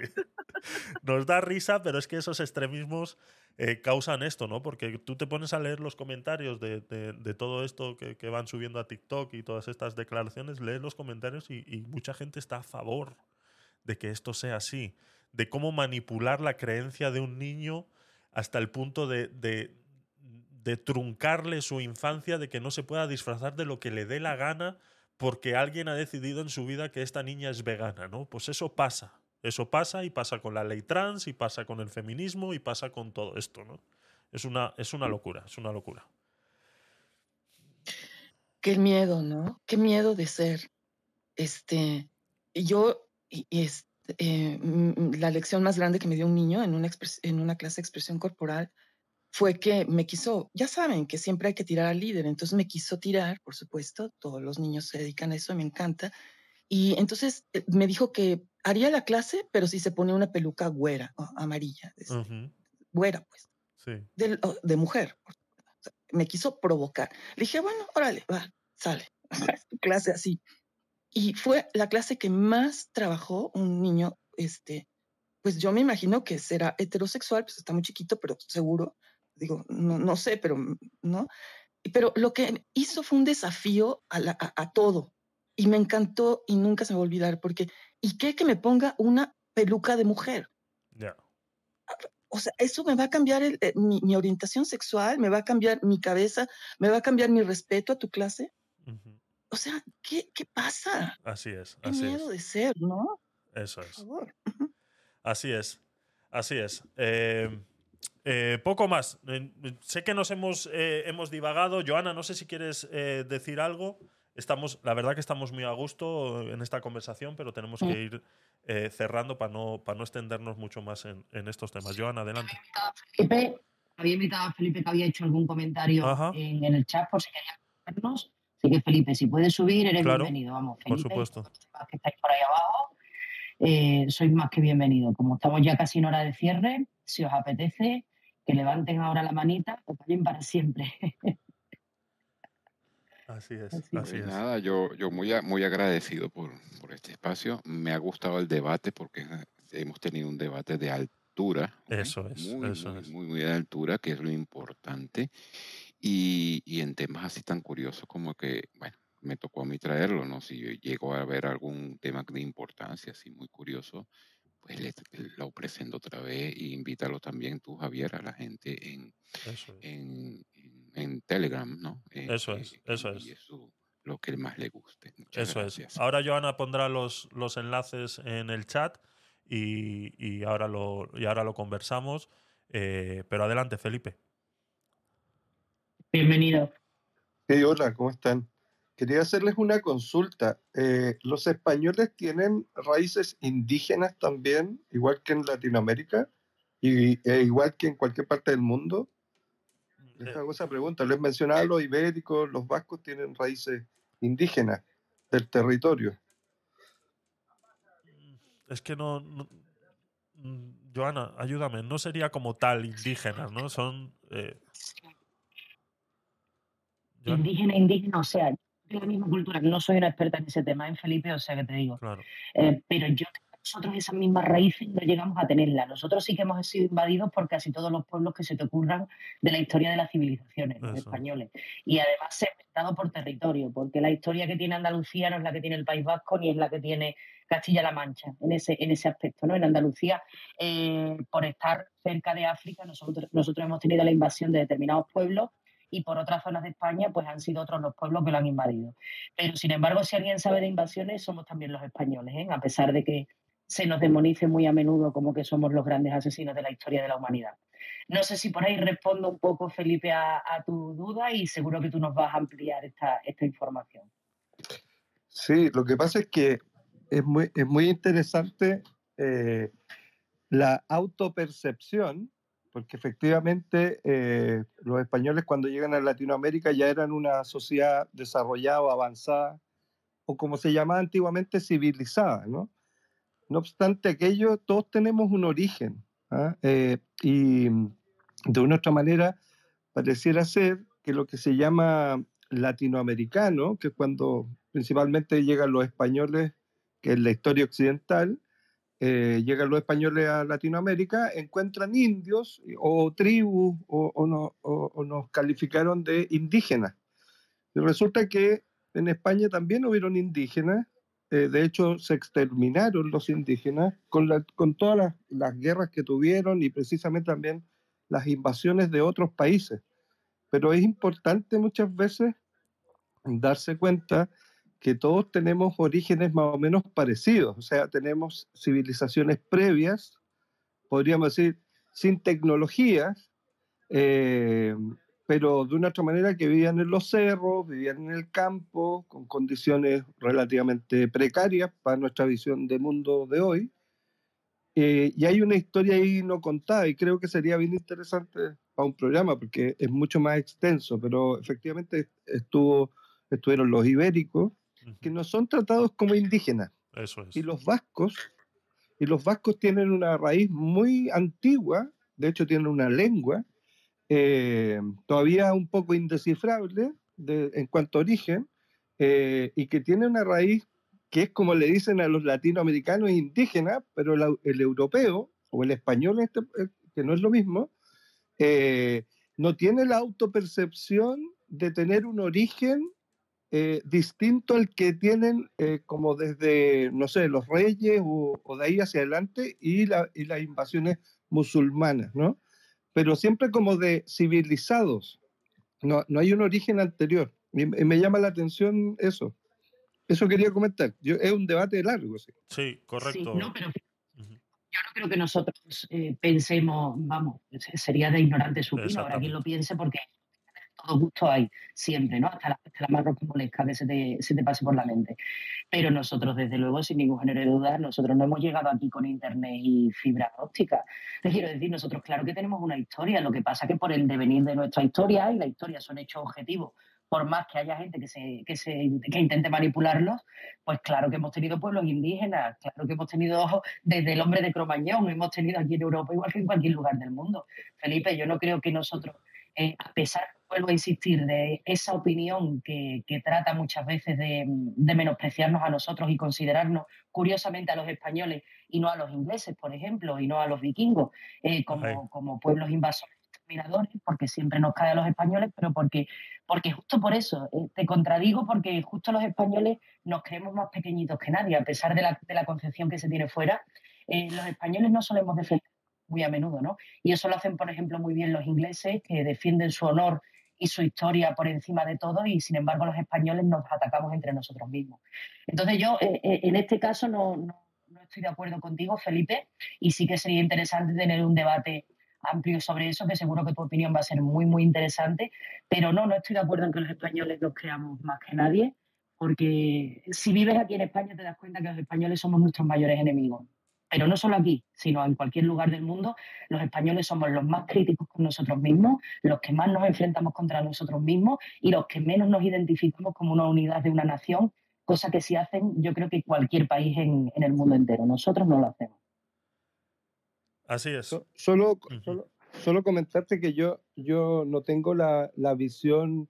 Nos da risa, pero es que esos extremismos eh, causan esto, ¿no? Porque tú te pones a leer los comentarios de, de- todo esto que, que van subiendo a TikTok y todas estas declaraciones, lees los comentarios y, y mucha está a favor de que esto sea así, de cómo manipular la creencia de un niño hasta el punto de, de, de truncarle su infancia, de que no se pueda disfrazar de lo que le dé la gana porque alguien ha decidido en su vida que esta niña es vegana, ¿no? Pues eso pasa. Eso pasa y pasa con la ley trans y pasa con el feminismo y pasa con todo esto, ¿no? Es una, es una locura, es una locura. Qué miedo, ¿no? Qué miedo de ser. Este, yo, este, eh, la lección más grande que me dio un niño en una, en una clase de expresión corporal fue que me quiso, ya saben que siempre hay que tirar al líder, entonces me quiso tirar, por supuesto, todos los niños se dedican a eso, me encanta. Y entonces eh, me dijo que haría la clase, pero si se pone una peluca güera, o amarilla, es- Ujú, güera, pues Sí. o de mujer. me quiso provocar. Le dije, bueno, órale, va, sale. Clase así. Y fue la clase que más trabajó un niño, este, pues yo me imagino que será heterosexual, pues está muy chiquito, pero seguro, digo, no, no sé, pero mm, no. Pero lo que hizo fue un desafío a, la- a- a todo. Y me encantó y nunca se me va a olvidar, porque, ¿y qué que me ponga una peluca de mujer? Ya. o sea, eso me va a cambiar el- eh, mi, mi orientación sexual, me va a cambiar mi cabeza, me va a cambiar mi respeto a tu clase. O sea, ¿qué, qué pasa? Así es, Qué así miedo es. de ser, ¿no? Eso Por es. favor. Así es. Así es. Eh, eh, poco más. Eh, sé que nos hemos, eh, hemos divagado. Joana, no sé si quieres eh, decir algo. Estamos, la verdad que estamos muy a gusto en esta conversación, pero tenemos que ir eh, cerrando para no, para no extendernos mucho más en, en estos temas. Joana, adelante. Felipe, había invitado a Felipe que había hecho algún comentario en el chat por si quería vernos. Así que Felipe, si puedes subir, eres Claro, bienvenido. Vamos, por Felipe, supuesto. los demás que estáis por ahí abajo, eh, sois más que bienvenido. Como estamos ya casi en hora de cierre, si os apetece, que levanten ahora la manita o callen para siempre. Así es. Así Así Pues es. nada, yo, yo muy, muy agradecido por, por este espacio. Me ha gustado el debate porque eh, hemos tenido un debate de altura. ¿ok? Eso es, Muy, eso muy, es. muy, muy de altura, que es lo importante. Y, y en temas así tan curiosos como que, bueno, me tocó a mí traerlo, ¿no? Si yo llego a ver algún tema de importancia así muy curioso, pues le, lo presento otra vez y invítalo también tú, Javier, a la gente en, Eso es. en, en, en Telegram, ¿no? Eh, Eso es, que eso es. su- lo que más le guste. Muchas Eso es. gracias. Ahora Joana pondrá los, los enlaces en el chat y, y ahora, lo, y ahora lo conversamos. Eh, pero adelante, Felipe. Bienvenido. Hey, hola, ¿cómo están? Quería hacerles una consulta. Eh, ¿Los españoles tienen raíces indígenas también, igual que en Latinoamérica? Y, e igual que en cualquier parte del mundo? Les Eh, hago esa pregunta. Les mencionaba los ibéricos, los vascos tienen raíces indígenas del territorio. es que no, no- mm, Joana, ayúdame. No sería como tal indígenas, ¿no? Son. eh, Indígena, indígena, o sea, de la misma cultura. No soy una experta en ese tema, en Felipe, o sea que te digo. claro. Eh, pero yo creo nosotros esas mismas raíces no llegamos a tenerlas. Nosotros sí que hemos sido invadidos por casi todos los pueblos que se te ocurran de la historia de las civilizaciones, los españoles. Y además segmentado por territorio, porque la historia que tiene Andalucía no es la que tiene el País Vasco ni es la que tiene Castilla-La Mancha en ese, en ese aspecto. ¿no? En Andalucía, eh, por estar cerca de África, nosotros, nosotros hemos tenido la invasión de determinados pueblos y por otras zonas de España, pues han sido otros los pueblos que lo han invadido. Pero sin embargo, si alguien sabe de invasiones, somos también los españoles, ¿eh? a pesar de que se nos demonice muy a menudo como que somos los grandes asesinos de la historia de la humanidad. No sé si por ahí respondo un poco, Felipe, a, tu duda y seguro que tú nos vas a ampliar esta, esta información. Sí, lo que pasa es que es muy, es muy interesante eh, la autopercepción, porque efectivamente eh, los españoles cuando llegan a Latinoamérica ya eran una sociedad desarrollada, o avanzada, o como se llamaba antiguamente, civilizada, ¿no? No obstante aquello, todos tenemos un origen, ¿ah? Eh, y de una u otra manera pareciera ser que lo que se llama latinoamericano, que es cuando principalmente llegan los españoles, que es la historia occidental, eh, llegan los españoles a Latinoamérica, encuentran indios o tribus o, o no- o- o nos calificaron de indígenas. Y resulta que en España también hubieron indígenas, eh, de hecho se exterminaron los indígenas con todas las, las guerras que tuvieron y precisamente también las invasiones de otros países. Pero es importante muchas veces darse cuenta que todos tenemos orígenes más o menos parecidos, o sea, tenemos civilizaciones previas, podríamos decir, sin tecnologías, eh, pero de una otra manera que vivían en los cerros, vivían en el campo, con condiciones relativamente precarias para nuestra visión de mundo de hoy. Eh, y hay una historia ahí no contada y creo que sería bien interesante para un programa porque es mucho más extenso, pero efectivamente estuvo, estuvieron los ibéricos, que no son tratados como indígenas. Eso es. Y los vascos, y los vascos tienen una raíz muy antigua, de hecho tienen una lengua, eh, todavía un poco indescifrable de- en cuanto a origen, eh, y que tiene una raíz que es como le dicen a los latinoamericanos indígenas, pero el, au- el europeo o el español, este, eh, que no es lo mismo, eh, no tiene la autopercepción de tener un origen eh, distinto al que tienen eh, como desde, no sé, los reyes o, o de ahí hacia adelante y, la- y las invasiones musulmanas, ¿no? Pero siempre como de civilizados. No, no hay un origen anterior. Y, y me llama la atención eso. Eso quería comentar. Yo, es un debate largo, sí. Sí, correcto. Sí, no, pero yo no creo que nosotros eh, pensemos, vamos, se- sería de ignorante supino, ahora quien lo piense porque todo gusto hay siempre, ¿no? Hasta la, hasta la más que se te, se te pase por la mente. Pero nosotros, desde luego, sin ningún género de duda, nosotros no hemos llegado aquí con internet y fibra óptica. Te quiero decir, nosotros claro que tenemos una historia, lo que pasa que por el devenir de nuestra historia, y la historia son hechos objetivos, por más que haya gente que, se, que, se, que intente manipularlos, pues claro que hemos tenido pueblos indígenas, claro que hemos tenido desde el hombre de Cromañón, hemos tenido aquí en Europa igual que en cualquier lugar del mundo. Felipe, yo no creo que nosotros, eh, a pesar, vuelvo a insistir, de esa opinión que, que trata muchas veces de, de menospreciarnos a nosotros y considerarnos curiosamente a los españoles y no a los ingleses, por ejemplo, y no a los vikingos, eh, como, como pueblos invasores exterminadores, porque siempre nos cae a los españoles, pero porque, porque justo por eso, eh, te contradigo porque justo los españoles nos creemos más pequeñitos que nadie, a pesar de la, de la concepción que se tiene fuera, eh, los españoles no solemos defender muy a menudo, ¿no? Y eso lo hacen, por ejemplo, muy bien los ingleses, que defienden su honor y su historia por encima de todo, y sin embargo los españoles nos atacamos entre nosotros mismos. Entonces yo, eh, eh, en este caso, no, no, no estoy de acuerdo contigo, Felipe, y sí que sería interesante tener un debate amplio sobre eso, que seguro que tu opinión va a ser muy, muy interesante, pero no, no estoy de acuerdo en que los españoles nos creamos más que nadie, porque si vives aquí en España te das cuenta que los españoles somos nuestros mayores enemigos. Pero no solo aquí, sino en cualquier lugar del mundo, los españoles somos los más críticos con nosotros mismos, los que más nos enfrentamos contra nosotros mismos y los que menos nos identificamos como una unidad de una nación, cosa que sí hacen yo creo que cualquier país en, en el mundo entero. Nosotros no lo hacemos. Así es. So- solo, solo, solo comentarte que yo, yo no tengo la, la visión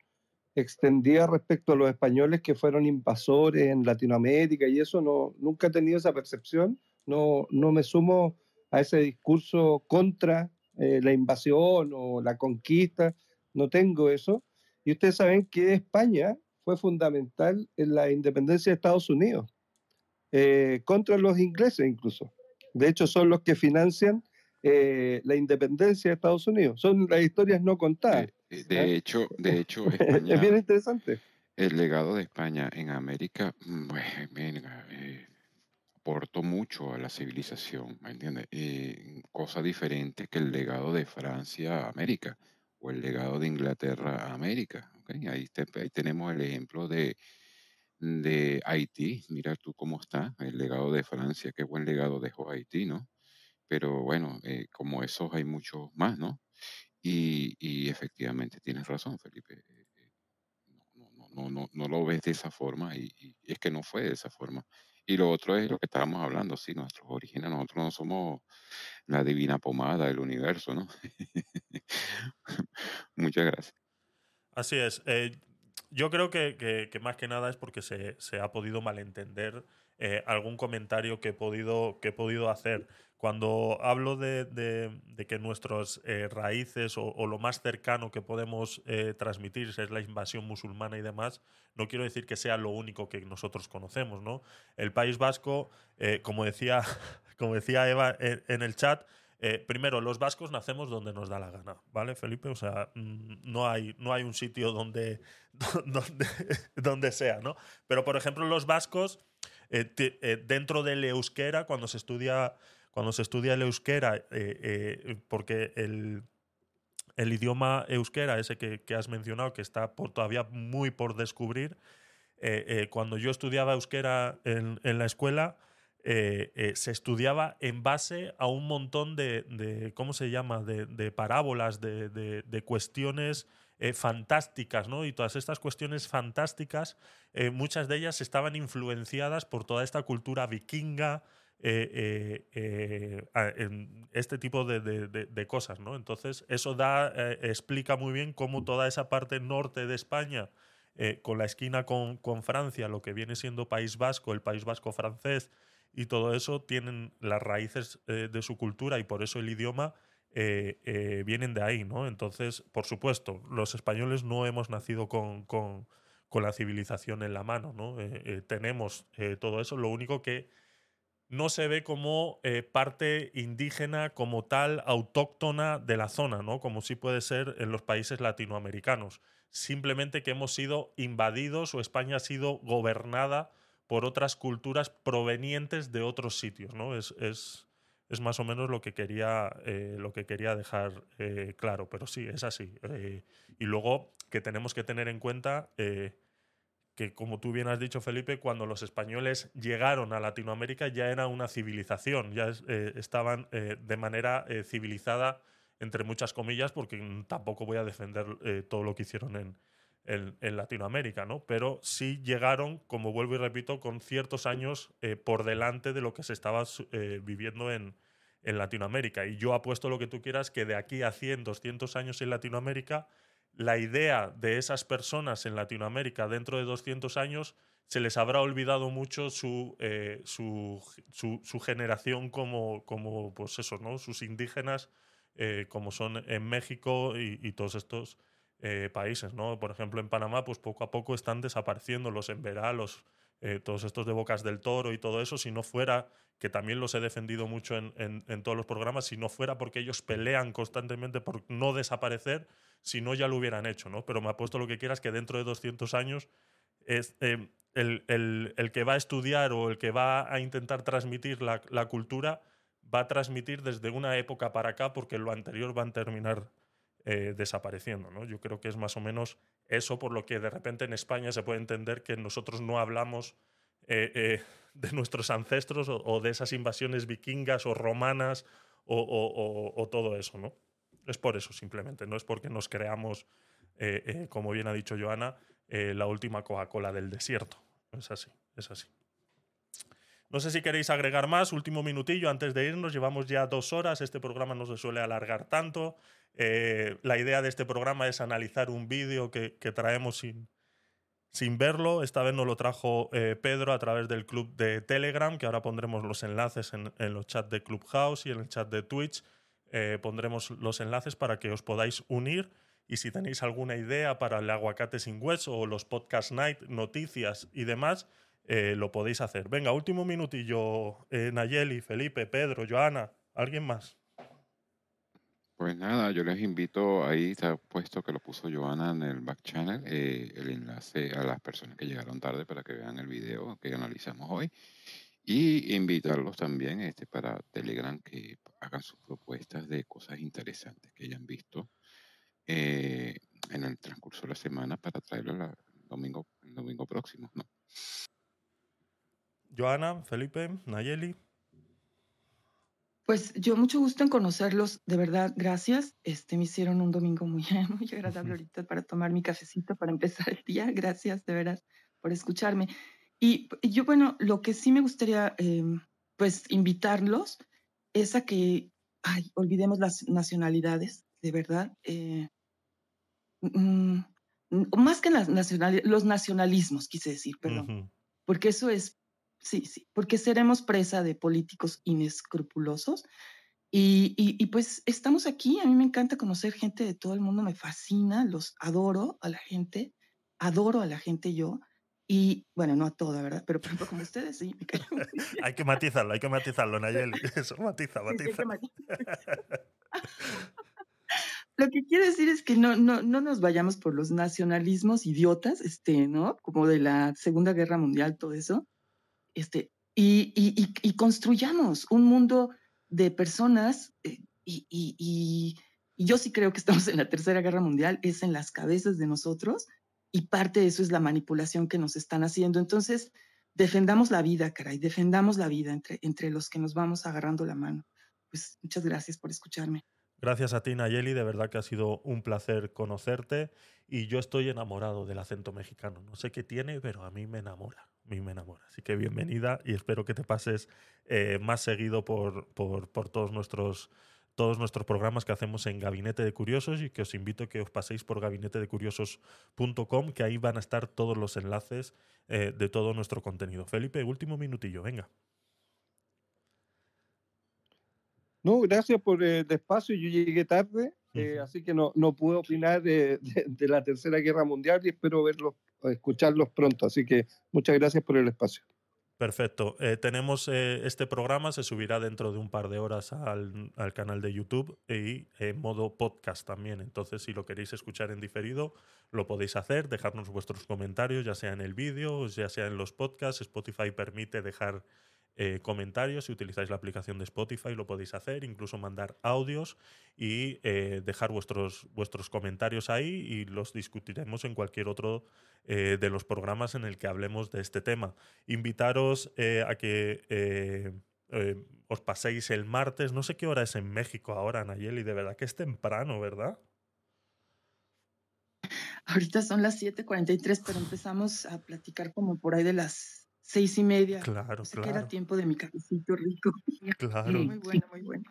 extendida respecto a los españoles que fueron invasores en Latinoamérica y eso no, nunca he tenido esa percepción, no, no me sumo a ese discurso contra eh, la invasión o la conquista, no tengo eso. Y ustedes saben que España fue fundamental en la independencia de Estados Unidos, eh, contra los ingleses incluso. De hecho, son los que financian eh, la independencia de Estados Unidos. Son las historias no contadas. De, hecho, de hecho es bien interesante. El legado de España en América, mm, pues, aportó mucho a la civilización, ¿me entiendes? cosa diferente que el legado de Francia a América o el legado de Inglaterra a América. ¿okay? Ahí, tenemos el ejemplo de, de Haití. Mira tú cómo está el legado de Francia, qué buen legado dejó Haití, ¿no? Pero bueno, eh, como esos hay muchos más, ¿no? Y, efectivamente tienes razón, Felipe. Eh, eh, no, no, no, no, no lo ves de esa forma y, y es que no fue de esa forma. Y lo otro es lo que estábamos hablando, sí, nuestros orígenes, nosotros no somos la divina pomada del universo, ¿no? Muchas gracias. Así es. Eh, yo creo que, más que nada es porque se, ha podido malentender eh, algún comentario que he podido, que he podido hacer. Cuando hablo de, que nuestras eh, raíces o, lo más cercano que podemos eh, transmitir es la invasión musulmana y demás, no quiero decir que sea lo único que nosotros conocemos. ¿no? El País Vasco, eh, como, decía, como decía Eva en, el chat, primero, los vascos nacemos donde nos da la gana, ¿vale, Felipe? O sea, mm, no hay, no hay un sitio donde, donde, donde sea, ¿no? Pero, por ejemplo, los vascos, dentro del euskera, cuando se estudia cuando se estudia el euskera, eh, eh, porque el, idioma euskera, ese que, has mencionado, que está todavía muy por descubrir, eh, cuando yo estudiaba euskera en, la escuela, se estudiaba en base a un montón de, ¿cómo se llama?, de, parábolas, de, cuestiones fantásticas, ¿no? Y todas estas cuestiones fantásticas, muchas de ellas estaban influenciadas por toda esta cultura vikinga, eh, eh, eh, este tipo de, cosas, ¿no? Entonces, eso da, explica muy bien cómo toda esa parte norte de España, con la esquina con, con, Francia, lo que viene siendo País Vasco, el País Vasco francés y todo eso, tienen las raíces de su cultura y por eso el idioma vienen de ahí, ¿no? Entonces, por supuesto, los españoles no hemos nacido con, con, con la civilización en la mano, ¿no? tenemos todo eso, lo único que no se ve como eh, parte indígena como tal, autóctona de la zona, ¿no? Como sí puede ser en los países latinoamericanos. Simplemente que hemos sido invadidos o España ha sido gobernada por otras culturas provenientes de otros sitios, ¿no? Es, es, más o menos lo que quería, eh, lo que quería dejar eh, claro, pero sí, es así. y luego que tenemos que tener en cuenta que como tú bien has dicho, Felipe, cuando los españoles llegaron a Latinoamérica ya era una civilización, ya eh, estaban eh, de manera eh, civilizada, entre muchas comillas, porque tampoco voy a defender todo lo que hicieron en, en, Latinoamérica, ¿no? Pero sí llegaron, como vuelvo y repito, con ciertos años por delante de lo que se estaba viviendo en, en Latinoamérica. Y yo apuesto lo que tú quieras que de aquí a 100, 200 años en Latinoamérica la idea de esas personas en Latinoamérica dentro de 200 años se les habrá olvidado mucho eh, su, su, generación como, como, pues eso, ¿no? sus indígenas, eh, como son en México y, todos estos eh, países. ¿no? Por ejemplo, en Panamá, pues poco a poco están desapareciendo los emberá, los, todos estos de Bocas del Toro y todo eso, si no fuera, que también los he defendido mucho en, en todos los programas, si no fuera porque ellos pelean constantemente por no desaparecer, si no ya lo hubieran hecho, ¿no? Pero me apuesto lo que quieras que dentro de 200 años es, eh, el, que va a estudiar o el que va a intentar transmitir la, cultura va a transmitir desde una época para acá porque lo anterior va a terminar eh, desapareciendo, ¿no? Yo creo que es más o menos eso por lo que de repente en España se puede entender que nosotros no hablamos eh, de nuestros ancestros o, de esas invasiones vikingas o romanas o, o todo eso, ¿no? Es por eso simplemente, no es porque nos creamos, eh, eh, como bien ha dicho Joana, eh, la última Coca-Cola del desierto. Es así, es así. No sé si queréis agregar más, último minutillo antes de irnos, llevamos ya dos horas, este programa no se suele alargar tanto. la idea de este programa es analizar un vídeo que, traemos sin, sin verlo. Esta vez nos lo trajo Pedro a través del club de Telegram, que ahora pondremos los enlaces en, en los chats de Clubhouse y en el chat de Twitch. Eh, pondremos los enlaces para que os podáis unir. Y si tenéis alguna idea para el aguacate sin hueso o los podcast night, noticias y demás, eh, lo podéis hacer. Venga, último minutillo, eh, Nayeli, Felipe, Pedro, Joana, ¿alguien más? Pues nada, yo les invito, ahí está puesto que lo puso Joana en el back channel, eh, el enlace a las personas que llegaron tarde para que vean el video que analizamos hoy. Y invitarlos también este, para Telegram que hagan sus propuestas de cosas interesantes que hayan visto eh, en el transcurso de la semana para traerlo la- el domingo, el domingo próximo. ¿no? Joana, Felipe, Nayeli. Pues yo mucho gusto en conocerlos, de verdad, gracias. Este me hicieron un domingo muy, muy agradable ahorita para tomar mi cafecito para empezar el día. Gracias, de veras, por escucharme. Y yo, bueno, lo que sí me gustaría, em, pues, invitarlos es a que, ay, olvidemos las nacionalidades, de verdad. eh, mm, mm, más que las nacionalidades, los nacionalismos, quise decir, perdón porque eso es, sí, sí, porque seremos presa de políticos inescrupulosos. Y, y, y pues estamos aquí, a mí me encanta conocer gente de todo el mundo, me fascina, los adoro a la gente, adoro a la gente yo, y bueno, no a toda, ¿verdad? Pero por ejemplo, como ustedes, sí, me caen muy bien. Hay que matizarlo, hay que matizarlo, Nayeli. Eso, matiza, matiza. Lo que quiero decir es que no, no, no nos vayamos por los nacionalismos idiotas, este, ¿no? Como de la Segunda Guerra Mundial, todo eso. Este, y, y, y, y construyamos un mundo de personas, eh, y yo sí creo que estamos en la Tercera Guerra Mundial, es en las cabezas de nosotros, y parte de eso es la manipulación que nos están haciendo. Entonces, defendamos la vida, caray, defendamos la vida entre, entre los que nos vamos agarrando la mano. Pues muchas gracias por escucharme. Gracias a ti, Nayeli. De verdad que ha sido un placer conocerte. Y yo estoy enamorado del acento mexicano. No sé qué tiene, pero a mí me enamora. A mí me enamora. Así que bienvenida y espero que te pases eh, más seguido por, por, por todos nuestros todos nuestros programas que hacemos en Gabinete de Curiosos y que os invito a que os paséis por gabinetedecuriosos.com, que ahí van a estar todos los enlaces eh, de todo nuestro contenido. Felipe, último minutillo, venga. No, gracias por el espacio. Yo llegué tarde, eh, así que no, no pude opinar de, de- de la Tercera Guerra Mundial y espero verlos, escucharlos pronto. Así que muchas gracias por el espacio. Perfecto. Eh, tenemos eh, este programa, se subirá dentro de un par de horas al, al canal de YouTube y en modo podcast también. Entonces, si lo queréis escuchar en diferido, lo podéis hacer, dejarnos vuestros comentarios, ya sea en el vídeo, ya sea en los podcasts. Spotify permite dejar eh, comentarios. Si utilizáis la aplicación de Spotify, lo podéis hacer, incluso mandar audios y eh, dejar vuestros, vuestros comentarios ahí y los discutiremos en cualquier otro eh, de los programas en el que hablemos de este tema invitaros a que os paséis el martes. No sé qué hora es en México ahora, Nayeli. De verdad que es temprano, ¿verdad? Ahorita son las 7:43, pero empezamos a platicar como por ahí de las seis y media. Claro, Así que era tiempo de mi cafecito rico. Claro, Muy bueno, muy bueno.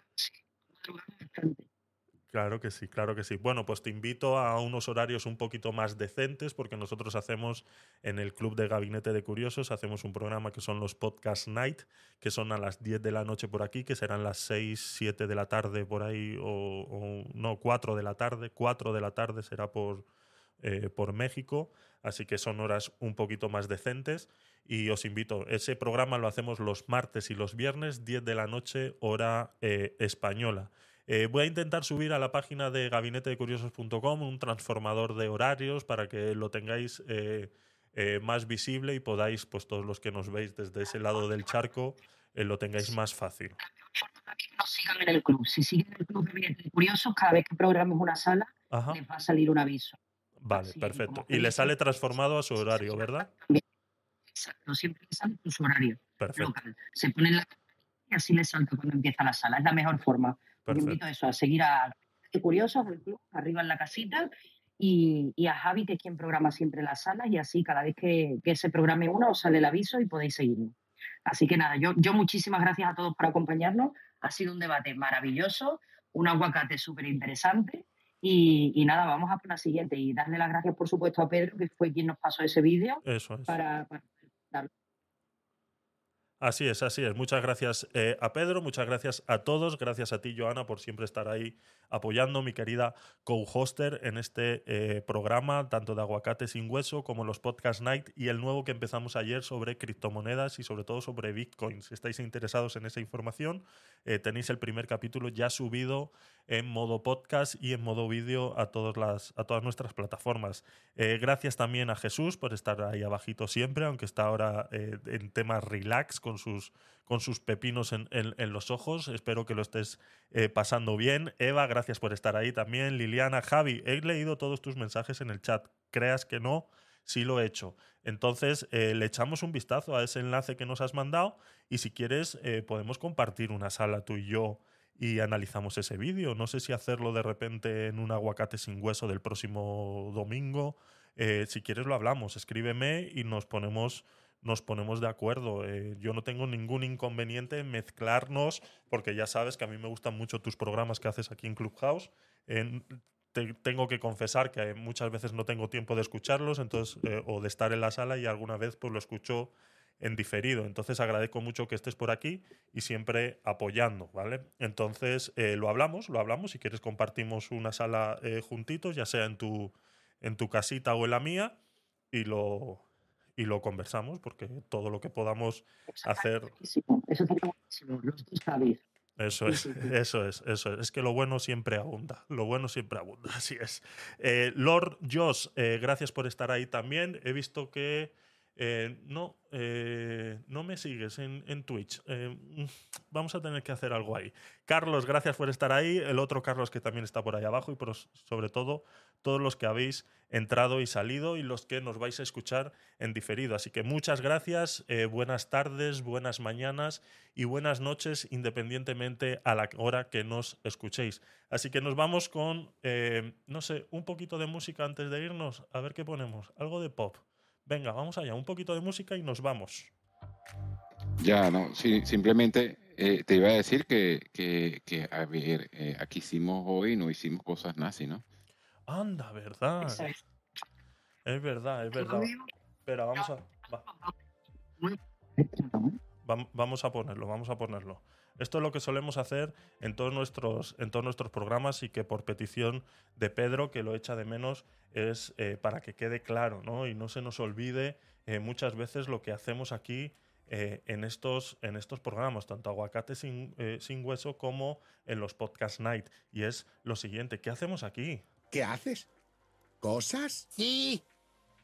Claro que sí, claro que sí. Bueno, pues te invito a unos horarios un poquito más decentes porque nosotros hacemos en el Club de Gabinete de Curiosos, hacemos un programa que son los Podcast Night, que son a las 10 de la noche por aquí, que serán las 6, 7 de la tarde por ahí, o, o no, 4 de la tarde, 4 de la tarde será por, eh, por México, así que son horas un poquito más decentes y os invito, ese programa lo hacemos los martes y los viernes, 10 de la noche, hora eh, española. Eh, voy a intentar subir a la página de gabinetedecuriosos.com un transformador de horarios para que lo tengáis eh, eh, más visible y podáis, pues todos los que nos veis desde ese lado del charco, lo tengáis más fácil. Que nos sigan en el club. Si siguen el club Gabinete de Curiosos, cada vez que programes una sala, Ajá, les va a salir un aviso. vale, Así, perfecto. Y le sale transformado a su horario, ¿verdad? Exacto, siempre les sale su horario Perfecto, local. Se ponen la y así les salta cuando empieza la sala. Es la mejor forma. Os invito perfecto. a eso, a seguir a Curiosos, el club, arriba en la casita, y, y a Javi, que es quien programa siempre las salas, y así cada vez que, que se programe una os sale el aviso y podéis seguirnos. Así que nada, yo, yo muchísimas gracias a todos por acompañarnos. Ha sido un debate maravilloso, un aguacate súper interesante Y, y nada, vamos a por la siguiente y darle las gracias, por supuesto, a Pedro, que fue quien nos pasó ese vídeo Eso es. para, para Así es, así es. Muchas gracias eh, a Pedro, muchas gracias a todos, gracias a ti, Joana, por siempre estar ahí apoyando, mi querida co-hoster en este eh, programa, tanto de Aguacate sin Hueso como los Podcast Night y el nuevo que empezamos ayer sobre criptomonedas y sobre todo sobre Bitcoin. Si estáis interesados en esa información, eh, tenéis el primer capítulo ya subido en modo podcast y en modo vídeo a, todas las, a todas nuestras plataformas. Eh, gracias también a Jesús por estar ahí abajito siempre, aunque está ahora eh, en temas relax con sus, con sus pepinos en, en- los ojos. Espero que lo estés pasando bien. Eva, gracias por estar ahí también. Liliana, Javi, he leído todos tus mensajes en el chat. Creas que no, sí lo he hecho. Entonces, eh, le echamos un vistazo a ese enlace que nos has mandado y si quieres, eh, podemos compartir una sala tú y yo y analizamos ese vídeo. No sé si hacerlo de repente en un aguacate sin hueso del próximo domingo. Eh, si quieres lo hablamos, escríbeme y nos ponemos, nos ponemos de acuerdo. Yo no tengo ningún inconveniente en mezclarnos, porque ya sabes que a mí me gustan mucho tus programas que haces aquí en Clubhouse. Te- tengo que confesar que muchas veces no tengo tiempo de escucharlos entonces, eh, o de estar en la sala y alguna vez pues lo escucho en diferido. Entonces agradezco mucho que estés por aquí y siempre apoyando, ¿vale? Entonces eh, lo hablamos, lo hablamos. Si quieres compartimos una sala eh, juntitos, ya sea en tu, en tu casita o en la mía, y lo, y lo conversamos, porque todo lo que podamos hacer. Eso buenísimo. Los dos sabéis. Eso es, eso es, eso es. Es que lo bueno siempre abunda. Lo bueno siempre abunda, así es. Eh, Lord Joss, eh, gracias por estar ahí también. He visto que eh, no, eh, no me sigues en, Twitch. Eh, mm, vamos a tener que hacer algo ahí. Carlos, gracias por estar ahí. El otro Carlos que también está por ahí abajo y por, sobre todo todos los que habéis entrado y salido y los que nos vais a escuchar en diferido. Así que muchas gracias, buenas tardes, buenas mañanas y buenas noches independientemente a la hora que nos escuchéis. Así que nos vamos con, no sé, un poquito de música antes de irnos. A ver qué ponemos. Algo de pop. Venga, vamos allá. Un poquito de música y nos vamos. Ya, no, sí, simplemente eh, te iba a decir que, que, que, a ver, eh, aquí hicimos hoy, no hicimos cosas nazi, ¿no? Anda, ¿verdad? Es. Verdad, es verdad. Espera, vamos a, va- vam- vamos a ponerlo, vamos a ponerlo. Esto es lo que solemos hacer en todos nuestros, en todos nuestros programas y que por petición de Pedro, que lo echa de menos, es eh, para que quede claro, ¿no? Y no se nos olvide eh, muchas veces lo que hacemos aquí eh, en, estos, en estos programas, tanto Aguacate sin, eh, sin Hueso como en los Podcast Night. Y es lo siguiente, ¿qué hacemos aquí? ¿Qué haces? ¿Cosas? Sí.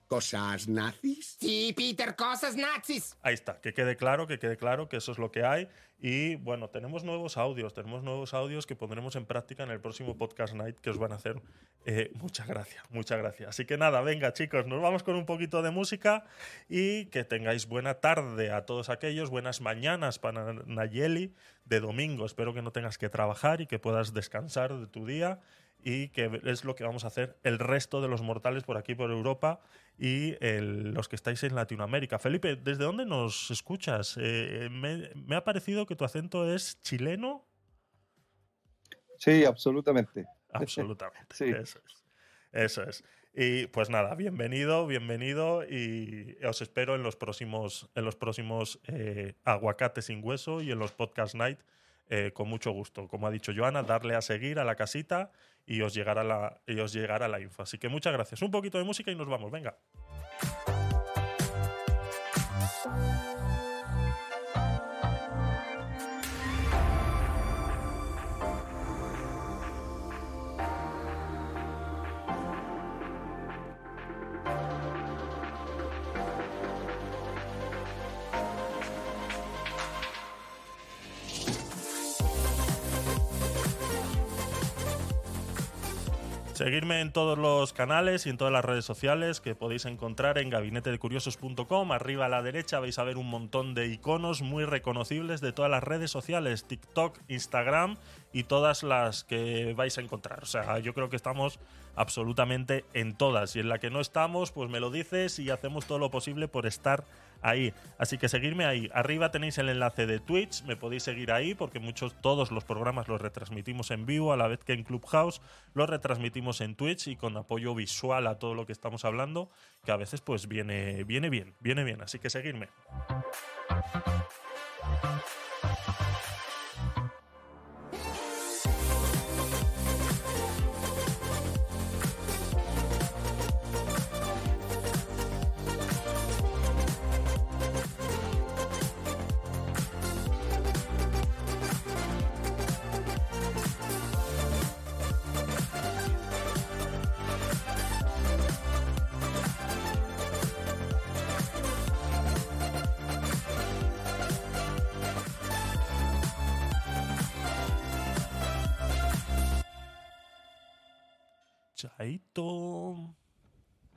¿Cosas nazis? Sí, Peter, cosas nazis. Ahí está, que quede claro, que quede claro que eso es lo que hay. Y bueno, tenemos nuevos audios, tenemos nuevos audios que pondremos en práctica en el próximo Podcast Night que os van a hacer eh, muchas gracias, muchas gracias. Así que nada, venga chicos, nos vamos con un poquito de música y que tengáis buena tarde a todos aquellos, buenas mañanas para Nayeli de domingo. Espero que no tengas que trabajar y que puedas descansar de tu día y que es lo que vamos a hacer el resto de los mortales por aquí, por Europa y el- los que estáis en Latinoamérica. Felipe, ¿desde dónde nos escuchas? Eh, me, me ha parecido que tu acento es chileno. Sí, absolutamente. Absolutamente. Sí. Eso es. Eso es. Y pues nada, bienvenido, bienvenido y os espero en los próximos, en los próximos eh, aguacates sin hueso y en los podcast night eh, con mucho gusto. Como ha dicho Joana, darle a seguir a la casita y os llegará la, y os llegará la info. Así que muchas gracias. Un poquito de música y nos vamos. Venga. Seguirme en todos los canales y en todas las redes sociales que podéis encontrar en gabinetedecuriosos.com. Arriba a la derecha vais a ver un montón de iconos muy reconocibles de todas las redes sociales, TikTok, Instagram y todas las que vais a encontrar. O sea, yo creo que estamos absolutamente en todas. Y en la que no estamos, pues me lo dices y hacemos todo lo posible por estar ahí. Así que seguirme ahí. Arriba tenéis el enlace de Twitch, me podéis seguir ahí porque muchos, todos los programas los retransmitimos en vivo, a la vez que en Clubhouse los retransmitimos en Twitch y con apoyo visual a todo lo que estamos hablando, que a veces pues viene, viene bien, viene bien. Así que seguirme. Hey Tom.